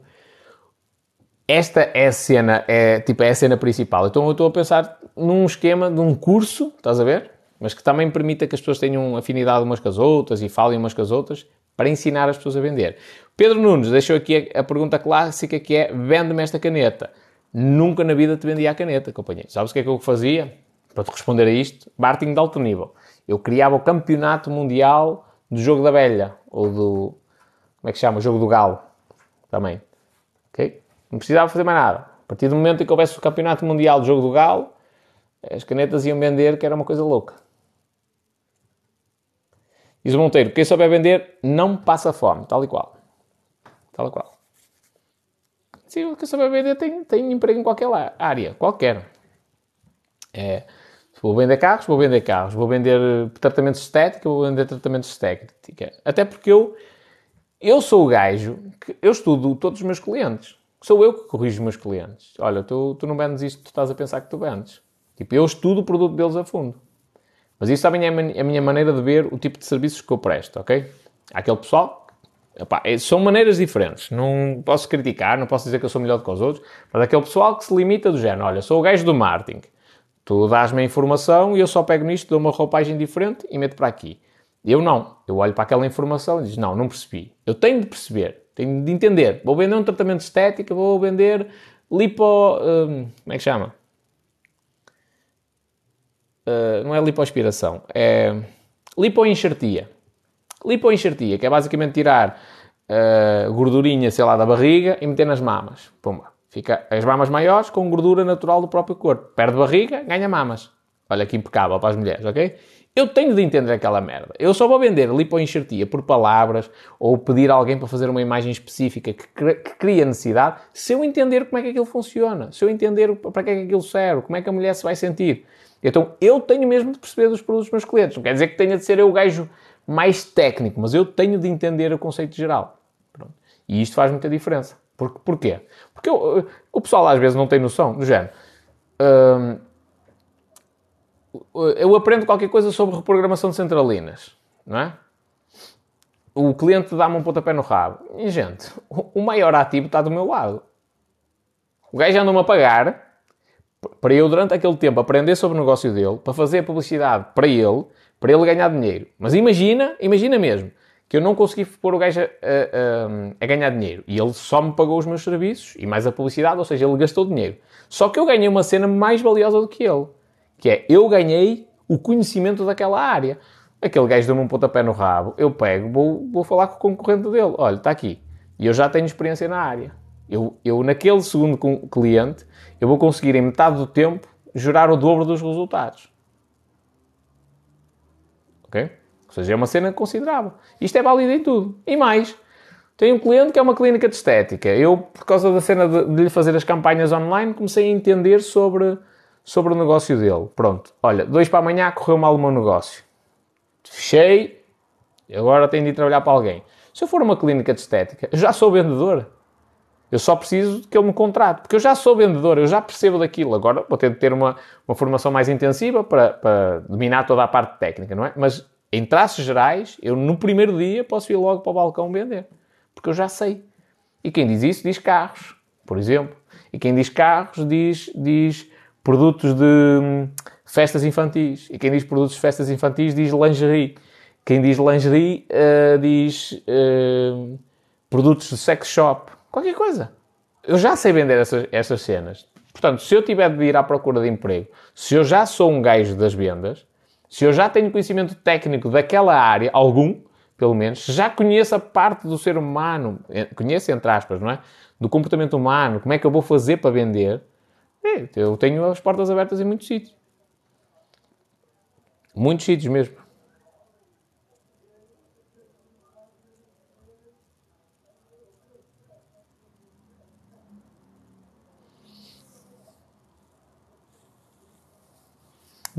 esta é a cena, é, tipo, é a cena principal. Então eu estou a pensar num esquema de um curso, estás a ver? Mas que também permita que as pessoas tenham afinidade umas com as outras e falem umas com as outras, para ensinar as pessoas a vender. Pedro Nunes deixou aqui a, pergunta clássica que é: vende-me esta caneta. Nunca na vida te vendia a caneta, companheiro. Sabes o que é que eu fazia? Para te responder a isto, marketing de alto nível. Eu criava o campeonato mundial do jogo da velha, ou do. Como é que chama? O jogo do galo. Também. Ok? Não precisava fazer mais nada. A partir do momento em que houvesse o campeonato mundial do jogo do galo, as canetas iam vender, que era uma coisa louca. Diz o Monteiro, quem souber vender não passa fome, tal e qual. Tal e qual. Sim, quem souber vender tem, tem emprego em qualquer área, qualquer. É, vou vender carros, vou vender carros. Vou vender tratamentos estética, vou vender tratamentos estética. Até porque eu, eu sou o gajo que eu estudo todos os meus clientes. Sou eu que corrijo os meus clientes. Olha, tu, tu não vendes isto, tu estás a pensar que tu vendes. Tipo, eu estudo o produto deles a fundo. Mas isso também é a minha maneira de ver o tipo de serviços que eu presto, ok? Aquele pessoal, é, são maneiras diferentes. Não posso criticar, não posso dizer que eu sou melhor do que os outros, mas aquele pessoal que se limita do género, olha, sou o gajo do marketing, tu dás-me a informação e eu só pego nisto, dou uma roupagem diferente e meto para aqui. Eu não. Eu olho para aquela informação e digo, não, não percebi. Eu tenho de perceber, tenho de entender. Vou vender um tratamento estético, vou vender lipo... Hum, como é que chama? Uh, não é lipoaspiração, é lipoenxertia. Lipoenxertia, que é basicamente tirar uh, gordurinha, sei lá, da barriga e meter nas mamas. Pumba. Fica as mamas maiores com gordura natural do próprio corpo. Perde barriga, ganha mamas. Olha que impecável para as mulheres, ok? Eu tenho de entender aquela merda. Eu só vou vender lipoenxertia por palavras ou pedir a alguém para fazer uma imagem específica que, que cria necessidade se eu entender como é que aquilo funciona, se eu entender para que é que aquilo serve, como é que a mulher se vai sentir. Então eu tenho mesmo de perceber dos produtos dos meus clientes. Não quer dizer que tenha de ser eu o gajo mais técnico, mas eu tenho de entender o conceito geral. Pronto. E isto faz muita diferença. Por, porquê? Porque eu, o pessoal às vezes não tem noção do género. Hum, eu aprendo qualquer coisa sobre reprogramação de centralinas, não é? O cliente dá-me um pontapé no rabo. E, gente, o maior ativo está do meu lado. O gajo anda-me a pagar para eu, durante aquele tempo, aprender sobre o negócio dele, para fazer publicidade para ele, para ele ganhar dinheiro. Mas imagina, imagina mesmo, que eu não consegui pôr o gajo a, a, a, ganhar dinheiro. E ele só me pagou os meus serviços e mais a publicidade, ou seja, ele gastou dinheiro. Só que eu ganhei uma cena mais valiosa do que ele, que é, eu ganhei o conhecimento daquela área. Aquele gajo deu-me um pontapé no rabo, eu pego, vou, vou falar com o concorrente dele. Olha, está aqui. E eu já tenho experiência na área. Eu, eu naquele segundo cliente, eu vou conseguir em metade do tempo gerar o dobro dos resultados. Ok? Ou seja, é uma cena considerável. Isto é válido em tudo. E mais, tenho um cliente que é uma clínica de estética. Eu, por causa da cena de, de lhe fazer as campanhas online, comecei a entender sobre, sobre o negócio dele. Pronto, olha, dois para amanhã correu mal o meu negócio. Fechei, agora tenho de ir trabalhar para alguém. Se eu for uma clínica de estética, já sou vendedor. Eu só preciso que ele me contrate, porque eu já sou vendedor, eu já percebo daquilo. Agora vou ter de ter uma, uma formação mais intensiva para, para dominar toda a parte técnica, não é? Mas em traços gerais, eu no primeiro dia posso ir logo para o balcão vender, porque eu já sei. E quem diz isso diz carros, por exemplo. E quem diz carros diz, diz produtos de hum, festas infantis. E quem diz produtos de festas infantis diz lingerie. Quem diz lingerie uh, diz uh, produtos de sex shop. Qualquer coisa. Eu já sei vender essas, essas cenas. Portanto, se eu tiver de ir à procura de emprego, se eu já sou um gajo das vendas, se eu já tenho conhecimento técnico daquela área, algum, pelo menos, se já conheço a parte do ser humano, eh, conheço entre aspas, não é? Do comportamento humano, como é que eu vou fazer para vender, é, eu tenho as portas abertas em muitos sítios. Muitos sítios mesmo.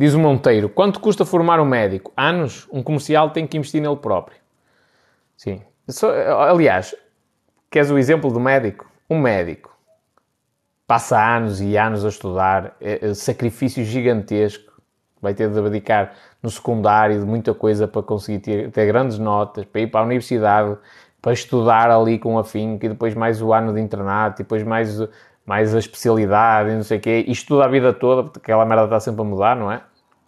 Diz o Monteiro: quanto custa formar um médico? Anos? Um comercial tem que investir nele próprio. Sim. aliás, queres o exemplo do médico? Um médico passa anos e anos a estudar, é, é, sacrifício gigantesco, vai ter de abdicar no secundário de muita coisa para conseguir ter, ter, grandes notas, para ir para a universidade, para estudar ali com afinco, e depois mais o ano de internato, e depois mais, mais a especialidade, e não sei o quê, e estuda a vida toda, porque aquela merda está sempre a mudar, não é?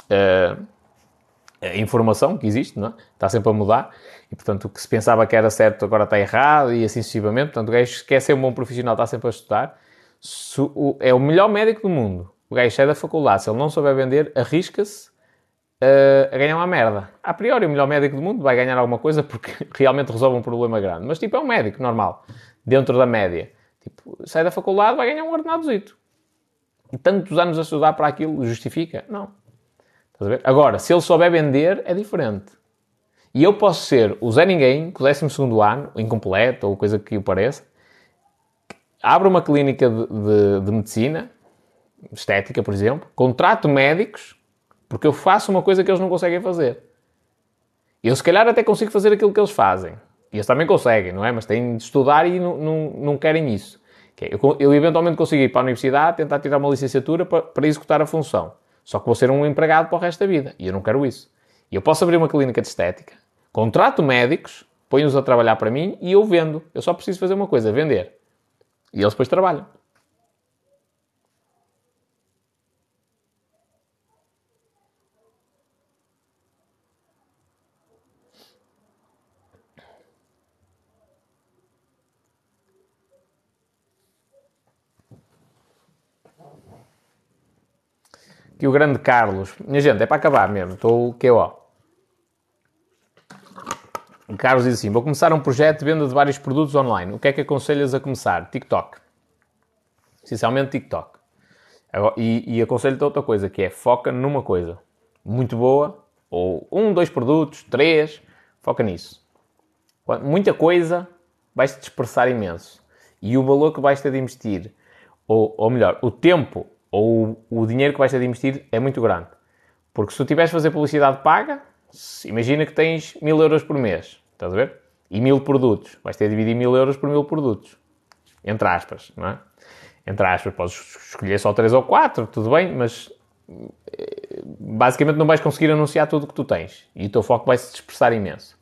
A informação que existe, não é? está sempre a mudar, e portanto o que se pensava que era certo agora está errado, e assim sucessivamente. Portanto, o gajo quer ser um bom profissional, está sempre a estudar. é o melhor médico do mundo. O gajo sai da faculdade, se ele não souber vender, arrisca-se uh, a ganhar uma merda. A priori, o melhor médico do mundo vai ganhar alguma coisa porque realmente resolve um problema grande. Mas, tipo, é um médico normal, dentro da média. Tipo, sai da faculdade, vai ganhar um ordenadozito. E tantos anos a estudar para aquilo justifica? Não. Agora, se ele souber vender, é diferente. E eu posso ser o Zé Ninguém, com o 12 ano, incompleto ou coisa que o pareça, abro uma clínica de, de, de medicina, estética, por exemplo, contrato médicos, porque eu faço uma coisa que eles não conseguem fazer. Eu, se calhar, até consigo fazer aquilo que eles fazem. E eles também conseguem, não é? Mas têm de estudar e não, não, não querem isso. Eu, eu, eventualmente consigo ir para a universidade, tentar tirar uma licenciatura para, para executar a função. Só que vou ser um empregado para o resto da vida. E eu não quero isso. E eu posso abrir uma clínica de estética, contrato médicos, ponho-os a trabalhar para mim e eu vendo. Eu só preciso fazer uma coisa, vender. E eles depois trabalham. Que o grande Carlos. Minha gente, é para acabar mesmo. Estou que ó. O Carlos diz assim: Vou começar um projeto de venda de vários produtos online. O que é que aconselhas a começar? TikTok. Essencialmente TikTok. E, e aconselho-te outra coisa, que é foca numa coisa muito boa, ou um, dois produtos, três, foca nisso. Muita coisa vais-te dispersar imenso. E o valor que vais ter de investir, ou, ou melhor, o tempo ou o dinheiro que vais ter de investir é muito grande. Porque se tu tiveres a fazer publicidade paga, imagina que tens mil euros por mês, estás a ver? E mil produtos. Vais ter de dividir mil euros por mil produtos. Entre aspas, não é? Entre aspas, podes escolher só três ou quatro, tudo bem, mas eh, basicamente não vais conseguir anunciar tudo o que tu tens. E o teu foco vai se dispersar imenso.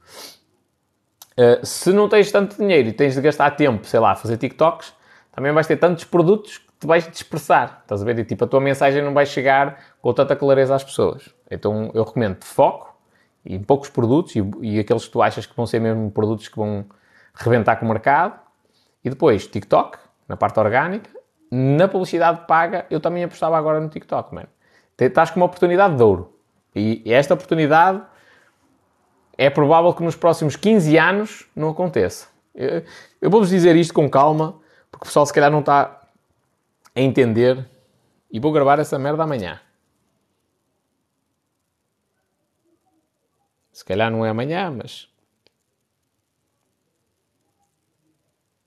Uh, se não tens tanto dinheiro e tens de gastar tempo, sei lá, a fazer TikToks, também vais ter tantos produtos te vais dispersar, estás a ver? E tipo, a tua mensagem não vai chegar com tanta clareza às pessoas. Então eu recomendo foco em poucos produtos e, e, aqueles que tu achas que vão ser mesmo produtos que vão reventar com o mercado. E depois TikTok, na parte orgânica. Na publicidade paga, eu também apostava agora no TikTok, mano. Estás com uma oportunidade de ouro. E esta oportunidade é provável que nos próximos 15 anos não aconteça. Eu, eu vou-vos dizer isto com calma, porque o pessoal se calhar não está a entender e vou gravar essa merda amanhã. Se calhar não é amanhã, mas.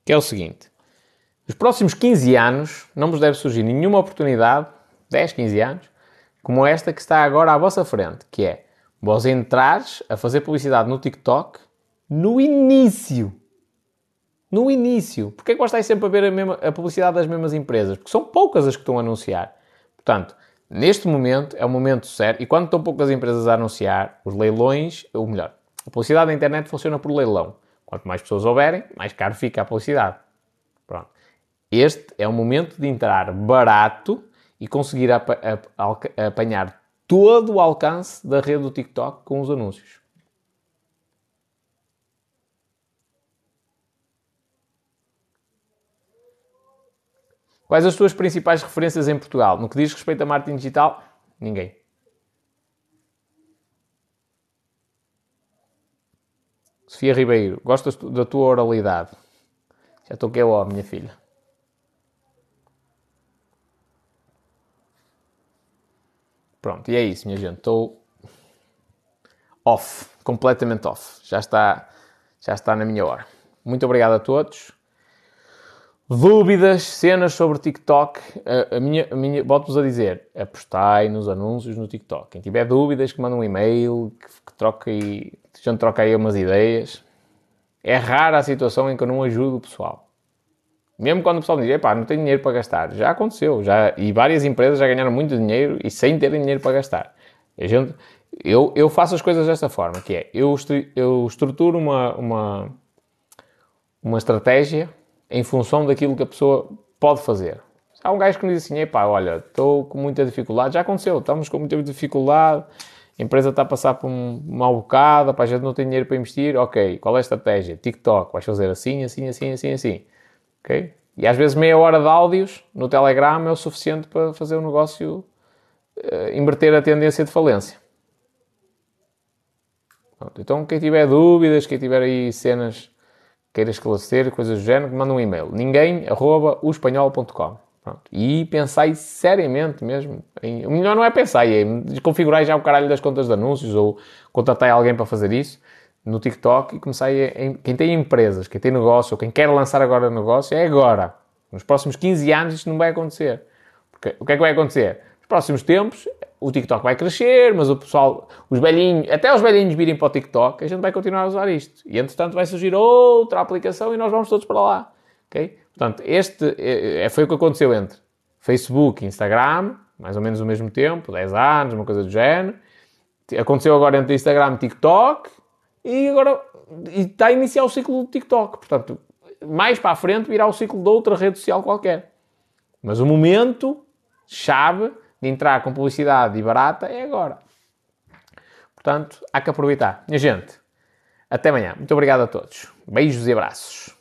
Que é o seguinte: nos próximos 15 anos não vos deve surgir nenhuma oportunidade, 10, 15 anos, como esta que está agora à vossa frente, que é vós entrares a fazer publicidade no TikTok no início no início. Porquê é que gostais sempre a ver a, mesma, a publicidade das mesmas empresas? Porque são poucas as que estão a anunciar. Portanto, neste momento é o momento certo. E quando estão poucas empresas a anunciar, os leilões, ou melhor, a publicidade da internet funciona por leilão. Quanto mais pessoas houverem, mais caro fica a publicidade. Pronto. Este é o momento de entrar barato e conseguir apanhar todo o alcance da rede do TikTok com os anúncios. Quais as tuas principais referências em Portugal? No que diz respeito a marketing digital? Ninguém. Sofia Ribeiro, gostas da tua oralidade? Já estou que é ó, minha filha. Pronto, e é isso, minha gente. Estou off, completamente off. Já está, já está na minha hora. Muito obrigado a todos. Dúvidas, cenas sobre TikTok, a, a minha, a minha volto-vos a dizer, apostai nos anúncios no TikTok. Quem tiver dúvidas, que manda um e-mail, que, que troque aí, gente troca aí umas ideias. É rara a situação em que eu não ajudo o pessoal. Mesmo quando o pessoal diz, pá, não tenho dinheiro para gastar. Já aconteceu, já, e várias empresas já ganharam muito dinheiro e sem terem dinheiro para gastar. A gente, eu, eu faço as coisas desta forma, que é, eu, eu estruturo uma, uma, uma estratégia em função daquilo que a pessoa pode fazer. Há um gajo que me diz assim, epá, olha, estou com muita dificuldade, já aconteceu, estamos com muita dificuldade a empresa está a passar por um mau bocado, a gente não tem dinheiro para investir, ok, qual é a estratégia? TikTok, vais fazer assim, assim, assim, assim, assim, ok? E às vezes meia hora de áudios no Telegram é o suficiente para fazer o negócio uh, inverter a tendência de falência. Pronto, então quem tiver dúvidas, quem tiver aí cenas queira esclarecer, coisas do género, manda um e-mail. Ninguém, arroba, espanhol.com. E pensai seriamente mesmo. Em, o melhor não é pensar, é configurar já o caralho das contas de anúncios ou contratar alguém para fazer isso no TikTok e começar a, quem tem empresas, quem tem negócio ou quem quer lançar agora negócio, é agora. Nos próximos 15 anos isto não vai acontecer. Porque o que é que vai acontecer? Nos próximos tempos o TikTok vai crescer, mas o pessoal, os velhinhos, até os velhinhos virem para o TikTok, a gente vai continuar a usar isto. E entretanto vai surgir outra aplicação e nós vamos todos para lá. ok? Portanto, este é, é, foi o que aconteceu entre Facebook e Instagram, mais ou menos o mesmo tempo, 10 anos, uma coisa do género. Aconteceu agora entre Instagram e TikTok e agora e está a iniciar o ciclo do TikTok. Portanto, mais para a frente virá o ciclo de outra rede social qualquer. Mas o momento chave de entrar com publicidade e barata é agora. Portanto, há que aproveitar. Minha gente, até amanhã. Muito obrigado a todos. Beijos e abraços.